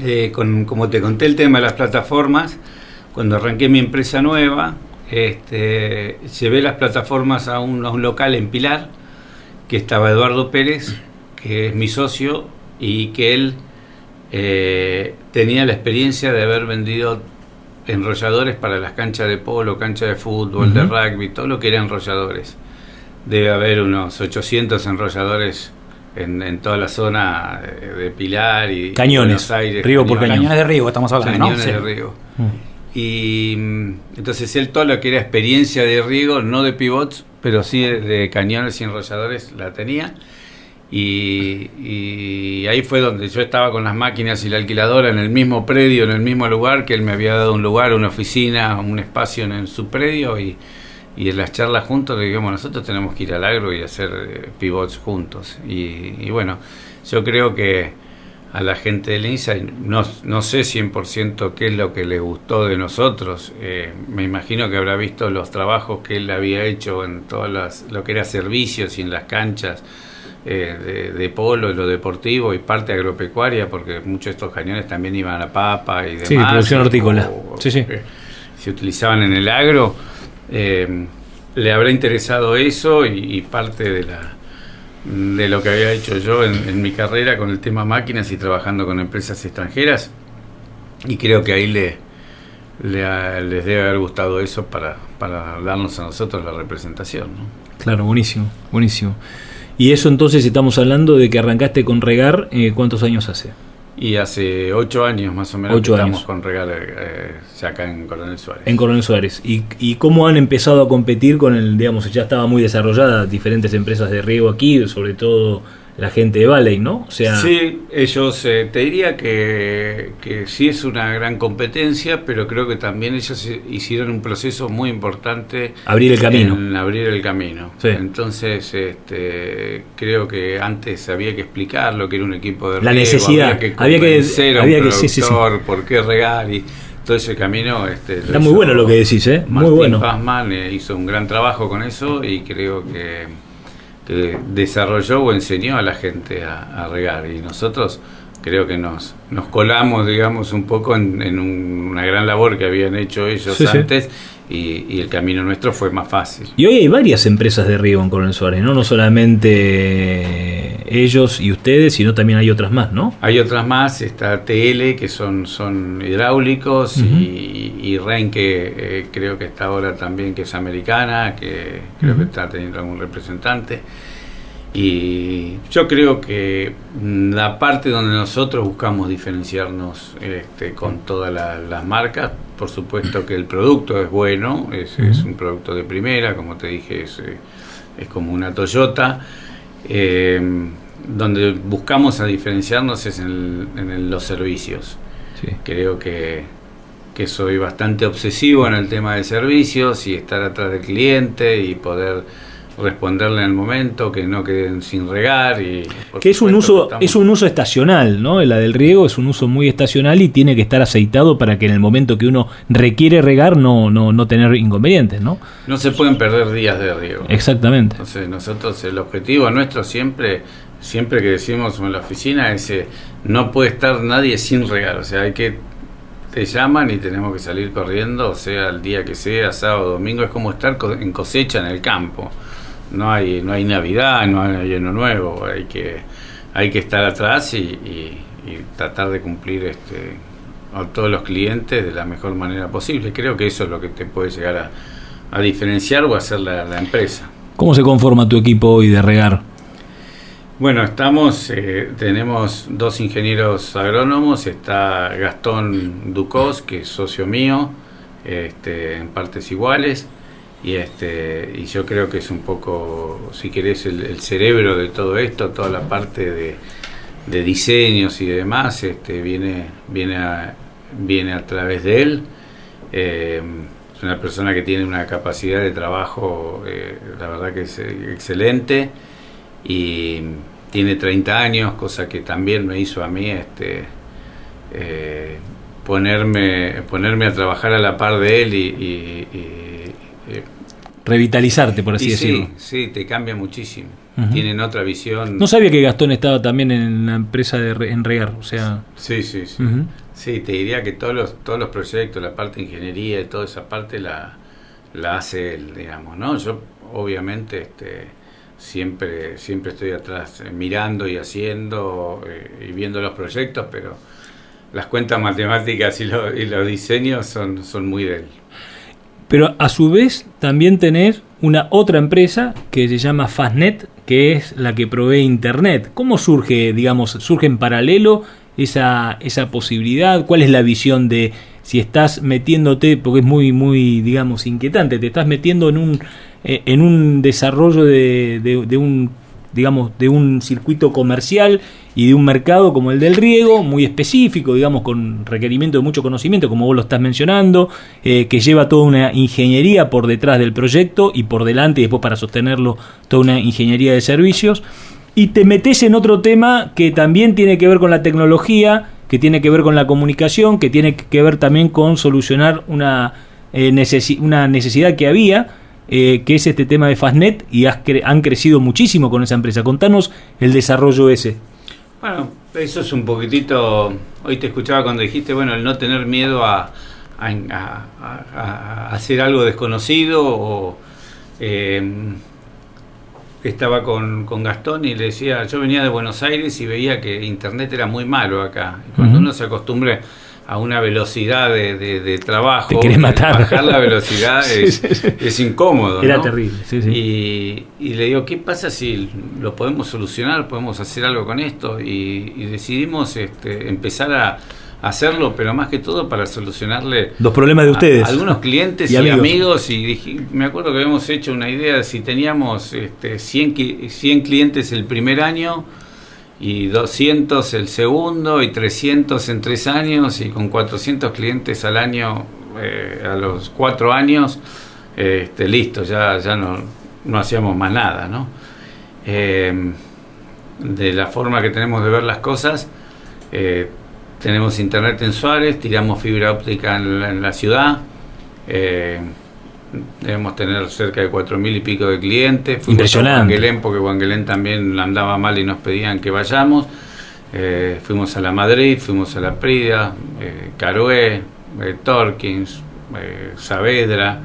eh, con, como te conté el tema de las plataformas, cuando arranqué mi empresa nueva, este, llevé las plataformas a un, local en Pilar, que estaba Eduardo Pérez, que es mi socio, y que él eh, tenía la experiencia de haber vendido enrolladores para las canchas de polo, canchas de fútbol, de rugby, todo lo que era enrolladores. Debe haber unos 800 enrolladores en, toda la zona de Pilar y Cañones, Aires. Río por cañones. de río, estamos hablando, cañones de río. Mm. Y mm, entonces él todo lo que era experiencia de riego, no de pivots, pero sí de, cañones y enrolladores la tenía. Y, ahí fue donde yo estaba con las máquinas y la alquiladora en el mismo predio, en el mismo lugar, que él me había dado un lugar, una oficina, un espacio en, su predio y, en las charlas juntos le digamos, nosotros tenemos que ir al agro y hacer eh, pivots juntos. y bueno, yo creo que a la gente del INSA, no, no sé 100% qué es lo que le gustó de nosotros, eh, me imagino que habrá visto los trabajos que él había hecho en todas las, lo que era servicios y en las canchas eh, de, polo y lo deportivo y parte agropecuaria, porque muchos de estos cañones también iban a papa y demás. Sí, producción hortícola. sí, sí. se utilizaban en el agro. Eh, le habrá interesado eso y parte de la de lo que había hecho yo en, mi carrera con el tema máquinas y trabajando con empresas extranjeras. Y creo que ahí le, les debe haber gustado eso para, para darnos a nosotros la representación. Claro, buenísimo, buenísimo. Y eso entonces estamos hablando de que arrancaste con regar, eh, ¿cuántos años hace? Y hace ocho años más o menos Ocho que estamos años. con Regar eh, acá en Coronel Suárez. En Coronel Suárez. ¿Y, ¿Y cómo han empezado a competir con el, digamos, ya estaba muy desarrollada diferentes empresas de riego aquí, sobre todo la gente de Valley, ¿no? O sea, Sí, ellos, eh, te diría que, que sí es una gran competencia, pero creo que también ellos hi- hicieron un proceso muy importante. Abrir el camino. En abrir el camino. Sí. Entonces, este, creo que antes había que explicar lo que era un equipo de La riego, necesidad. Había que Había que- convencer a un había que- sí, por qué regar y todo ese camino. Este, está muy bueno lo que decís, ¿eh? Muy Martín bueno. Pazman eh, hizo un gran trabajo con eso y creo que, que desarrolló o enseñó a la gente a, a regar y nosotros creo que nos, nos colamos, digamos, un poco en, en un- una gran labor que habían hecho ellos Sí, sí. Y, y el camino nuestro fue más fácil. Y hoy hay varias empresas de riego en Coronel Suárez, ¿no? No solamente ellos y ustedes, sino también hay otras más, ¿no? Hay otras más, está TL, que son, son hidráulicos, y, y REN, que eh, creo que está ahora también, que es americana, que creo que está teniendo algún representante. Y yo creo que la parte donde nosotros buscamos diferenciarnos este, con todas la- las marcas, por supuesto que el producto es bueno, es, un producto de primera, como te dije, es, eh, es como una Toyota. Eh, donde buscamos a diferenciarnos es en, el- en el- los servicios. Creo que, que soy bastante obsesivo en el tema de servicios y estar atrás del cliente y poder responderle en el momento, que no queden sin regar. Y, Que es un uso, estamos- es un uso estacional, ¿no? La del riego es un uso muy estacional y tiene que estar aceitado para que en el momento que uno requiere regar no, no, no tener inconvenientes, ¿no? No se pueden perder días de riego. Exactamente. Entonces nosotros el objetivo nuestro siempre, siempre que decimos en la oficina es eh, no puede estar nadie sin regar, o sea hay que te llaman y tenemos que salir corriendo, o sea el día que sea, sábado, domingo, es como estar en cosecha en el campo. No hay, no hay Navidad, no hay año nuevo, hay que, hay que estar atrás y, y- y tratar de cumplir este a todos los clientes de la mejor manera posible. Creo que eso es lo que te puede llegar a, a diferenciar o hacer la, la empresa. ¿Cómo se conforma tu equipo hoy de regar? Bueno, estamos, eh, tenemos dos ingenieros agrónomos, está Gastón Ducos, que es socio mío, este, en partes iguales, y, este, y yo creo que es un poco, si querés, el, cerebro de todo esto, toda la parte de, de diseños y demás, este, viene, viene, a, viene a través de él. Eh, es una persona que tiene una capacidad de trabajo, eh, la verdad que es eh, excelente y tiene 30 años, cosa que también me hizo a mí este ponerme ponerme a trabajar a la par de él y- y- Revitalizarte, por así y decirlo. Sí, sí, te cambia muchísimo. Tienen otra visión. No sabía que Gastón estaba también en la empresa de re- en regar, o sea... Sí, sí, sí. Sí, te diría que todos los, todos los proyectos, la parte de ingeniería y toda esa parte la, la hace él, digamos, ¿no? Yo obviamente este, siempre, siempre estoy atrás eh, mirando y haciendo eh, y viendo los proyectos, pero las cuentas matemáticas y, lo- y los diseños son, son muy de él. Pero a su vez también tenés una otra empresa que se llama Fastnet, que es la que provee Internet. ¿Cómo surge, digamos, surge en paralelo esa, esa posibilidad? ¿Cuál es la visión de si estás metiéndote, porque es muy, muy, digamos, inquietante, te estás metiendo en un, eh, en un desarrollo de, de- de un, digamos, de un circuito comercial y de un mercado como el del riego, muy específico, digamos, con requerimiento de mucho conocimiento, como vos lo estás mencionando, eh, que lleva toda una ingeniería por detrás del proyecto y por delante y después para sostenerlo toda una ingeniería de servicios. Y te metes en otro tema que también tiene que ver con la tecnología, que tiene que ver con la comunicación, que tiene que ver también con solucionar una, eh, necesi- una necesidad que había, eh, que es este tema de Fastnet, y has cre- han crecido muchísimo con esa empresa. Contanos el desarrollo ese. Bueno, eso es un poquitito. Hoy te escuchaba cuando dijiste, bueno, el no tener miedo a, a, a- a- a hacer algo desconocido o. eh, estaba con, con Gastón y le decía, yo venía de Buenos Aires y veía que internet era muy malo acá. Y cuando uno se acostumbra a una velocidad de, de- de trabajo. Te querés matar. Bajar la velocidad Sí, es, sí, sí. es incómodo. Era ¿no? terrible, sí, sí. Y, y le digo, ¿qué pasa si lo podemos solucionar? ¿Podemos hacer algo con esto? Y, y decidimos este, empezar a hacerlo, pero más que todo para solucionarle Los problemas de ustedes. a algunos clientes Y y, amigos. amigos. y dije- me acuerdo que habíamos hecho una idea de si teníamos este, 100, qui- 100 clientes el primer año y 200 el segundo y 300 en tres años y con 400 clientes al año eh, a los cuatro años este, listo ya ya no, no hacíamos más nada no Eh, de la forma que tenemos de ver las cosas eh, tenemos internet en Suárez tiramos fibra óptica en la, en la ciudad eh, debemos tener cerca de cuatro mil y pico de clientes. Fuimos Impresionante. a Wangelén porque Wangelén también andaba mal y nos pedían que vayamos. Eh, fuimos a la Madrid, fuimos a la Prida, eh, Carué, eh, Torkins, eh, Saavedra,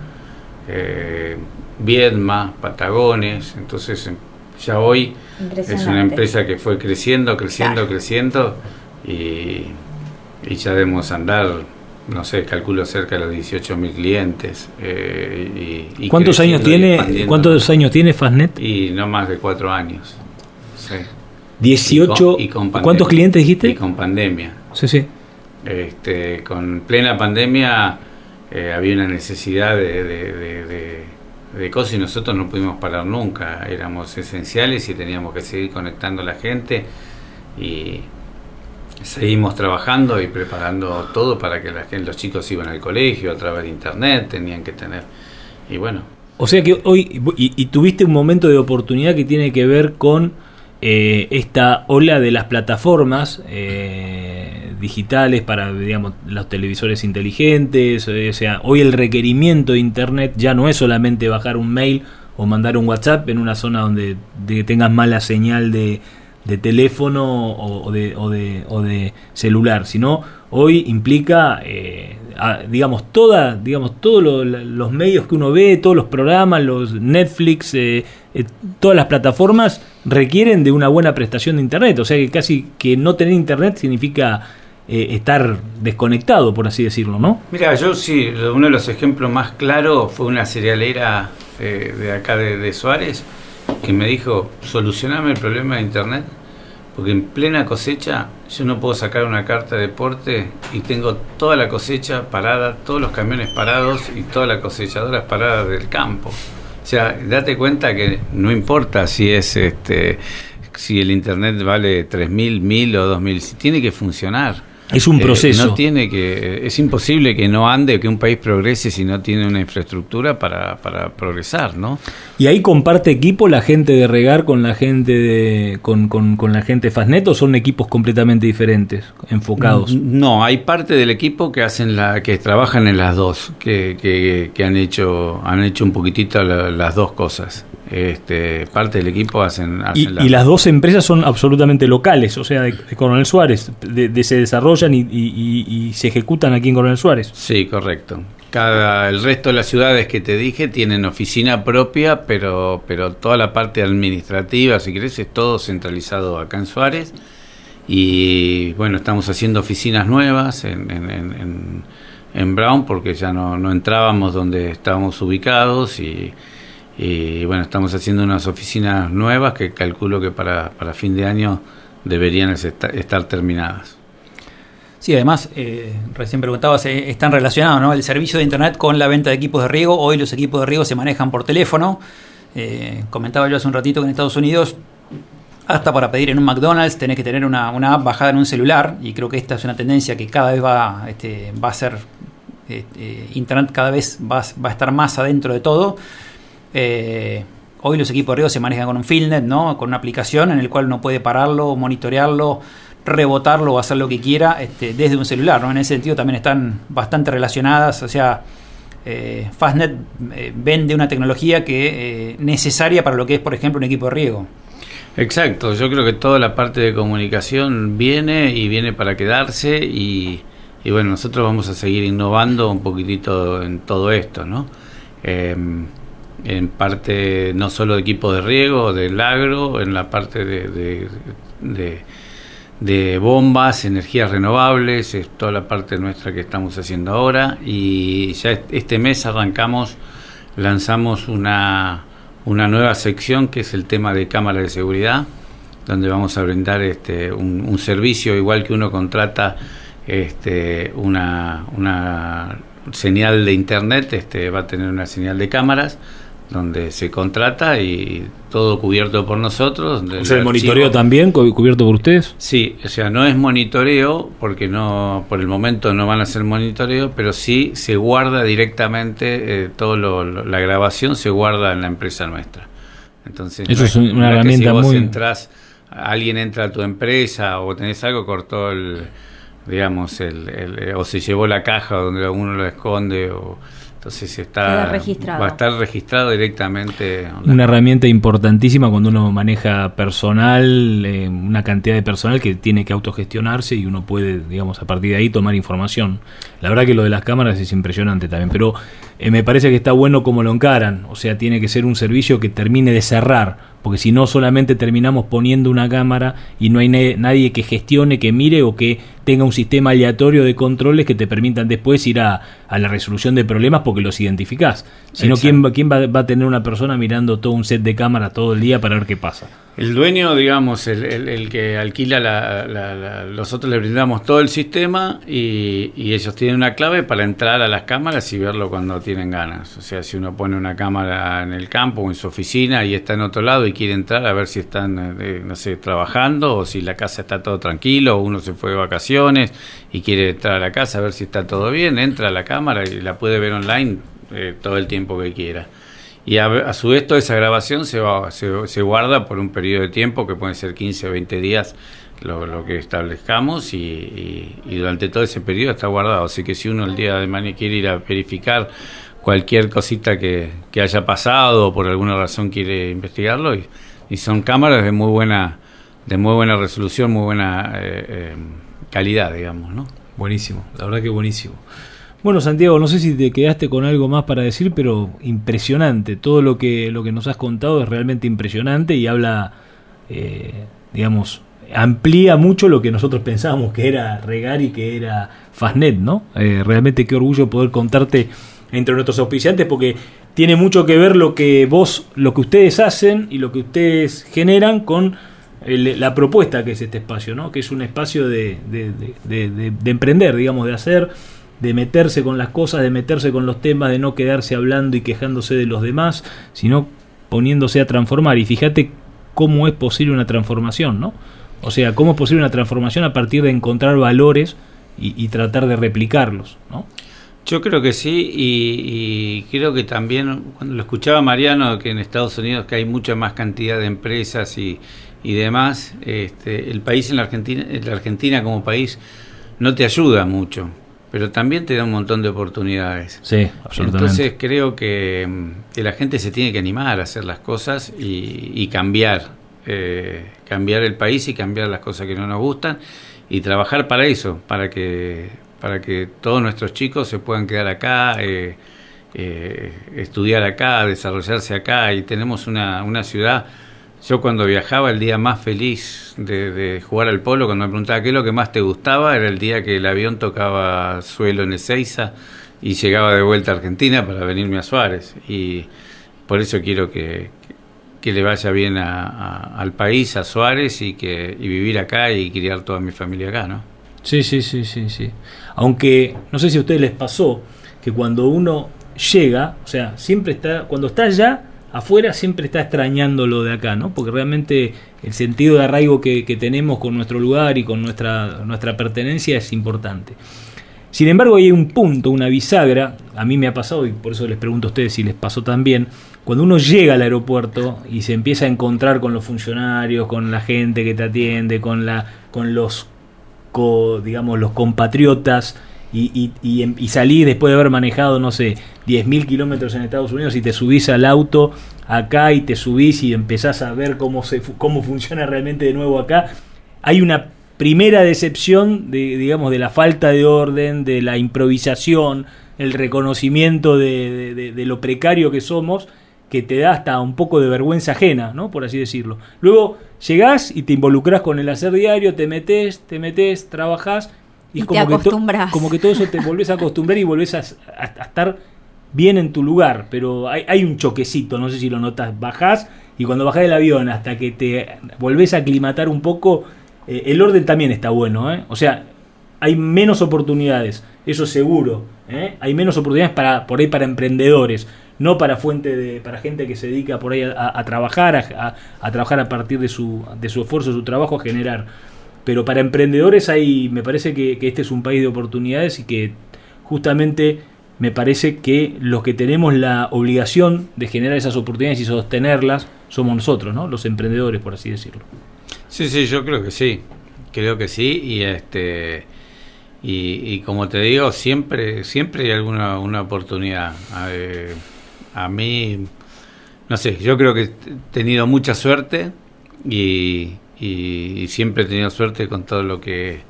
eh, Viedma, Patagones. Entonces, em, ya hoy es una empresa que fue creciendo, creciendo, creciendo y, y ya debemos andar, no sé, calculo cerca de los 18 mil clientes. eh, y, y ¿Cuántos años tiene. ¿Cuántos años tiene Fastnet? Y no más de cuatro años. Sí. 18. Y con- y con pandemia. ¿Cuántos clientes dijiste? Y con pandemia. Sí, sí. Este, con plena pandemia eh, había una necesidad de, de, de- de- de cosas y nosotros no pudimos parar nunca. Éramos esenciales y teníamos que seguir conectando a la gente y seguimos trabajando y preparando todo para que la los chicos iban al colegio a través de internet, tenían que tener. Y bueno, O sea que hoy, y, tuviste un momento de oportunidad que tiene que ver con eh, esta ola de las plataformas eh, digitales para, digamos, los televisores inteligentes. eh, o sea, hoy el requerimiento de Internet ya no es solamente bajar un mail o mandar un WhatsApp en una zona donde de- tengas mala señal de, de teléfono o, de, o, de, o de celular, sino hoy implica, eh, digamos, toda, digamos, todos los medios que uno ve, todos los programas, los Netflix, eh, eh, todas las plataformas requieren de una buena prestación de Internet. O sea que casi que no tener Internet significa eh, estar desconectado, por así decirlo, ¿no? Mira, yo sí, uno de los ejemplos más claros fue una cerealera eh, de acá de Suárez que me dijo, solucioname el problema de internet, porque en plena cosecha yo no puedo sacar una carta de deporte y tengo toda la cosecha parada, todos los camiones parados y todas las cosechadoras paradas del campo. O sea, date cuenta que no importa si es este si el internet vale 3.000, 1.000 o 2.000, si tiene que funcionar. Es un Eh, proceso. no tiene que, es imposible que no ande, que un país progrese si no tiene una infraestructura para, para progresar, ¿no? ¿Y ahí comparte equipo la gente de Regar con la gente de con, con, con la gente de Fastnet o son equipos completamente diferentes, enfocados? No, hay parte del equipo que hacen la, que trabajan en las dos, que, que, que han hecho, han hecho un poquitito la- las dos cosas. Este, parte del equipo hacen, Y, y las dos empresas son absolutamente locales, o sea, de, de Coronel Suárez, de, de- se desarrollan y, y- y- y se ejecutan aquí en Coronel Suárez. Sí, correcto. Cada, el resto de las ciudades que te dije tienen oficina propia, pero, pero toda la parte administrativa, si querés, es todo centralizado acá en Suárez. Y bueno, estamos haciendo oficinas nuevas en, en, en- en- en Brown porque ya no, no entrábamos donde estábamos ubicados y, y bueno, estamos haciendo unas oficinas nuevas que calculo que para, para fin de año deberían estar, estar terminadas. Sí, además, eh, recién preguntabas, eh, están relacionados, ¿no? El servicio de Internet con la venta de equipos de riego. Hoy los equipos de riego se manejan por teléfono. Eh, comentaba yo hace un ratito que en Estados Unidos, hasta para pedir en un McDonald's, tenés que tener una, una app bajada en un celular. Y creo que esta es una tendencia que cada vez va, este, va a ser. este, Internet cada vez va, va a estar más adentro de todo. Eh, hoy los equipos de riego se manejan con un Fieldnet, ¿no? Con una aplicación en el cual uno puede pararlo, monitorearlo, rebotarlo o hacer lo que quiera este, desde un celular, ¿no? En ese sentido también están bastante relacionadas, o sea, eh, Fastnet eh, vende una tecnología que eh, necesaria para lo que es, por ejemplo, un equipo de riego. Exacto, yo creo que toda la parte de comunicación viene y viene para quedarse y, y bueno, nosotros vamos a seguir innovando un poquitito en todo esto, ¿no? En parte no solo de equipos de riego, del agro, en la parte de, de, de- de bombas, energías renovables, es toda la parte nuestra que estamos haciendo ahora. Y ya este mes arrancamos, lanzamos una, una nueva sección que es el tema de cámara de seguridad, donde vamos a brindar este, un, un servicio igual que uno contrata este, una, una señal de internet, este, va a tener una señal de cámaras donde se contrata y todo cubierto por nosotros. O sea, el monitoreo también cubierto por ustedes. Sí, o sea, no es monitoreo porque no, por el momento no van a ser monitoreo, pero sí se guarda directamente eh, todo lo, la grabación se guarda en la empresa nuestra. Entonces, eso es una herramienta si vos muy. Entras, alguien entra a tu empresa o tenés algo cortó el, digamos, el, el, o se llevó la caja donde uno lo esconde o entonces está registrado. va a estar registrado directamente. Una herramienta importantísima cuando uno maneja personal, eh, una cantidad de personal que tiene que autogestionarse y uno puede, digamos, a partir de ahí tomar información. La verdad que lo de las cámaras es impresionante también, pero eh, me parece que está bueno como lo encaran, o sea, tiene que ser un servicio que termine de cerrar, porque si no solamente terminamos poniendo una cámara y no hay nadie que gestione, que mire o que tenga un sistema aleatorio de controles que te permitan después ir a, a la resolución de problemas porque los identificás. Si no, ¿quién, quién va, va, a tener una persona mirando todo un set de cámaras todo el día para ver qué pasa? El dueño, digamos, el, que alquila, la, la, la, nosotros le brindamos todo el sistema y, y, ellos tienen una clave para entrar a las cámaras y verlo cuando tienen ganas. O sea, si uno pone una cámara en el campo o en su oficina y está en otro lado y quiere entrar a ver si están, eh, no sé, trabajando o si la casa está todo tranquilo o uno se fue de vacaciones y quiere entrar a la casa a ver si está todo bien, entra a la cámara y la puede ver online eh, todo el tiempo que quiera. Y a, su vez toda esa grabación se, va, se, guarda por un periodo de tiempo que pueden ser 15 o 20 días lo, que establezcamos y, durante todo ese periodo está guardado. Así que si uno el día de mañana quiere ir a verificar cualquier cosita que, que haya pasado o por alguna razón quiere investigarlo y, y, son cámaras de muy buena de muy buena resolución, muy buena eh, eh, calidad, digamos, ¿no? Buenísimo, la verdad que buenísimo. Bueno, Santiago, no sé si te quedaste con algo más para decir, pero impresionante. Todo lo que, lo que nos has contado es realmente impresionante y habla, eh, digamos, amplía mucho lo que nosotros pensábamos que era Regar y que era Fastnet, ¿no? Eh, realmente qué orgullo poder contarte entre nuestros auspiciantes porque tiene mucho que ver lo que vos, lo que ustedes hacen y lo que ustedes generan con el, la propuesta que es este espacio, ¿no? Que es un espacio de, de, de, de emprender, digamos, de hacer de meterse con las cosas, de meterse con los temas, de no quedarse hablando y quejándose de los demás, sino poniéndose a transformar. Y fíjate cómo es posible una transformación, ¿no? O sea, cómo es posible una transformación a partir de encontrar valores y, tratar de replicarlos, ¿no? Yo creo que sí, y, y, creo que también, cuando lo escuchaba Mariano, que en Estados Unidos que hay mucha más cantidad de empresas y, y demás, este, el país en la Argentina, en la Argentina como país no te ayuda mucho pero también te da un montón de oportunidades. Sí, absolutamente. Entonces creo que, que la gente se tiene que animar a hacer las cosas y, y cambiar, eh, cambiar el país y cambiar las cosas que no nos gustan y trabajar para eso, para que, para que todos nuestros chicos se puedan quedar acá, eh, eh, estudiar acá, desarrollarse acá y tenemos una, una ciudad yo cuando viajaba el día más feliz de, de, jugar al polo, cuando me preguntaba qué es lo que más te gustaba, era el día que el avión tocaba suelo en Ezeiza y llegaba de vuelta a Argentina para venirme a Suárez. Y por eso quiero que, que le vaya bien a, a, al país, a Suárez y, que, y vivir acá y criar toda mi familia acá, ¿no? Sí, sí, sí, sí, sí. Aunque no sé si a ustedes les pasó que cuando uno llega, o sea, siempre está, cuando está allá, afuera siempre está extrañando lo de acá, ¿no? Porque realmente el sentido de arraigo que, tenemos con nuestro lugar y con nuestra, nuestra pertenencia es importante. Sin embargo, hay un punto, una bisagra, a mí me ha pasado y por eso les pregunto a ustedes si les pasó también, cuando uno llega al aeropuerto y se empieza a encontrar con los funcionarios, con la gente que te atiende, con, la, con los, co, digamos, los compatriotas, y, y, y, salís después de haber manejado, no sé, 10.000 kilómetros en Estados Unidos y te subís al auto acá y te subís y empezás a ver cómo, se, cómo funciona realmente de nuevo acá, hay una primera decepción de, digamos, de la falta de orden, de la improvisación, el reconocimiento de, de, de lo precario que somos que te da hasta un poco de vergüenza ajena, ¿no? Por así decirlo. Luego llegás y te involucras con el hacer diario, te metes, te metes, trabajás y, Y como, te que como que todo eso te volvés a acostumbrar y volvés a, a- a estar bien en tu lugar, pero hay, hay un choquecito, no sé si lo notas, bajás y cuando bajás del avión hasta que te volvés a aclimatar un poco, eh, el orden también está bueno, ¿eh? o sea, hay menos oportunidades, eso seguro, ¿eh? hay menos oportunidades para por ahí para emprendedores, no para fuente de para gente que se dedica por ahí a, trabajar, a trabajar a partir de su de su esfuerzo, su trabajo a generar. Pero para emprendedores hay, me parece que, que este es un país de oportunidades y que justamente me parece que los que tenemos la obligación de generar esas oportunidades y sostenerlas somos nosotros, ¿no? Los emprendedores, por así decirlo. Sí, sí, yo creo que sí. Creo que sí y este y, como te digo, siempre siempre hay alguna una oportunidad. A, eh, a mí no sé, yo creo que he tenido mucha suerte y siempre he tenido suerte con todo lo que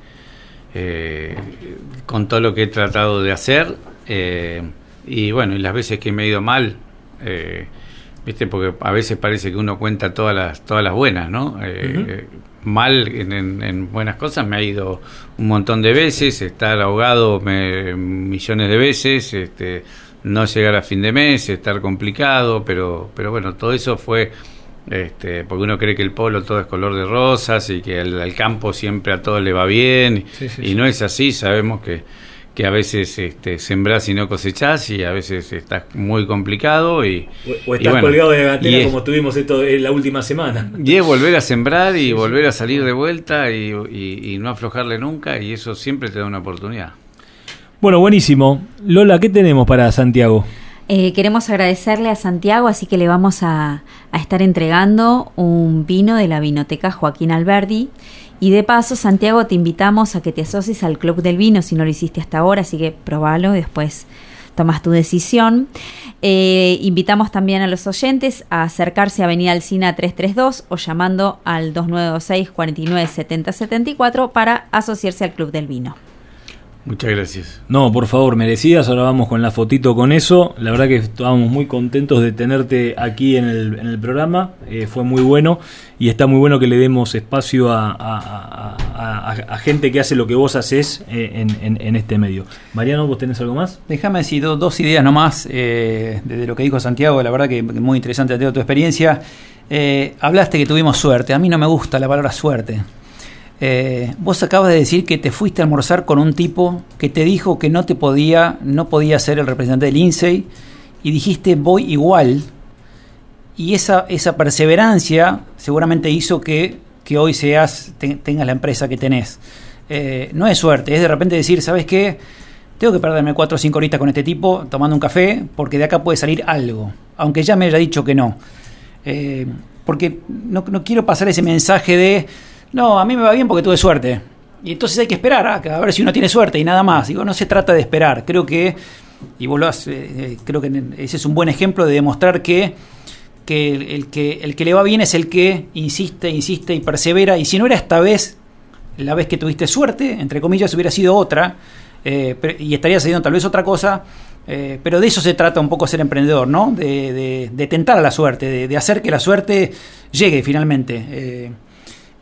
eh, con todo lo que he tratado de hacer eh, y bueno, y las veces que me he ido mal eh, viste porque a veces parece que uno cuenta todas las todas las buenas no Eh, mal en, en- en buenas cosas me ha ido un montón de veces estar ahogado me- millones de veces este no llegar a fin de mes estar complicado pero pero bueno todo eso fue este, porque uno cree que el polo todo es color de rosas y que al, al campo siempre a todos le va bien Sí, sí, y sí. no es así sabemos que que a veces este, sembrás y no cosechás y a veces estás muy complicado y O estás bueno, colgado de gatera y es- como tuvimos esto en la última semana. y es volver a sembrar y volver a salir de vuelta y, y- y no aflojarle nunca y eso siempre te da una oportunidad. Bueno, buenísimo. Lola, ¿qué tenemos para Santiago? Eh, queremos agradecerle a Santiago, así que le vamos a, a estar entregando un vino de la vinoteca Joaquín Alberdi. Y de paso, Santiago, te invitamos a que te asocies al Club del Vino si no lo hiciste hasta ahora, así que probalo y después tomas tu decisión. Eh, invitamos también a los oyentes a acercarse a Avenida Alcina 332 o llamando al 2926 49 70 74 para asociarse al Club del Vino. Muchas gracias. No, por favor, merecidas. Ahora vamos con la fotito con eso. La verdad que estábamos muy contentos de tenerte aquí en el, en el programa. Eh, fue muy bueno y está muy bueno que le demos espacio a, a- a- a- a- a gente que hace lo que vos haces eh, en, en- en este medio. Mariano, ¿vos tenés algo más? Déjame decir do- dos ideas nomás eh, de, de lo que dijo Santiago, la verdad que que muy interesante Teo, tu experiencia. Eh, hablaste que tuvimos suerte, a mí no me gusta la palabra suerte. Eh, vos acabas de decir que te fuiste a almorzar con un tipo que te dijo que no te podía, no podía ser el representante del INSEI y dijiste voy igual. Y esa, esa perseverancia seguramente hizo que, que hoy seas, te- tengas la empresa que tenés. Eh, no es suerte, es de repente decir, ¿sabes qué? Tengo que perderme 4 o 5 horitas con este tipo tomando un café porque de acá puede salir algo, aunque ya me haya dicho que no. Eh, porque no, no quiero pasar ese mensaje de, no, a mí me va bien porque tuve suerte. Y entonces hay que esperar a, a ver si uno tiene suerte y nada más. Digo, no se trata de esperar. Creo que, y vos lo eh, eh, creo que ese es un buen ejemplo de demostrar que, que, el, que el que le va bien es el que insiste, insiste y persevera. Y si no era esta vez, la vez que tuviste suerte, entre comillas, hubiera sido otra, eh, y estarías haciendo tal vez otra cosa, eh, pero de eso se trata un poco ser emprendedor, ¿no? De, de- de tentar a la suerte, de, de hacer que la suerte llegue finalmente.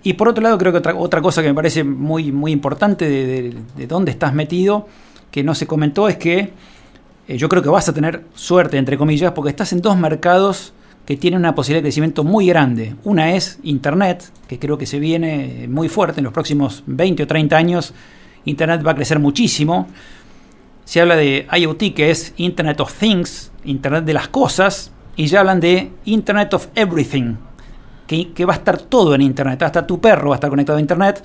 Y por otro lado, creo que otra, otra cosa que me parece muy, muy importante de, de- de dónde estás metido, que no se comentó, es que eh, yo creo que vas a tener suerte, entre comillas, porque estás en dos mercados que tienen una posibilidad de crecimiento muy grande. Una es Internet, que creo que se viene muy fuerte en los próximos 20 o 30 años. Internet va a crecer muchísimo. Se habla de IoT, que es Internet of Things, Internet de las cosas, y ya hablan de Internet of Everything, que, va a estar todo en Internet. Hasta tu perro va a estar conectado a Internet.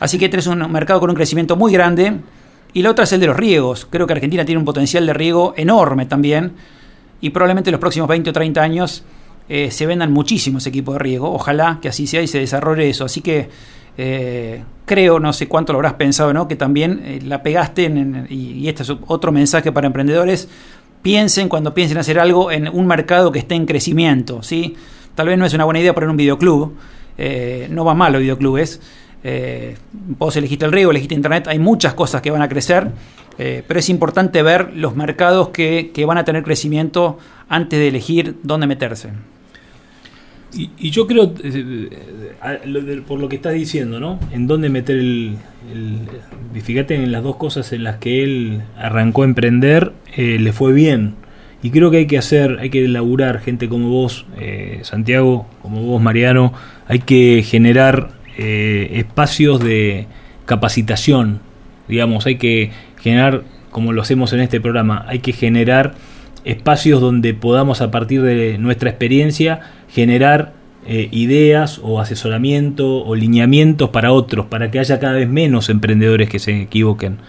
Así que tenés un mercado con un crecimiento muy grande. Y la otra es el de los riegos. Creo que Argentina tiene un potencial de riego enorme también. Y probablemente en los próximos 20 o 30 años eh, se vendan muchísimos equipos de riego. Ojalá que así sea y se desarrolle eso. Así que eh, creo, no sé cuánto lo habrás pensado, ¿no? que también eh, la pegaste en- y, y este es otro mensaje para emprendedores. Piensen cuando piensen hacer algo en un mercado que esté en crecimiento. ¿sí? Tal vez no es una buena idea poner un videoclub. eh, no va mal los videoclubes. Eh, vos elegiste el riego, elegiste internet, hay muchas cosas que van a crecer, Eh, pero es importante ver los mercados que, que van a tener crecimiento antes de elegir dónde meterse. Y, y yo creo, eh, eh, por lo que estás diciendo, ¿no? En dónde meter el, el- Fíjate en las dos cosas en las que él arrancó a emprender, le fue bien. Y creo que hay que hacer, hay que laburar gente como vos, eh, Santiago, como vos, Mariano. Hay que generar eh, espacios de capacitación, digamos, hay que generar, como lo hacemos en este programa, hay que generar espacios donde podamos a partir de nuestra experiencia generar eh, ideas o asesoramiento o lineamientos para otros, para que haya cada vez menos emprendedores que se equivoquen.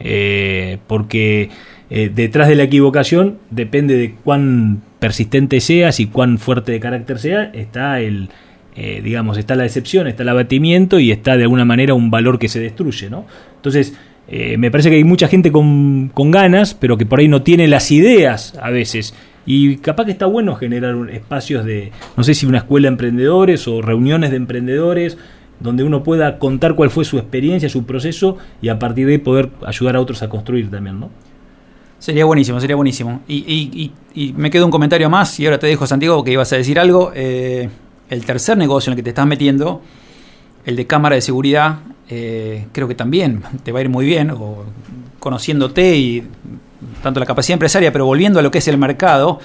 Eh, porque eh, detrás de la equivocación depende de cuán persistente seas y cuán fuerte de carácter sea, está el, eh, digamos, está la decepción, está el abatimiento y está de alguna manera un valor que se destruye, ¿no? Entonces, eh, me parece que hay mucha gente con, con ganas, pero que por ahí no tiene las ideas a veces. Y capaz que está bueno generar espacios de, no sé si una escuela de emprendedores o reuniones de emprendedores, donde uno pueda contar cuál fue su experiencia, su proceso, y a partir de ahí poder ayudar a otros a construir también, ¿no? Sería buenísimo, sería buenísimo. Y, y- y- y me queda un comentario más, y ahora te dejo, Santiago, que ibas a decir algo. Eh, el tercer negocio en el que te estás metiendo, el de cámara de seguridad, eh, creo que también te va a ir muy bien, o conociéndote y tanto la capacidad empresaria, pero volviendo a lo que es el mercado,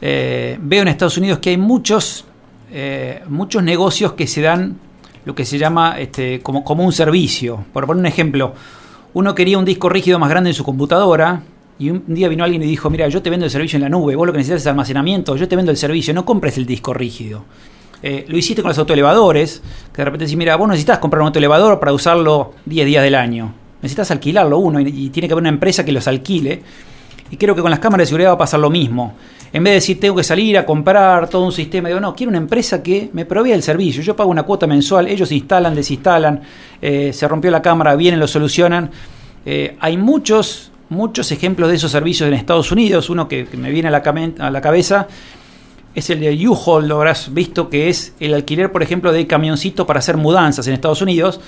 eh, veo en Estados Unidos que hay muchos, muchos negocios que se dan lo que se llama este, como, como un servicio. Por poner un ejemplo, uno quería un disco rígido más grande en su computadora y un día vino alguien y dijo, mira, yo te vendo el servicio en la nube, vos lo que necesitas es almacenamiento, yo te vendo el servicio, no compres el disco rígido. Eh, lo hiciste con los autoelevadores, que de repente decís, mira, vos necesitas comprar un autoelevador para usarlo 10 días del año. Necesitas alquilarlo uno y, tiene que haber una empresa que los alquile. Y creo que con las cámaras de seguridad va a pasar lo mismo. En vez de decir tengo que salir a comprar todo un sistema, digo, no, quiero una empresa que me provea el servicio. Yo pago una cuota mensual, ellos instalan, desinstalan, eh, se rompió la cámara, vienen, lo solucionan. Eh, hay muchos, muchos ejemplos de esos servicios en Estados Unidos. Uno que, me viene a la, came- a la cabeza es el de U-Haul, lo habrás visto, que es el alquiler, por ejemplo, de camioncito para hacer mudanzas en Estados Unidos.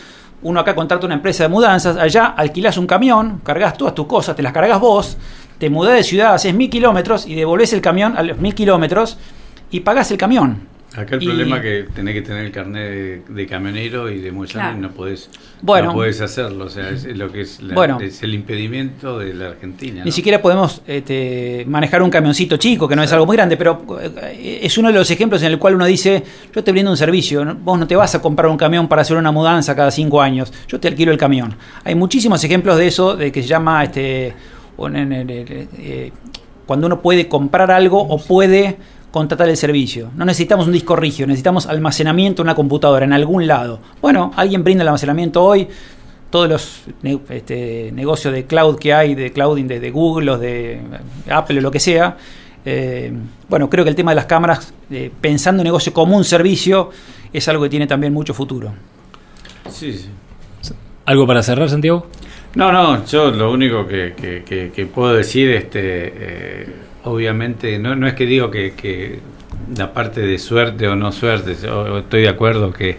Uno acá contrata una empresa de mudanzas, allá alquilás un camión, cargas todas tus cosas, te las cargas vos, te mudás de ciudad, haces mil kilómetros y devolvés el camión a los mil kilómetros y pagás el camión. Acá el Y- problema es que tenés que tener el carnet de, de camionero y de Claro. y no podés, Bueno. no podés hacerlo. O sea, es lo que es, la- Bueno. es el impedimento de la Argentina. Ni siquiera podemos este, manejar un camioncito chico, que no es algo muy grande, pero eh, es uno de los ejemplos en el cual uno dice, yo te brindo un servicio, ¿no? vos no te vas a comprar un camión para hacer una mudanza cada cinco años, yo te alquilo el camión. Hay muchísimos ejemplos de eso, de que se llama, este, eh, cuando uno puede comprar algo o puede contratar el servicio. No necesitamos un disco rígido, necesitamos almacenamiento en una computadora, en algún lado. Bueno, alguien brinda el almacenamiento hoy, todos los este, negocios de cloud que hay, de clouding de, de Google, los de Apple o lo que sea. eh, bueno, creo que el tema de las cámaras, eh, pensando en negocio como un servicio, es algo que tiene también mucho futuro. Sí, sí. ¿Algo para cerrar, Santiago? No, no, yo lo único que, que- que- que puedo decir, este, eh, obviamente, no, no es que digo que, que la parte de suerte o no suerte, yo estoy de acuerdo que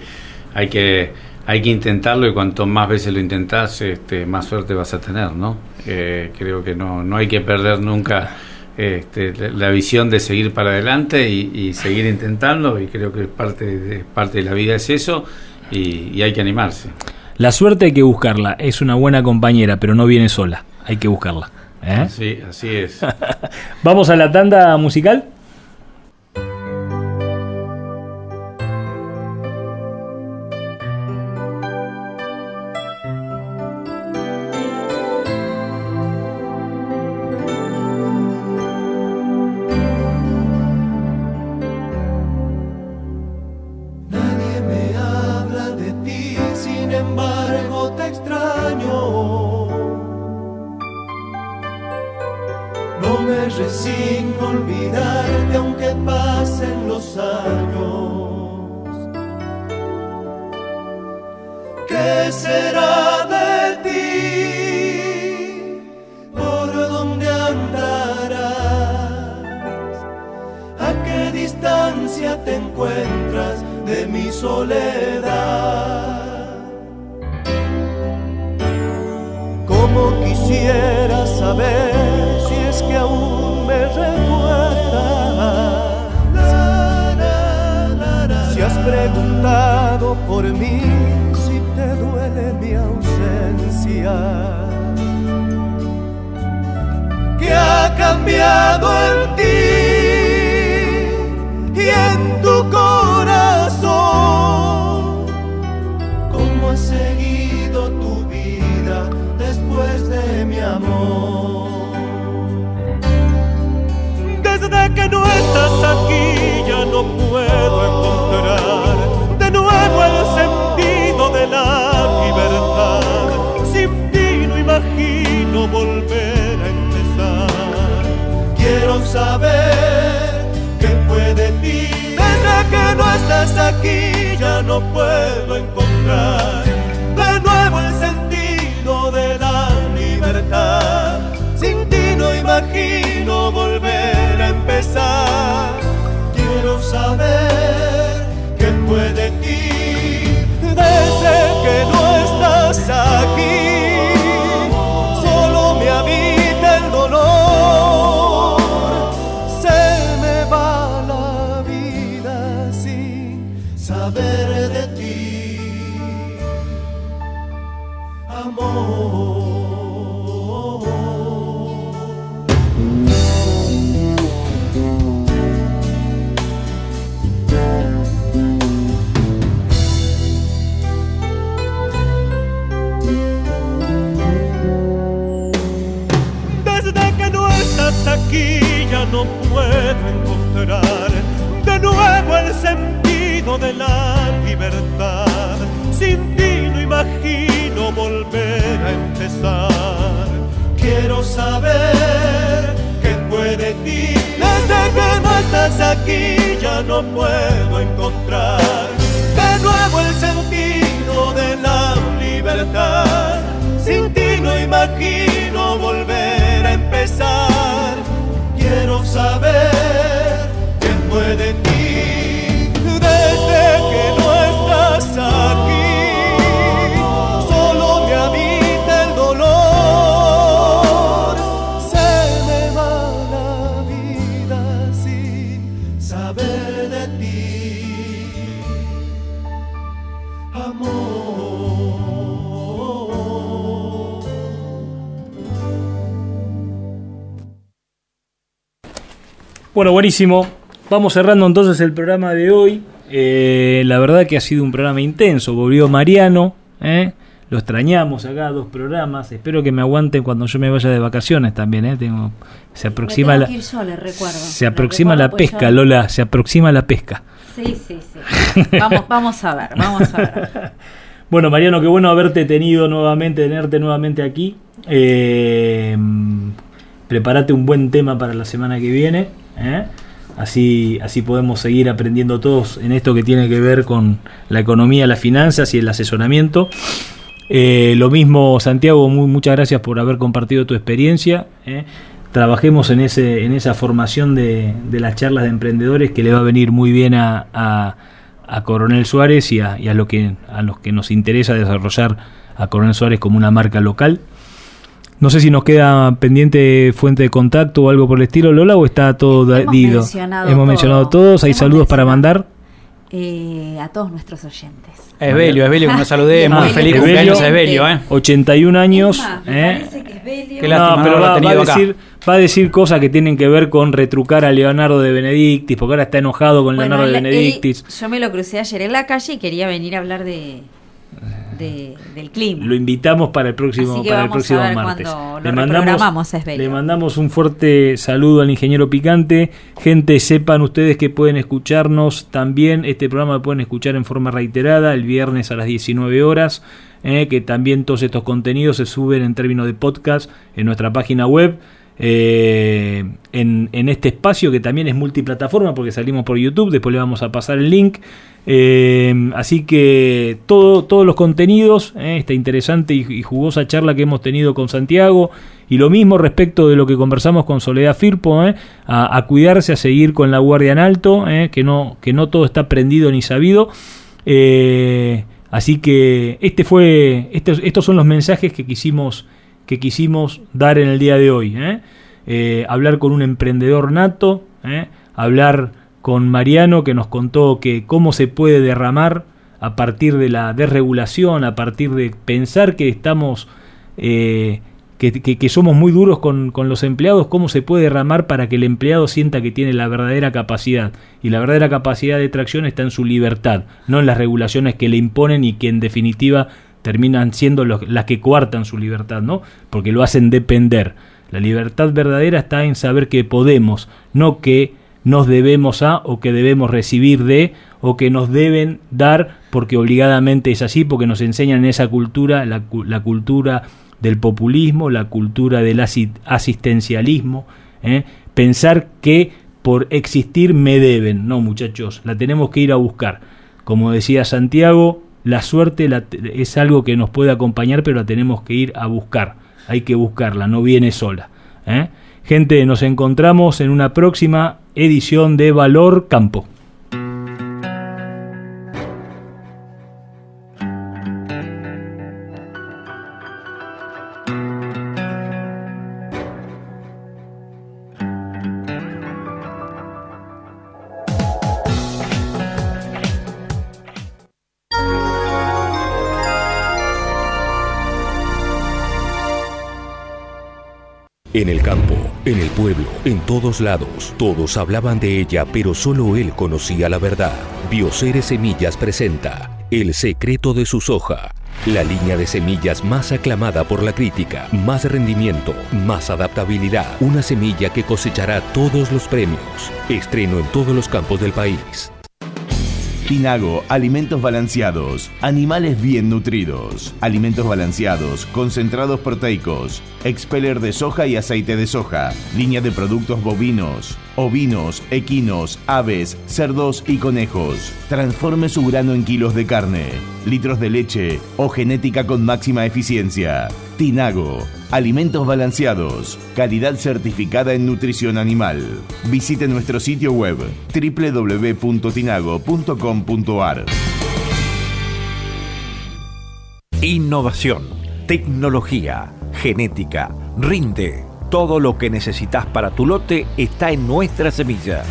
hay que hay que intentarlo y cuanto más veces lo intentás, este, más suerte vas a tener, ¿no? Eh, creo que no, no hay que perder nunca este, la, visión de seguir para adelante y, y seguir intentando y creo que parte de, parte de la vida es eso y- y hay que animarse. La suerte hay que buscarla. Es una buena compañera, pero no viene sola. Hay que buscarla. ¿Eh? Sí, así es. Vamos a la tanda musical. Aquí ya no puedo encontrar de la libertad. Sin ti no imagino volver a empezar. Quiero saber qué fue de ti. Desde que no estás aquí ya no puedo encontrar de nuevo el sentido de la libertad. Sin ti no imagino volver a empezar. Quiero saber qué fue de ti Bueno, buenísimo. Vamos cerrando entonces el programa de hoy. Eh, la verdad que ha sido un programa intenso. Volvió Mariano. ¿eh? Lo extrañamos acá, dos programas. Espero que me aguanten cuando yo me vaya de vacaciones también. ¿eh? Tengo, se aproxima la, recuerdo. se aproxima la pues, pesca, yo- Lola. Se aproxima la pesca. Sí, sí, sí. Vamos, vamos a ver, vamos a ver. Bueno, Mariano, qué bueno haberte tenido nuevamente, tenerte nuevamente aquí. Eh, prepárate un buen tema para la semana que viene. ¿Eh? Así, así podemos seguir aprendiendo todos en esto que tiene que ver con la economía, las finanzas y el asesoramiento. Eh, lo mismo, Santiago, muchas gracias por haber compartido tu experiencia. ¿eh? Trabajemos en, ese, en esa formación de, las charlas de emprendedores que le va a venir muy bien a, a- Coronel Suárez y, a, a lo que, a los que nos interesa desarrollar a Coronel Suárez como una marca local. No sé si nos queda pendiente fuente de contacto o algo por el estilo, Lola, o está todo Hemos dido. mencionado Hemos todo. mencionado todos. Hay Hemos saludos para mandar. Eh, a todos nuestros oyentes. A Esbelio, Esbelio, que nos saludé. Muy Esbelio, feliz Esbelio, cumpleaños a Esbelio, ¿eh? 81 años. Emma, me ¿eh? parece que es Belio. Qué lástima no, no pero haberlo va, a acá. decir, va a decir cosas que tienen que ver con retrucar a Leonardo de Benedictis, porque ahora está enojado con Bueno, Leonardo de Benedictis. él- yo me lo crucé ayer en la calle y quería venir a hablar de, de- del clima. Lo invitamos para el próximo, para el próximo martes. a Esbelio. le mandamos un fuerte saludo al ingeniero Picante. Gente, sepan ustedes que pueden escucharnos también. Este programa lo pueden escuchar en forma reiterada el viernes a las 19 horas. eh, que también todos estos contenidos se suben en términos de podcast en nuestra página web. eh, en, en este espacio que también es multiplataforma porque salimos por YouTube, después le vamos a pasar el link. Eh, así que todo, todos los contenidos, eh, esta interesante y, jugosa charla que hemos tenido con Santiago y lo mismo respecto de lo que conversamos con Soledad Firpo, eh, a, cuidarse, a seguir con la guardia en alto, que, no, que no todo está prendido ni sabido. Así que este fue, estos, estos son los mensajes que quisimos que quisimos dar en el día de hoy. hablar con un emprendedor nato, hablar con Mariano que nos contó que cómo se puede derramar a partir de la desregulación, a partir de pensar que estamos que, somos muy duros con, con, los empleados, cómo se puede derramar para que el empleado sienta que tiene la verdadera capacidad. Y la verdadera capacidad de tracción está en su libertad, no en las regulaciones que le imponen y que en definitiva terminan siendo las que coartan su libertad, ¿no? Porque lo hacen depender. La libertad verdadera está en saber que podemos, no que nos debemos a o que debemos recibir de o que nos deben dar porque obligadamente es así, porque nos enseñan en esa cultura, la, cultura del populismo, la cultura del asistencialismo, ¿eh? pensar que por existir me deben. No, muchachos, la tenemos que ir a buscar. Como decía Santiago, la suerte es algo que nos puede acompañar, pero la tenemos que ir a buscar. Hay que buscarla, no viene sola. ¿eh? Gente, nos encontramos en una próxima edición de Valor Campo. En el campo, en el pueblo, en todos lados, todos hablaban de ella, pero solo él conocía la verdad. Bioceres Semillas presenta El secreto de su soja. La línea de semillas más aclamada por la crítica, más rendimiento, más adaptabilidad, una semilla que cosechará todos los premios. Estreno en todos los campos del país. Tinago, alimentos balanceados, animales bien nutridos, alimentos balanceados, concentrados proteicos, expeller de soja y aceite de soja, línea de productos bovinos, ovinos, equinos, aves, cerdos y conejos. Transforme su grano en kilos de carne, litros de leche o genética con máxima eficiencia. Tinago, alimentos balanceados, calidad certificada en nutrición animal. Visite nuestro sitio web www.tinago.com.ar. Innovación, tecnología, genética, rinde. Todo lo que necesitas para tu lote está en nuestra semilla.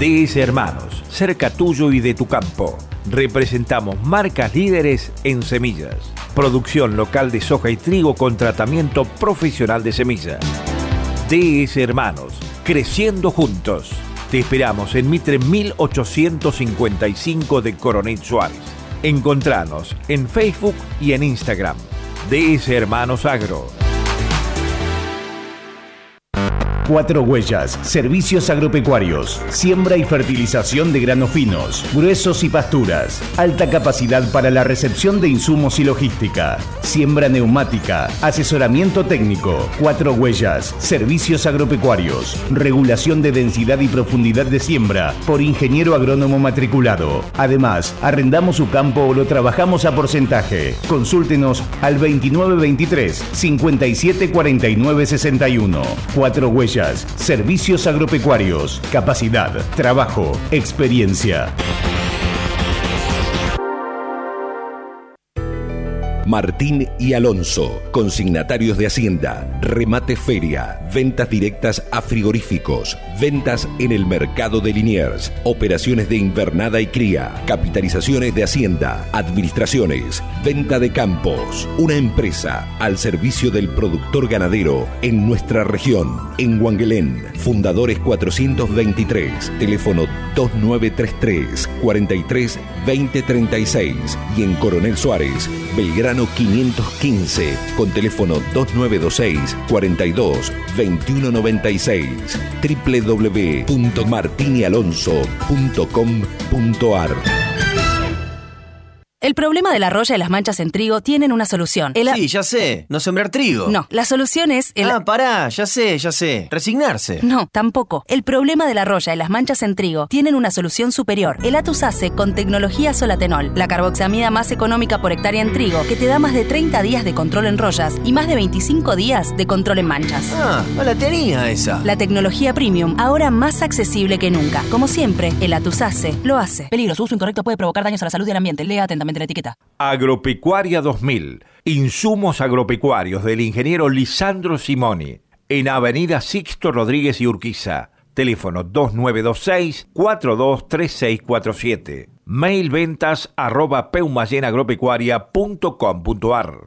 DS Hermanos, cerca tuyo y de tu campo. Representamos marcas líderes en semillas Producción local de soja y trigo con tratamiento profesional de semilla. DS Hermanos, creciendo juntos. Te esperamos en Mitre 1855 de Coronel Suárez. Encontranos en Facebook y en Instagram. DS Hermanos Agro. Cuatro Huellas, servicios agropecuarios, siembra y fertilización de granos finos, gruesos y pasturas, alta capacidad para la recepción de insumos y logística, siembra neumática, asesoramiento técnico. Cuatro Huellas, servicios agropecuarios, regulación de densidad y profundidad de siembra por ingeniero agrónomo matriculado. Además, arrendamos su campo o lo trabajamos a porcentaje. Consúltenos al 2923 5749 61. Cuatro Huellas servicios agropecuarios, capacidad, trabajo, experiencia. Martín y Alonso, consignatarios de Hacienda, remate feria, ventas directas a frigoríficos, ventas en el mercado de Liniers, operaciones de invernada y cría, capitalizaciones de Hacienda, administraciones, venta de campos, una empresa al servicio del productor ganadero en nuestra región, en Huanguelén, Fundadores 423, teléfono 2933 43 2036 y en Coronel Suárez, Belgrano 515 con teléfono 2926 42 2196 www.martinialonso.com.ar el problema de la roya y las manchas en trigo tienen una solución. Sí, ya sé. No sembrar trigo. No, la solución es el... Ah, pará, ya sé, ya sé. Resignarse. No, tampoco. El problema de la roya y las manchas en trigo tienen una solución superior. El Atus ACE con tecnología Solatenol, la carboxamida más económica por hectárea en trigo, que te da más de 30 días de control en rollas y más de 25 días de control en manchas. Ah, no la tenía esa. La tecnología premium, ahora más accesible que nunca. Como siempre, el Atus ACE lo hace. Peligro, su uso incorrecto puede provocar daños a la salud y al ambiente. Lea atentamente la etiqueta. Agropecuaria 2000. Insumos agropecuarios del ingeniero Lisandro Simoni. En Avenida Sixto Rodríguez y Urquiza. Teléfono 2926-423647. Mail ventas arroba peumayenagropecuaria.com.ar.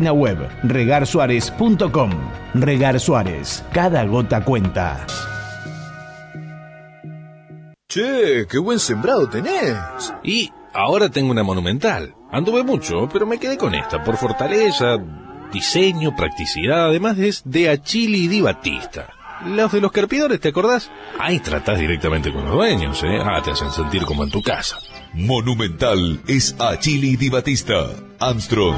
web regarsuárez.com. Regar Suárez, cada gota cuenta. Che, qué buen sembrado tenés. Y ahora tengo una monumental. Anduve mucho, pero me quedé con esta por fortaleza, diseño, practicidad, además es de Achili Di Batista. Los de los carpidores, ¿te acordás? Ahí tratás directamente con los dueños, ¿eh? Ah, te hacen sentir como en tu casa. Monumental es Achili Di Batista. Armstrong.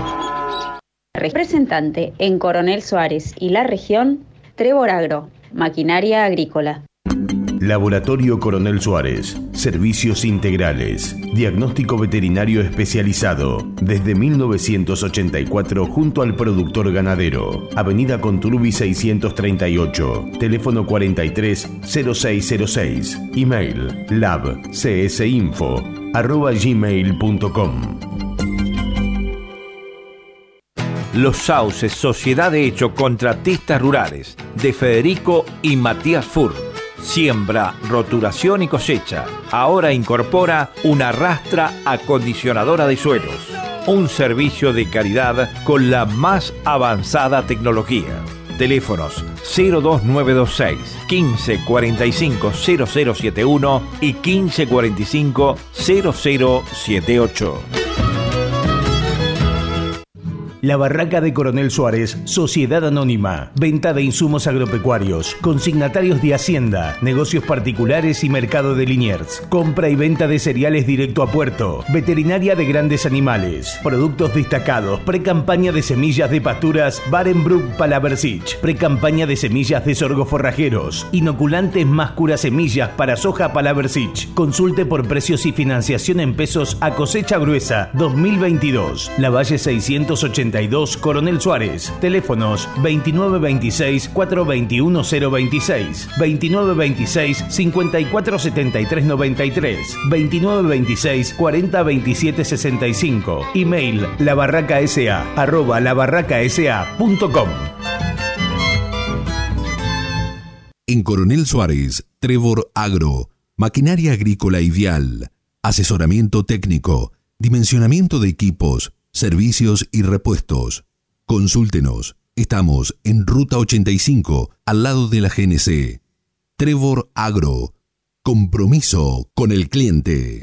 Representante en Coronel Suárez y la región, Trevor Agro, Maquinaria Agrícola. Laboratorio Coronel Suárez. Servicios integrales. Diagnóstico veterinario especializado. Desde 1984 junto al productor ganadero. Avenida Conturbi 638. Teléfono 43 0606. Email labcsinfo arroba gmail.com. Los Sauces, Sociedad de Hecho Contratistas Rurales, de Federico y Matías Fur. Siembra, roturación y cosecha. Ahora incorpora una rastra acondicionadora de suelos. Un servicio de calidad con la más avanzada tecnología. Teléfonos 02926 1545 0071 y 1545 0078. La Barraca de Coronel Suárez, Sociedad Anónima, venta de insumos agropecuarios, consignatarios de Hacienda, negocios particulares y mercado de Liniers, compra y venta de cereales directo a puerto, veterinaria de grandes animales, productos destacados, pre-campaña de semillas de pasturas Barenbrook Palaversich, pre-campaña de semillas de sorgo forrajeros, inoculantes más cura semillas para soja Palaversich. Consulte por precios y financiación en pesos a cosecha gruesa 2022. La Valle 680 Coronel Suárez. Teléfonos 2926-421-026, 2926-547393, 2926-402765. Email labarracasa arroba labarracasa.com. En Coronel Suárez, Trevor Agro, maquinaria agrícola vial, asesoramiento técnico, dimensionamiento de equipos, servicios y repuestos. Consúltenos. Estamos en Ruta 85, al lado de la GNC. Trevor Agro. Compromiso con el cliente.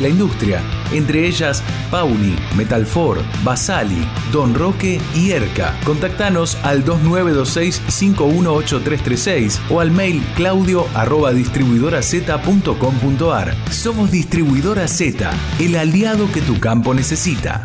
la industria, entre ellas Pauli, Metalfor, Basali, Don Roque y Erca. Contactanos al 2926-518336 o al mail claudio arroba distribuidoraz.com.ar. Somos Distribuidora Z, el aliado que tu campo necesita.